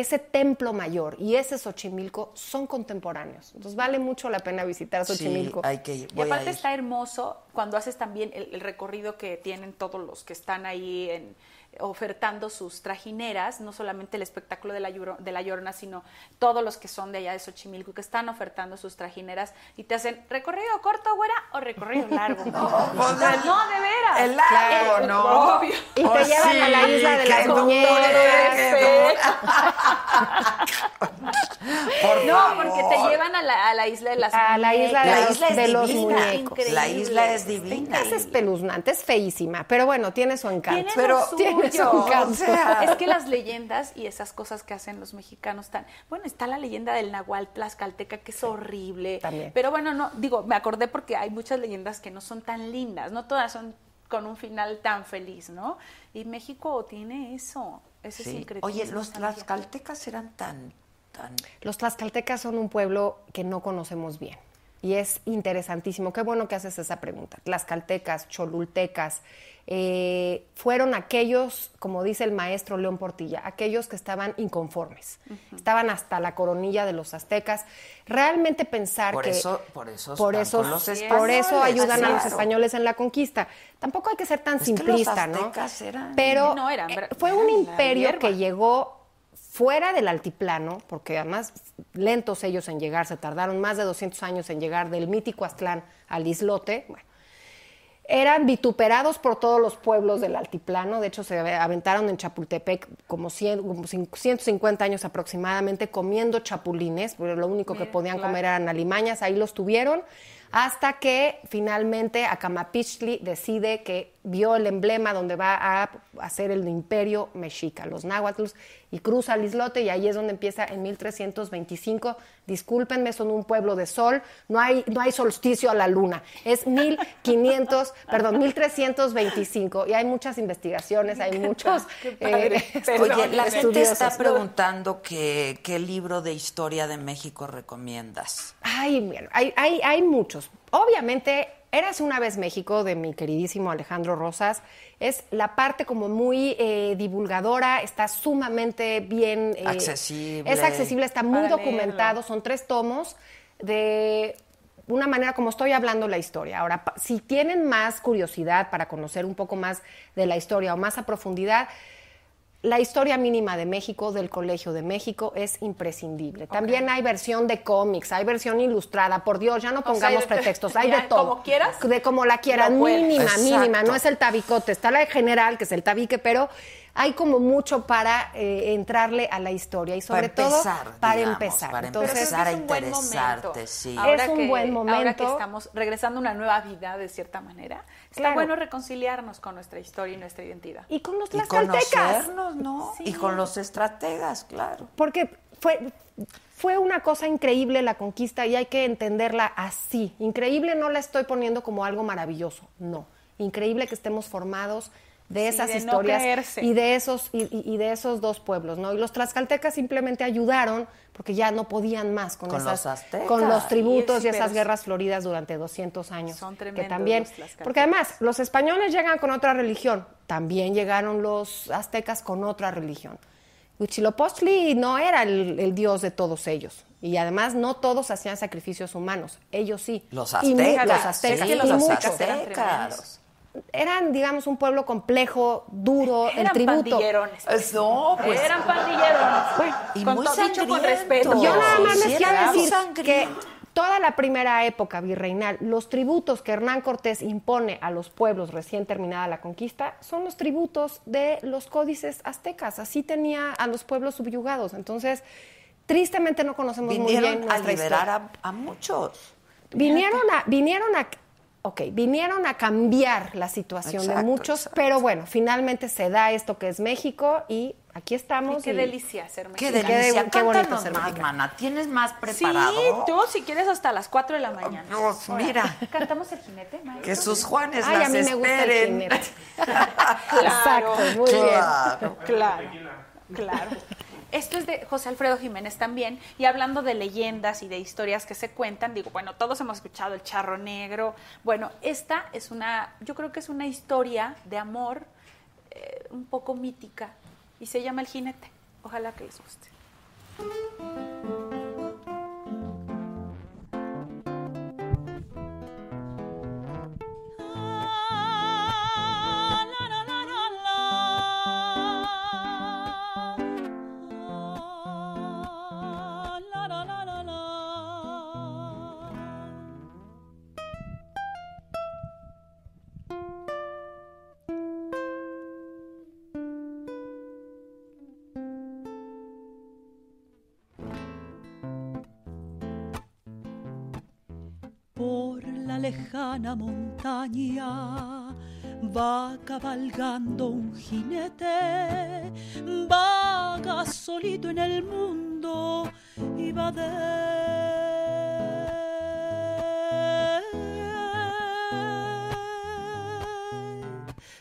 ese templo mayor y ese Xochimilco son contemporáneos. Entonces vale mucho la pena visitar Sí, Xochimilco. hay que ir. Y aparte ir. está hermoso cuando haces también el, el recorrido que tienen todos los que están ahí en- ofertando sus trajineras, no solamente el espectáculo de la, de la Llorona, sino todos los que son de allá de Xochimilco que están ofertando sus trajineras y te hacen recorrido corto, güera, o recorrido *laughs* largo. no, pues, el- no, de veras. el largo, Eh, ¿no? Obvio. Y Oh, te llevan a la isla de las qué *laughs* Por No, favor. porque te llevan a la, a la isla de las A la isla de La los, isla de los muñecos. La isla es divina. Es espeluznante, es feísima, pero bueno, tiene su encanto. Tiene Pero- lo tiene *laughs* O sea, Es que las leyendas y esas cosas que hacen los mexicanos tan. Bueno, está la leyenda del Nahual Tlaxcalteca, que es horrible. También. Pero bueno, no, digo, me acordé porque hay muchas leyendas que no son tan lindas, no todas son con un final tan feliz, ¿no? Y México tiene eso. Ese Sí. sincretismo. Oye, los tlaxcaltecas eran tan, tan... Los tlaxcaltecas son un pueblo que no conocemos bien. Y es interesantísimo. Qué bueno que haces esa pregunta. Tlaxcaltecas, cholultecas, eh, fueron aquellos, como dice el maestro León Portilla, aquellos que estaban inconformes. Estaban hasta la coronilla de los aztecas. Realmente pensar Por que... eso- por eso por eso, los por eso ayudan a los españoles en la conquista. Tampoco hay que ser tan Es que los simplista, ¿no? aztecas eran- Pero No, eran eh, fue un eran imperio hierba. que llegó fuera del altiplano, porque además lentos ellos en llegar, se tardaron más de 200 años en llegar del mítico Aztlán al islote. Bueno, eran vituperados por todos los pueblos del altiplano, de hecho se aventaron en Chapultepec como, 100, como cin- 150 años aproximadamente comiendo chapulines, porque lo único que podían claro. comer eran alimañas, ahí los tuvieron, hasta que finalmente Acamapichtli decide que vio el emblema donde va a hacer el imperio mexica, los náhuatls, y cruza el islote y ahí es donde empieza en 1325. Discúlpenme, son un pueblo de sol, no hay, no hay solsticio a la luna, es 1500, *laughs* perdón, 1325 y hay muchas investigaciones, hay muchos *laughs* padre. *laughs* eh, Oye, la gente está preguntando que- qué libro de historia de México recomiendas. Ay, mira, hay, hay, hay muchos. Obviamente, Eras una vez México de mi queridísimo Alejandro Rosas. Es la parte como muy eh, divulgadora, está sumamente bien. eh, Accesible. Es accesible, está muy Para documentado. leerlo. Son tres tomos de una manera como estoy hablando la historia. Ahora, si tienen más curiosidad para conocer un poco más de la historia o más a profundidad, la historia mínima de México, del Colegio de México, es imprescindible. También hay versión de cómics, hay versión ilustrada. Por Dios, ya no pongamos de- *laughs* pretextos, hay ya, de todo. como quieras. De como la quieran, mínima, Exacto. mínima. No es el tabicote, está la general, que es el tabique, pero hay como mucho para eh, entrarle a la historia y sobre Para empezar, todo para digamos, empezar. para Entonces, empezar a es un buen interesarte, momento. sí. Ahora Es un que- buen Ahora que momento. estamos regresando a una nueva vida, de cierta manera, está Claro. bueno reconciliarnos con nuestra historia y nuestra identidad. y con los Y tlaxcaltecas. conocernos, ¿no? Y con los estrategas, claro. Porque fue, fue una cosa increíble la conquista y hay que entenderla así. Increíble no la estoy poniendo como algo maravilloso, no. Increíble que estemos formados de Sí, esas de historias y de esos y, y- y de esos dos pueblos, ¿no? Y los tlaxcaltecas simplemente ayudaron porque ya no podían más con, Con esas, los aztecas. con los tributos y es- esas guerras floridas durante 200 años. Son que tremendos también, los tlaxcaltecas. porque además los españoles llegan con otra religión, también llegaron los aztecas con otra religión. Huitzilopochtli no era el, el dios de todos ellos. Y además no todos hacían sacrificios humanos, ellos sí. Los Y aztecas. los aztecas, sí, y los eran aztecas. tremendos. Eran, digamos, un pueblo complejo, duro, el Eran tributo. pandillerones. Pues no, pues. Eran pandillerones. Bueno, y con muy todo dicho con respeto. Yo nada más les quiero decir que toda la primera época virreinal, los tributos que Hernán Cortés impone a los pueblos recién terminada la conquista son los tributos de los códices aztecas. Así tenía a los pueblos subyugados. Entonces, tristemente no conocemos muy bien Vinieron a nuestra liberar a, a muchos. Vinieron a, vinieron a, ok, vinieron a cambiar la situación de Exacto, muchos, pero bueno, finalmente se da esto que es México y aquí estamos. Y qué y- delicia ser Qué mexicano. delicia. qué bonito ser más, mana. ¿Tienes más Sí, preparado? tú si quieres hasta las 4 de la mañana. Dios, Ahora, mira. ¿Cantamos el jinete, maestro? Que sus Juanes Ay, a las mí me gusta el esperen. jinete. Claro, *laughs* Exacto, muy Claro. Claro, claro. Esto es de José Alfredo Jiménez también, y hablando de leyendas y de historias que se cuentan, digo, bueno, todos hemos escuchado el charro negro. Bueno, esta es una, yo creo que es una historia de amor eh, un poco mítica y se llama El jinete. Ojalá que les guste. Lejana montaña va cabalgando un jinete, vaga solito en el mundo y va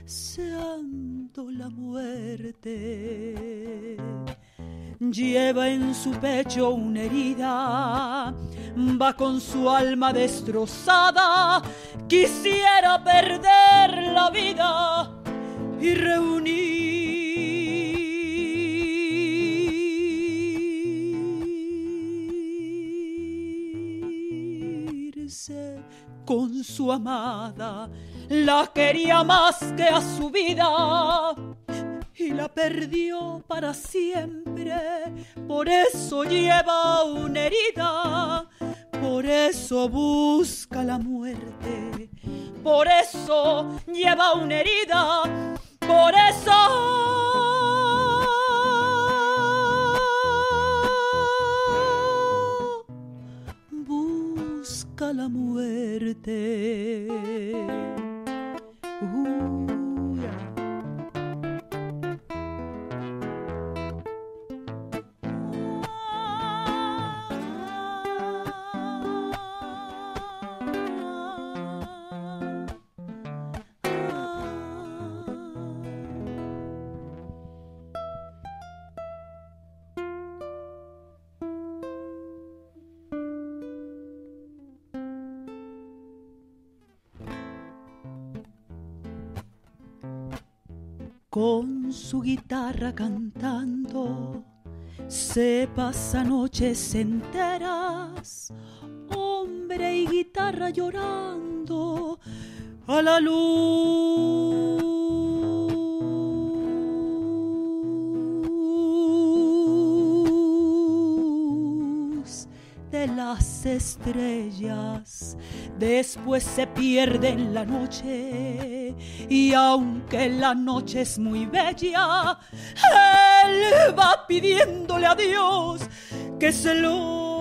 deseando la muerte. Lleva en su pecho una herida, va con su alma destrozada, quisiera perder la vida y reunirse con su amada, la quería más que a su vida y la perdió para siempre. Por eso lleva una herida, por eso busca la muerte, por eso lleva una herida, por eso busca la muerte. Su guitarra cantando, se pasa noches enteras, hombre y guitarra llorando a la luz las estrellas. Después se pierde en la noche y aunque la noche es muy bella, él va pidiéndole a Dios que se lo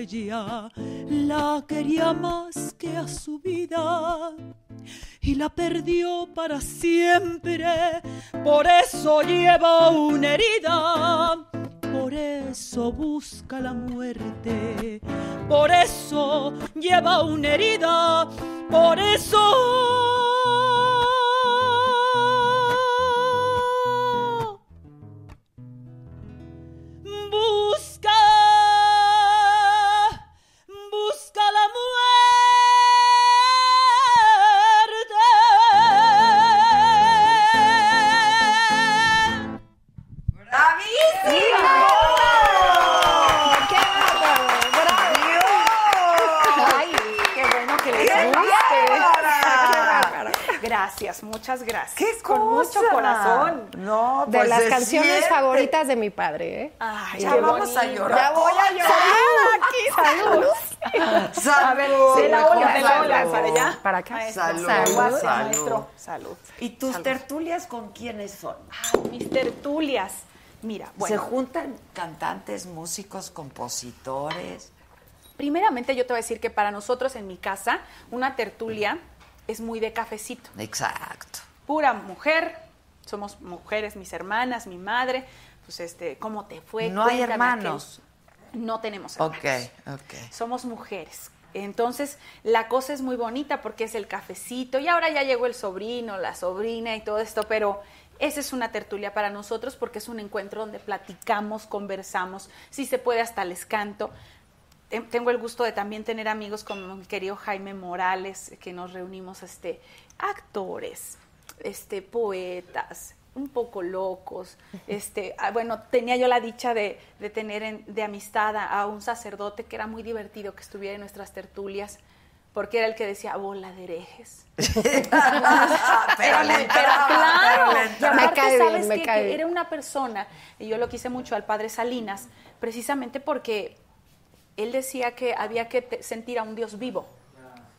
ella. La quería más que a su vida y la perdió para siempre. Por eso lleva una herida. Por eso busca la muerte. Por eso lleva una herida. Por eso muchas gracias. ¡Qué Con mucho corazón. No, De pues las se canciones siente. favoritas de mi padre, ¿eh? Ay, Ya vamos a llorar. Ya voy a llorar. *laughs* Salud. Salud. A ver, de la ola, de la Salud. ola, para allá. Para acá. Salud, salud. maestro. Salud. ¿Y tus Salud. tertulias con quiénes son? Ay, mis tertulias. Mira, bueno. ¿Se juntan cantantes, músicos, compositores? Primeramente yo te voy a decir que para nosotros en mi casa una tertulia es muy de cafecito. Exacto. Pura mujer, somos mujeres, mis hermanas, mi madre. Pues este, ¿cómo te fue? ¿No hay Cuéntame hermanos? aquel- No tenemos Ok, hermanos. ok. Somos mujeres. Entonces, la cosa es muy bonita porque es el cafecito y ahora ya llegó el sobrino, la sobrina y todo esto, pero esa es una tertulia para nosotros porque es un encuentro donde platicamos, conversamos, si se puede hasta les canto. Te- Tengo el gusto de también tener amigos como mi querido Jaime Morales, que nos reunimos este, actores, este, poetas, un poco locos. Este, ah, bueno, tenía yo la dicha de, de tener en- de amistad a, a un sacerdote que era muy divertido que estuviera en nuestras tertulias, porque era el que decía bola de herejes. *laughs* *laughs* pero le entraba, claro, pero le Que era una persona, y yo lo quise mucho al padre Salinas, precisamente porque él decía que había que sentir a un Dios vivo,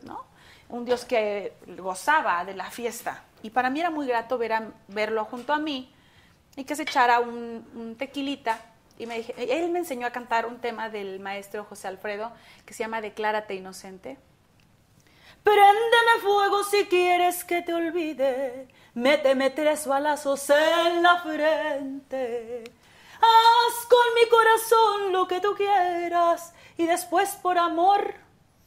¿no? Un Dios que gozaba de la fiesta. Y para mí era muy grato verlo junto a mí y que se echara un, tequilita. Y me él me enseñó a cantar un tema del maestro José Alfredo que se llama Declárate inocente. Préndeme fuego si quieres que te olvide. Méteme tres balazos en la frente. Haz con mi corazón lo que tú quieras y después por amor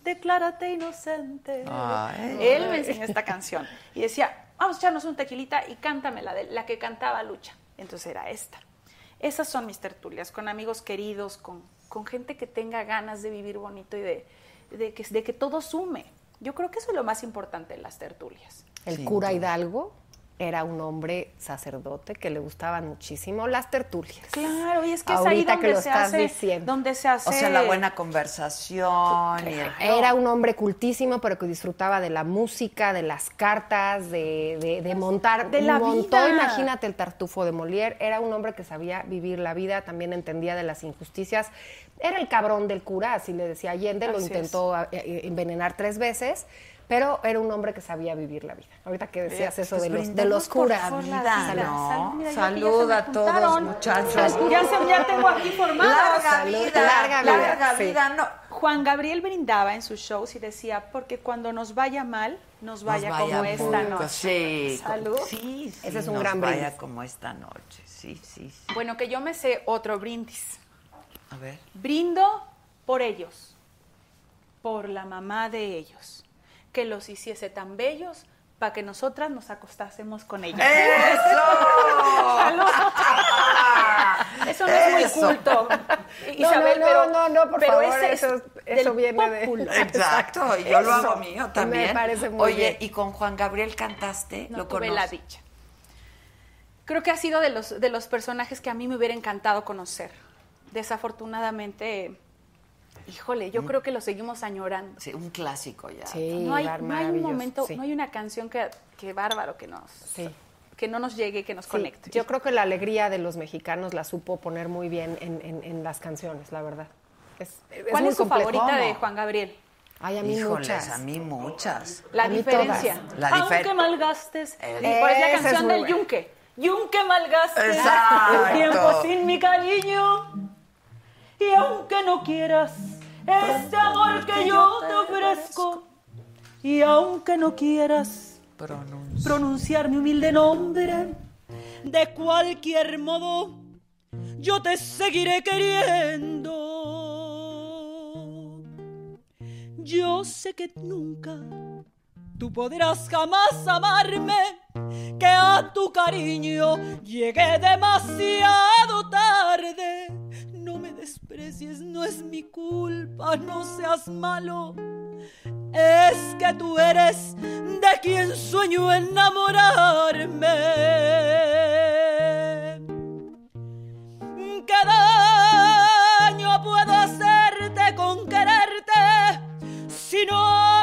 declárate inocente. Ay. Él me enseñó esta canción y decía, vamos a echarnos un tequilita y cántame la, de, la que cantaba Lucha. Entonces era esta. Esas son mis tertulias, con amigos queridos, con, con gente que tenga ganas de vivir bonito y de, de que, de que todo sume. Yo creo que eso es lo más importante en las tertulias. El cura. Hidalgo era un hombre sacerdote que le gustaban muchísimo las tertulias. Claro, y es que es ahí Ahorita donde que lo se estás hace, diciendo. donde se hace O sea, la buena conversación y el... Era un hombre cultísimo, pero que disfrutaba de la música, de las cartas, de, de- de montar. De la montó, vida. imagínate, el tartufo de Molière. Era un hombre que sabía vivir la vida, también entendía de las injusticias. Era el cabrón del cura, así le decía Allende, lo intentó eh, eh, envenenar tres veces. Pero era un hombre que sabía vivir la vida. Ahorita que decías eso Pues de los, de los curas. la vida, Salud, ¿no? salud, a todos, muchachos. Ya, se, ya tengo aquí formado. Larga Salud, vida, larga vida, larga sí. vida, no. Juan Gabriel brindaba en sus shows y decía, porque cuando nos vaya mal, nos vaya, Nos como vaya esta noche. Sí, Salud. Sí, sí, Ese es un nos gran vaya brindis. como esta noche, sí, sí, sí. Bueno, que yo me sé otro brindis. A ver. Brindo por ellos, por la mamá de ellos, que los hiciese tan bellos para que nosotras nos acostásemos con ellos. ¡Eso! *laughs* Eso no es muy culto, *laughs* No, Isabel, no, pero, no, no, por pero favor, ese es eso, eso viene de... pópulo. *laughs* Exacto, y yo lo hago mío también. Me parece muy Oye, bien. ¿y con Juan Gabriel cantaste? No ¿Lo tuve conoces? la dicha. Creo que ha sido de los, de los personajes que a mí me hubiera encantado conocer. Desafortunadamente, híjole, yo creo que lo seguimos añorando. Sí, un clásico ya. Sí, no hay, no hay un momento, sí. no hay una canción que, que bárbaro que nos, Sí. que no nos llegue, que nos Sí, conecte. Yo creo que la alegría de los mexicanos la supo poner muy bien en, en- en las canciones, la verdad. Es, es ¿Cuál muy es su complejo. favorita de ¿Cómo? Juan Gabriel? Ay, a mí Híjoles, muchas. a mí muchas. La A diferencia. La difer- Aunque malgastes. El- Y por Esa es canción muy del buena. Yunque. Yunque malgastes Exacto. el tiempo sin mi cariño. Y aunque no quieras este amor que yo te ofrezco. Y aunque no quieras Pronuncia. pronunciar mi humilde nombre. De cualquier modo, yo te seguiré queriendo. Yo sé que nunca tú podrás jamás amarme, que a tu cariño llegué demasiado tarde. No me desprecies, no es mi culpa, no seas malo. Es que tú eres de quien sueño enamorarme. ¿Qué daño puedo hacerte con quererte? Si no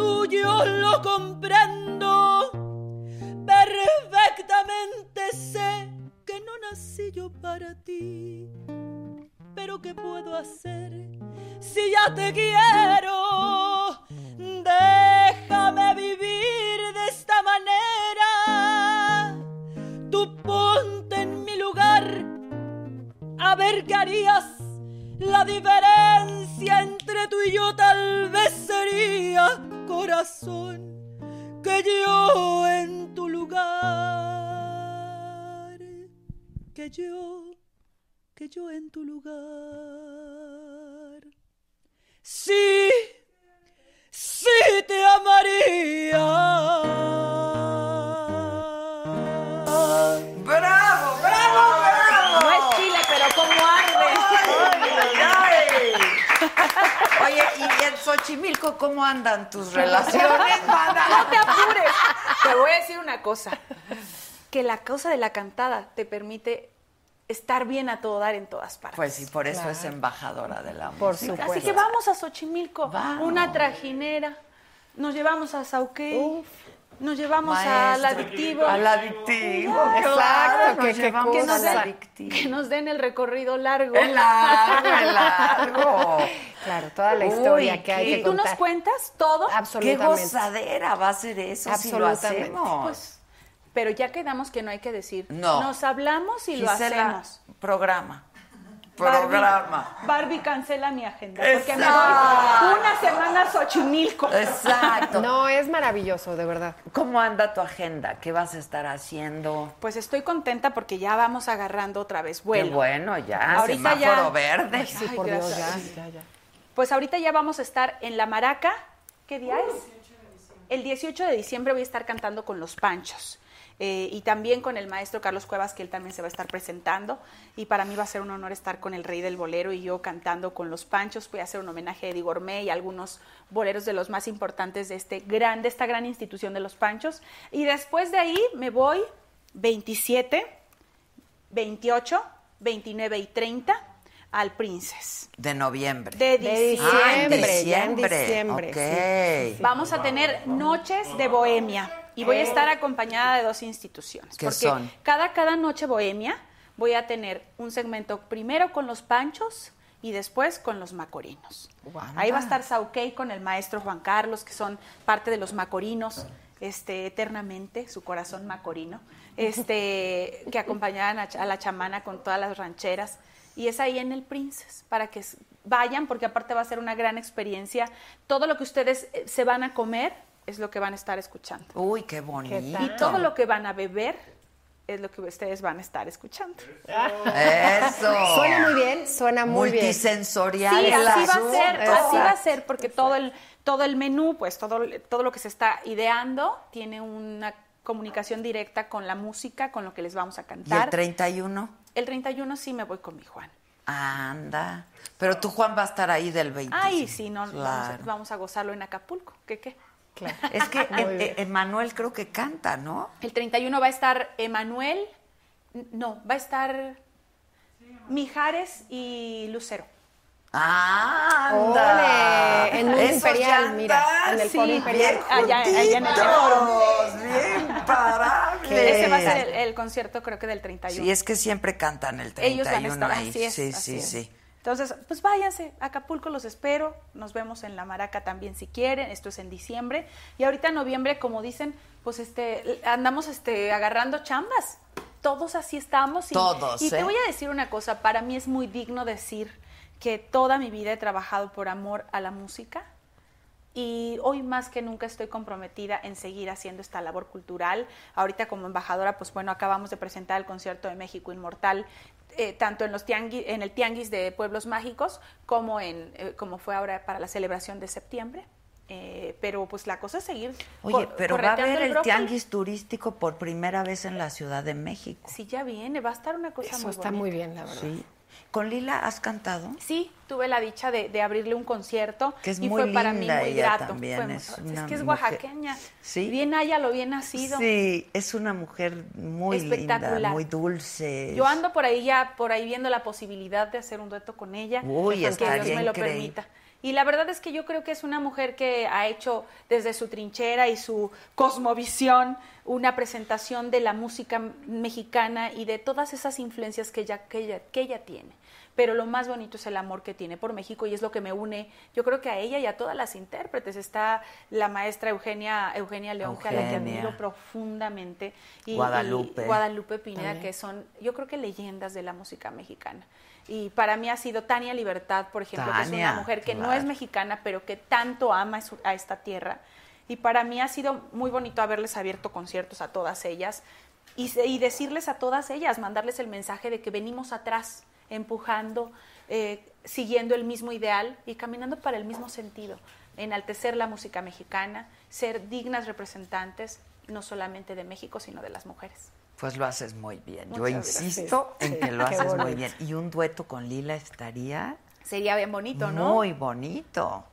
tuyo lo comprendo. Perfectamente sé que no nací yo para ti. Pero ¿qué puedo hacer si ya te quiero? Déjame vivir de esta manera. Tú ponte en mi lugar a ver qué harías la diferencia entre tú y yo tal vez sería corazón que yo en tu lugar, que yo, que yo en tu lugar. Sí, sí te amaría. Oye, y en Xochimilco, ¿cómo andan tus *laughs* relaciones, mana? No te apures. Te voy a decir una cosa. Que la cosa de la cantada te permite estar bien a todo dar en todas partes. Pues sí, por eso es embajadora de la Por música. supuesto. Así que vamos a Xochimilco, Vamos. una trajinera, nos llevamos a Sauqué, Uf. nos llevamos al adictivo. Al adictivo, Exacto, claro, que- nos que llevamos que nos, den, adictivo. que nos den el recorrido largo. El largo, el largo. *laughs* Claro, toda la Uy, historia que hay qué- que ¿Y tú nos cuentas todo? Qué Absolutamente. gozadera va a ser eso si lo Absolutamente. hacemos. Pues, pero ya quedamos que no hay que decir. No. Nos hablamos y lo hacemos. programa. Barbie- Programa. Barbie cancela mi agenda. Porque me voy una semana a Xochimilco. Exacto. *laughs* No, es maravilloso, de verdad. ¿Cómo anda tu agenda? ¿Qué vas a estar haciendo? Pues estoy contenta porque ya vamos agarrando otra vez vuelo. Qué bueno, ya, Ahorita semáforo ya. verde. Ay, Sí, Ay, por Dios, ya, ya, ya. Pues ahorita ya vamos a estar en La Maraca. ¿Qué día es? El 18 de diciembre voy a estar cantando con Los Panchos. eh, y también con el maestro Carlos Cuevas, que él también se va a estar presentando. Y para mí va a ser un honor estar con el rey del bolero y yo cantando con Los Panchos. Voy a hacer un homenaje a Eddie Gourmet y algunos boleros de los más importantes de, este gran, de esta gran institución de Los Panchos. Y después de ahí me voy 27, 28, 29 y 30 al Princess. De noviembre. De De diciembre. Ah, en diciembre, ya en diciembre. Vamos a tener noches de bohemia y voy a estar acompañada de dos instituciones. ¿Qué porque son? Cada, cada noche bohemia voy a tener un segmento primero con los panchos y después con los macorinos. Ahí va a estar Sauquey con el maestro Juan Carlos, que son parte de los macorinos, este, eternamente, su corazón macorino, este, que acompañaban a, a la chamana con todas las rancheras. Y es ahí en el Princess, para que vayan, porque aparte va a ser una gran experiencia. Todo lo que ustedes eh, se van a comer es lo que van a estar escuchando. Uy, qué bonito. Y todo lo que van a beber es lo que ustedes van a estar escuchando. Eso. *laughs* Suena muy bien, suena muy bien. Multisensorial. Sí, así va a ser, así va a ser, porque todo el, todo el menú, pues todo, todo lo que se está ideando tiene una comunicación directa con la música, con lo que les vamos a ¿Y el cantar. 31? El 31 sí me voy con mi Juan. Anda. Pero tu Juan va a estar ahí del 25. Ay, sí, no, vamos, a, Claro. vamos a gozarlo en Acapulco. ¿Qué qué? *laughs* Es que eh, eh, Emanuel creo que canta, ¿no? El 31 va a estar Emanuel, no, va a estar Mijares y Lucero. ¡Anda! Ole, en un Esos imperial, mira, en el sí, foro imperial. bien Allá- allá en el foro. bien Ese va a ser el, el concierto creo que del 31. Sí, es que siempre cantan el 31 Ellos van a estar ahí. así es, sí, así sí, es. sí. Entonces, pues váyanse, Acapulco los espero, nos vemos en La Maraca también si quieren, esto es en diciembre, y ahorita en noviembre, como dicen, pues este, andamos este, agarrando chambas, todos así estamos. Y, Todos, Y ¿eh? te voy a decir una cosa, para mí es muy digno decir que toda mi vida he trabajado por amor a la música, y hoy más que nunca estoy comprometida en seguir haciendo esta labor cultural. Ahorita como embajadora, pues bueno, acabamos de presentar el concierto de México Inmortal, eh, tanto en, los tiangui- en el Tianguis de Pueblos Mágicos como, en, eh, como fue ahora para la celebración de septiembre. Eh, pero pues la cosa es seguir. Oye, pero va a haber el tianguis turístico por primera vez en la Ciudad de México. Sí, ya viene, va a estar una cosa Eso muy está bonita. muy bien, la verdad. Sí. ¿Con Lila has cantado? Sí, tuve la dicha de, de abrirle un concierto Que es y muy fue para mí muy grato. también, Fue es es, que es oaxaqueña. Sí. Bien haya lo bien nacido. Sí, es una mujer muy linda, muy dulce. Yo ando por ahí ya, por ahí viendo la posibilidad de hacer un dueto con ella. Uy, que Dios me lo increíble. permita. Y la verdad es que yo creo que es una mujer que ha hecho desde su trinchera y su cosmovisión una presentación de la música mexicana y de todas esas influencias que ella, que ella, que ella tiene. Pero lo más bonito es el amor que tiene por México y es lo que me une, yo creo que a ella y a todas las intérpretes. Está la maestra Eugenia, Eugenia León, que a la que admiro profundamente. Y, Guadalupe. y Guadalupe Pineda, También. que son, yo creo que leyendas de la música mexicana. Y para mí ha sido Tania Libertad, por ejemplo, que es una mujer que no es mexicana, pero que tanto ama a esta tierra. Y para mí ha sido muy bonito haberles abierto conciertos a todas ellas y, y decirles a todas ellas, mandarles el mensaje de que venimos atrás, empujando, eh, siguiendo el mismo ideal y caminando para el mismo sentido, enaltecer la música mexicana, ser dignas representantes no solamente de México, sino de las mujeres. Pues lo haces muy bien. Yo insisto gracias. en que lo *laughs* haces muy bien. Y un dueto con Lila estaría Sería bien bonito, ¿no? muy bonito.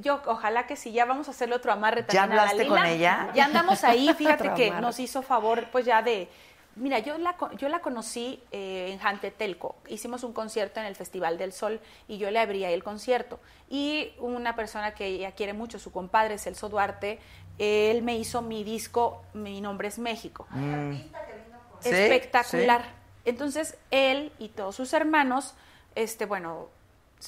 Yo, ojalá que sí, ya vamos a hacerle otro amarre ¿Ya también a la hablaste Lila. con ella? Ya andamos ahí, *laughs* fíjate que nos hizo favor, pues ya de... Mira, yo la, yo la conocí eh, en Jantetelco. Hicimos un concierto en el Festival del Sol y yo le abrí ahí el concierto. Y una persona que ella quiere mucho, su compadre Celso Duarte, él me hizo mi disco Mi nombre es México Mm. Sí, espectacular. sí. Entonces, él y todos sus hermanos, este, bueno,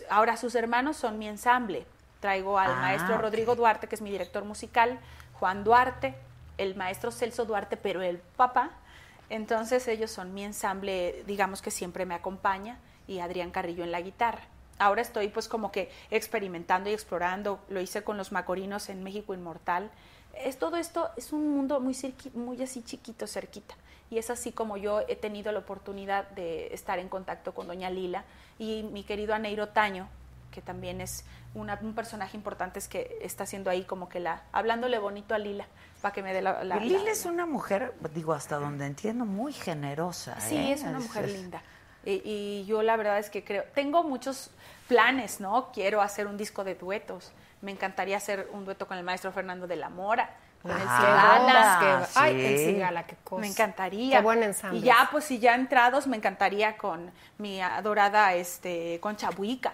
ahora sus hermanos son mi ensamble. Traigo al Ah, maestro. Rodrigo Duarte, que es mi director musical, Juan Duarte, el maestro Celso Duarte, pero el papá. Entonces, ellos son mi ensamble, digamos que siempre me acompaña, y Adrián Carrillo en la guitarra. Ahora estoy pues como que experimentando y explorando. Lo hice con los Macorinos en México Inmortal. Es todo esto es un mundo muy cerqui- muy así chiquito, cerquita. Y es así como yo he tenido la oportunidad de estar en contacto con Doña Lila y mi querido Aneiro Taño, que también es una- un personaje importante es que está haciendo ahí como que la hablándole bonito a Lila para que me dé la, Lila la- es una mujer, digo, hasta donde entiendo, muy generosa. Sí, ¿eh? es una mujer es- linda. Y, y yo la verdad es que creo, tengo muchos planes, ¿no? Quiero hacer un disco de duetos. Me encantaría hacer un dueto con el maestro Fernando de la Mora, con el Cigala. Qué- Ay, sí. el Cigala, qué cosa. Me encantaría. Qué buen ensamble. Y ya, pues, si ya entrados, me encantaría con mi adorada este, Concha Buica.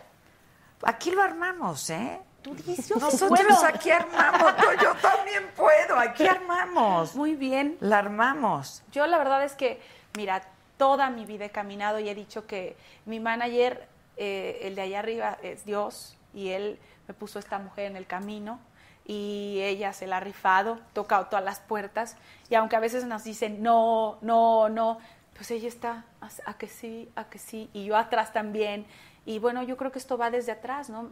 Aquí lo armamos, ¿eh? Tú dices, yo Nosotros puedo. aquí armamos, yo, yo también puedo, aquí armamos. Muy bien. La armamos. Yo la verdad es que, mira, toda mi vida he caminado y he dicho que mi manager, eh, el de allá arriba, es Dios y él me puso esta mujer en el camino y ella se la ha rifado, tocado todas las puertas y aunque a veces nos dicen no, no, no, pues ella está a, a que sí, a que sí y yo atrás también y bueno, yo creo que esto va desde atrás, ¿no?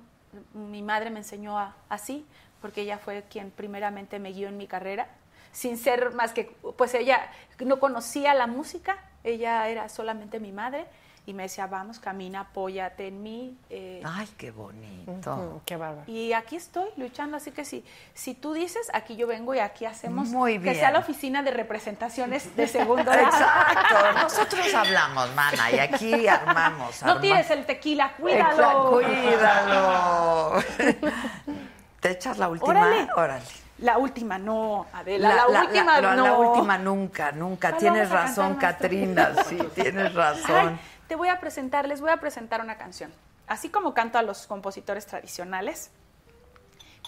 Mi madre me enseñó así porque ella fue quien primeramente me guió en mi carrera sin ser más que, pues ella no conocía la música, ella era solamente mi madre y me decía, vamos, camina, apóyate en mí. eh, Ay, qué bonito. Qué bárbaro. y aquí estoy luchando, así que si, si tú dices, aquí yo vengo y aquí hacemos Muy que bien. sea la oficina de representaciones de segundo *laughs* grado. Exacto, nosotros hablamos, mana, y aquí armamos. No arma- tires el tequila, Exacto, cuídalo. cuídalo. *laughs* ¿Te echas la última? Órale. Órale. La última, no, Adela, la, última, la- no. la última nunca, nunca. ¿Cuál Tienes razón? Catrina, *laughs* sí, tienes razón. Ay, te voy a presentar, les voy a presentar una canción. Así como canto a los compositores tradicionales,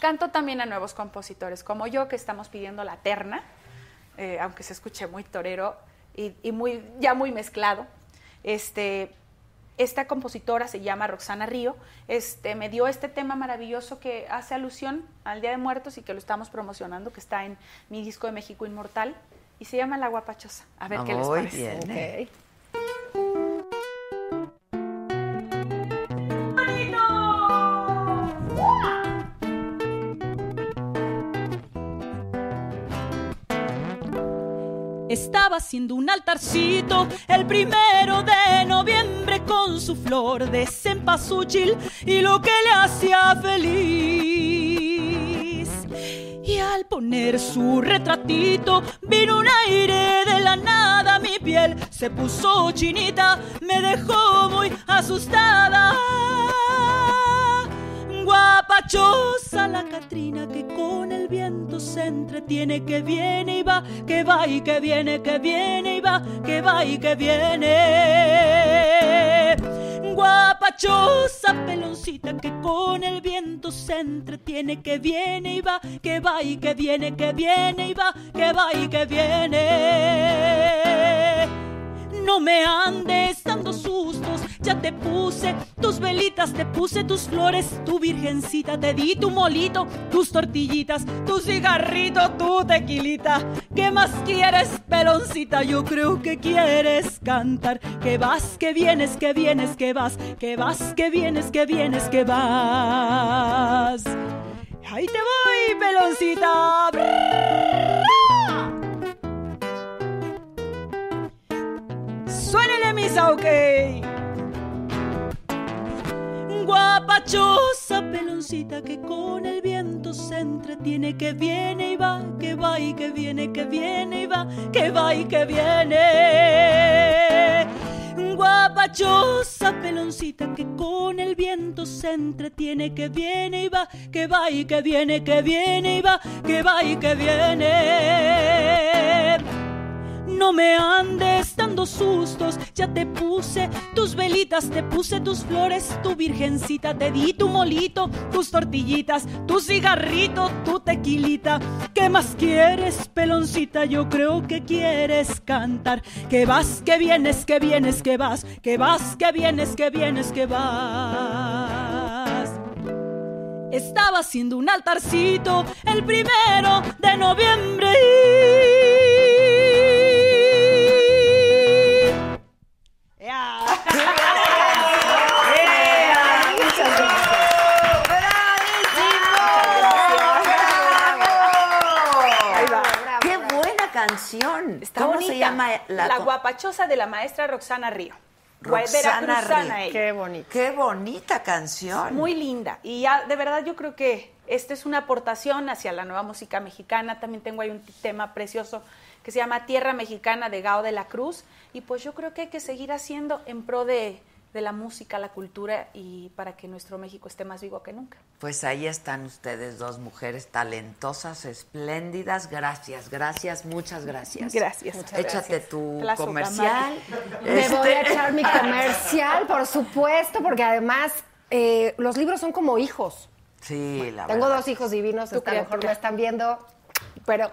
canto también a nuevos compositores, como yo que estamos pidiendo la terna, eh, aunque se escuche muy torero y, y muy, ya muy mezclado. Este, esta compositora se llama Roxana Río, este, me dio este tema maravilloso que hace alusión al Día de Muertos y que lo estamos promocionando, que está en mi disco de México Inmortal, y se llama La Guapachosa. A ver qué les parece. bien, ¿eh? Estaba haciendo un altarcito el primero de noviembre con su flor de cempasúchil y lo que le hacía feliz. Y al poner su retratito vino un aire de la nada, mi piel se puso chinita, me dejó muy asustada. Guapachosa la Catrina que con el viento se entretiene, que viene y va, que va y que viene, que viene y va, que va y que viene. Guapa guapachosa peloncita que con el viento se entretiene, que viene y va, que va y que viene, que viene y va, que va y que viene. No me andes dando sustos, ya te puse tus velitas, te puse tus flores, tu virgencita, te di tu molito, tus tortillitas, tu cigarrito, tu tequilita. ¿Qué más quieres, peloncita? Yo creo que quieres cantar. Que vas, que vienes, que vienes, que vas, que vas, que vienes, que vienes, que vas. Ahí te voy, peloncita. Suénele misa, ok. Guapachosa peloncita que con el viento se entretiene, que viene y va, que va y que viene, que viene y va, que va y que viene. Guapachosa peloncita que con el viento se entretiene, que viene y va, que va y que viene, que viene y va, que va y que viene. No me andes dando sustos, ya te puse tus velitas, te puse tus flores, tu virgencita, te di tu molito, tus tortillitas, tu cigarrito, tu tequilita. ¿Qué más quieres, peloncita? Yo creo que quieres cantar. Que vas, que vienes, que vienes, que vas, que vas, que vienes, que vienes, que vas. Estaba haciendo un altarcito el primero de noviembre. Ya. ¡Qué buena canción! Está ¿Cómo bonita. se llama la, La guapachosa de la maestra Roxana Río. Roxana Río. ella. Qué bonito. ¡Qué bonita canción! Muy linda. Y ya, de verdad, yo creo que esta es una aportación hacia la nueva música mexicana. También tengo ahí un tema precioso que se llama Tierra Mexicana de Gao de la Cruz. Y pues yo creo que hay que seguir haciendo en pro de, de la música, la cultura y para que nuestro México esté más vivo que nunca. Pues ahí están ustedes dos mujeres talentosas, espléndidas. Gracias, gracias, muchas gracias. Gracias. Muchas Échate gracias. tu Plazo, comercial. *laughs* Me Este- voy a echar mi comercial, por supuesto, porque además eh, los libros son como hijos. Sí, la Tengo verdad. dos hijos divinos, Tu esta mejor me están viendo, pero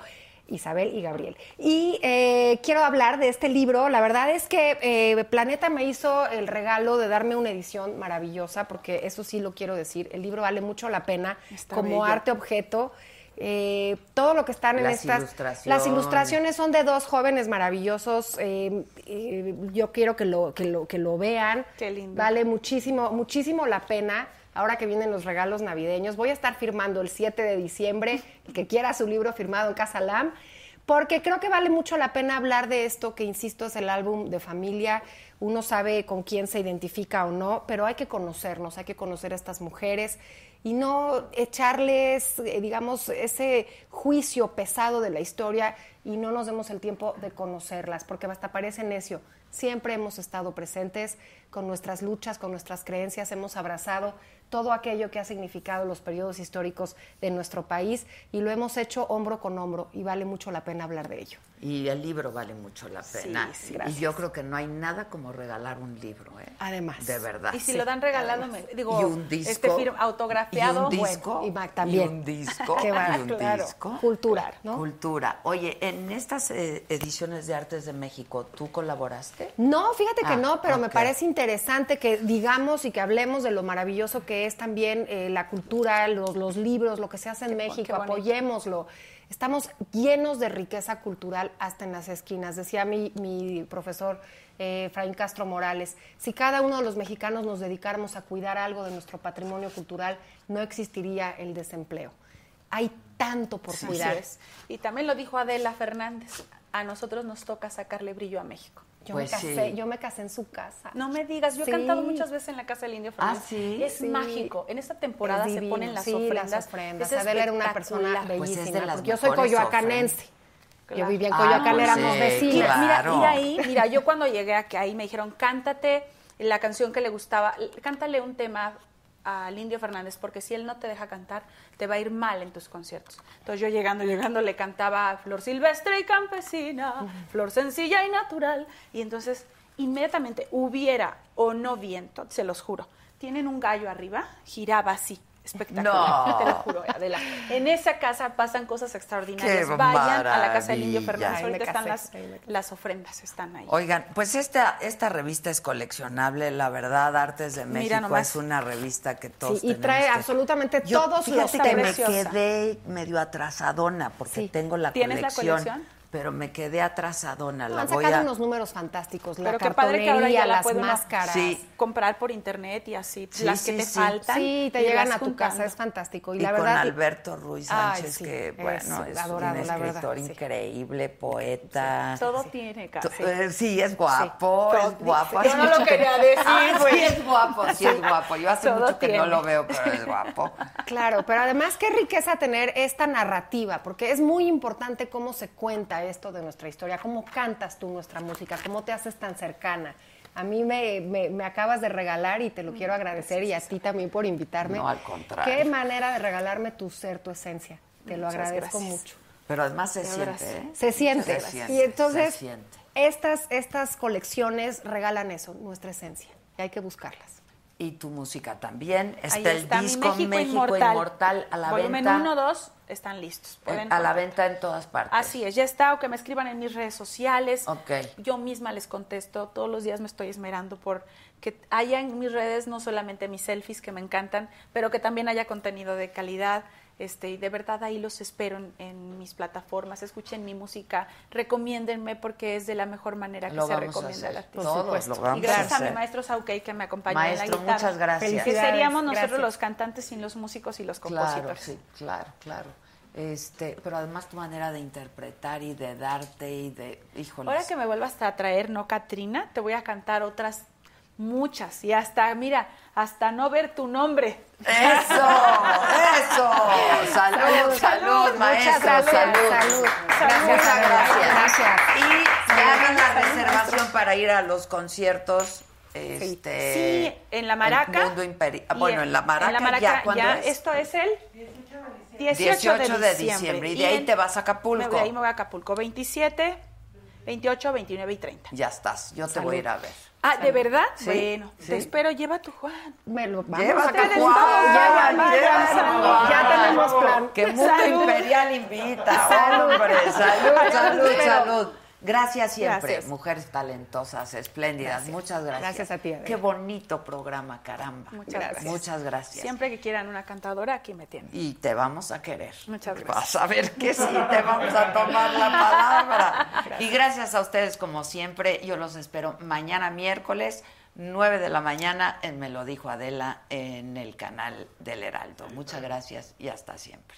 Isabel y Gabriel. Y eh, quiero hablar de este libro. La verdad es que eh, Planeta me hizo el regalo de darme una edición maravillosa, porque eso sí lo quiero decir. El libro vale mucho la pena Está como bello. arte objeto. Eh, todo lo que están en Las estas ilustraciones. las ilustraciones son de dos jóvenes maravillosos eh, eh, yo quiero que lo que lo que lo vean Qué lindo. vale muchísimo muchísimo la pena ahora que vienen los regalos navideños voy a estar firmando el 7 de diciembre el que quiera su libro firmado en Casa Lam porque creo que vale mucho la pena hablar de esto que insisto es el álbum de familia uno sabe con quién se identifica o no pero hay que conocernos hay que conocer a estas mujeres y no echarles, eh, digamos, ese juicio pesado de la historia y no nos demos el tiempo de conocerlas, porque hasta parece necio. Siempre hemos estado presentes con nuestras luchas, con nuestras creencias, hemos abrazado todo aquello que ha significado los periodos históricos de nuestro país y lo hemos hecho hombro con hombro y vale mucho la pena hablar de ello. Y el libro vale mucho la pena. sí, y gracias. yo creo que no hay nada como regalar un libro, ¿eh? Además. De verdad. Y si Sí, lo dan regalado, me, digo, y un disco. este firma- autografiado, Y un bueno. disco. Y también. Y un disco. *laughs* Qué y un claro. disco. Cultura, ¿no? Cultura. Oye, en estas eh, ediciones de Artes de México, ¿tú colaboraste? No, fíjate que Ah, no, pero me parece interesante que digamos y que hablemos de lo maravilloso que es también eh, la cultura, los, los libros, lo que se hace en Qué México, qué apoyémoslo. Estamos llenos de riqueza cultural hasta en las esquinas. Decía mi, mi profesor eh, Efraín Castro Morales, si cada uno de los mexicanos nos dedicáramos a cuidar algo de nuestro patrimonio cultural, no existiría el desempleo. Hay tanto por cuidar. Y también lo dijo Adela Fernández. A nosotros nos toca sacarle brillo a México. Yo, Pues me casé, sí. yo me casé en su casa. No me digas, yo he cantado muchas veces en la casa del Indio Fernández. Ah, ¿sí? Es Sí. mágico. En esta temporada Es se ponen las sí, ofrendas. las ofrendas. Es Adela era una persona. Pues es de bellísima. las porque yo soy coyoacanense. Yo vivía en Ah, Coyoacán, pues éramos sí, vecinas. Mira, mira ahí, mira, yo cuando llegué aquí, ahí me dijeron, cántate la canción que le gustaba, cántale un tema al Indio Fernández, porque si él no te deja cantar, te va a ir mal en tus conciertos. Entonces yo llegando, llegando, le cantaba Flor Silvestre y Campesina, Flor Sencilla y Natural, y entonces inmediatamente hubiera o no viento, se los juro, tienen un gallo arriba, giraba así. Espectacular, No. *laughs* te lo juro, Adela. En esa casa pasan cosas extraordinarias. Qué Vayan a la casa del Indio maravilla. Fernández. Ahí Ahorita están las, las ofrendas, están ahí. Oigan, pues esta, esta revista es coleccionable, la verdad, Artes de México es una revista que todos Sí, y trae que- absolutamente Yo, todos los fíjate que me quedé medio atrasadona porque Sí. tengo la ¿Tienes la colección, colección? Pero me quedé atrasadona. La han voy sacado a... unos números fantásticos, la Pero qué padre que ahora ya la las máscaras. Sí. comprar por internet y así. Sí, las sí, que te sí. faltan. Sí, te llegan a tu juntando. casa, es fantástico. Y, Y la con verdad, Alberto Ruiz Sánchez, sí, que bueno, es, adorado, un verdad, escritor sí. increíble, poeta. Todo tiene casi. eh, Sí, es guapo, es guapo. Yo no lo quería decir, Ah, güey. Sí, es guapo, sí es guapo. Yo hace mucho que no lo veo, pero es guapo. Claro, pero además qué riqueza tener esta narrativa, porque es muy importante cómo se cuenta esto de nuestra historia, cómo cantas tú nuestra música, cómo te haces tan cercana. A mí me, me- me acabas de regalar y te lo quiero agradecer y a ti también por invitarme. No, al contrario. Qué manera de regalarme tu ser, tu esencia. Te lo Muchas agradezco gracias. mucho. Pero además se siente. ¿eh? Se siente. Se siente, y entonces, se siente. estas, estas colecciones regalan eso, nuestra esencia. Y hay que buscarlas. Y tu música también. Está Ahí el está disco México, México, Inmortal. Inmortal, a la Volumen venta. 1, 2 están listos. eh, Pueden a la venta en todas partes. Así es, ya está, o que me escriban en mis redes sociales. Ok. Yo misma les contesto, todos los días me estoy esmerando por que haya en mis redes no solamente mis selfies que me encantan, pero que también haya contenido de calidad. Este, y de verdad ahí los espero en, en mis plataformas, escuchen mi música, recomiéndenme porque es de la mejor manera que Lo se recomienda al artista. Todos supuesto. lo vamos Y gracias a a mi maestro Saukei que me acompañó Maestro, en la guitarra. muchas gracias. Que seríamos nosotros gracias. los cantantes sin los músicos y los Claro, compositores. sí, claro, claro. Este, pero además tu manera de interpretar y de darte y de, híjole. Ahora que me vuelvas a traer, no Katrina, te voy a cantar otras muchas y hasta, mira, hasta no ver tu nombre. Eso, eso. *laughs* Salud, salud, maestro, gracias. salud. Salud. Salud. Gracias, gracias. Gracias. Y hagan la reservación para ir a los conciertos. Este, Sí, en la Maraca. el Mundo Imperi- ah, Y bueno, en la Maraca, ya, ¿cuándo ya, es? esto es el 18, 18 de, de diciembre. Y de ahí en- te vas a Acapulco. voy- ahí me voy a Acapulco. 27, 28, 29 y 30. Ya estás, yo te voy a ir a ver. Ah, ¿de verdad? Sí, bueno, sí. te espero, lleva tu Juan. Me lo vamos Llévate a a Acapulco. Juan, Ya, ya, llévate ya, a ya, Juan. ya tenemos plan. Que Mundo Salud. Imperial invita, hombre. Salud, salud, Pero- salud. Gracias siempre, Gracias. mujeres talentosas, espléndidas. Muchas gracias. Gracias a ti, Adela. Qué bonito programa, caramba. Muchas gracias. Muchas gracias. Siempre que quieran una cantadora, aquí me tienen. Y te vamos a querer. Muchas gracias. Vas a ver que sí, te vamos a tomar la palabra. Y gracias a ustedes, como siempre. Yo los espero mañana miércoles, 9 de la mañana, en Me lo dijo Adela, en el canal del Heraldo. Muchas gracias y hasta siempre.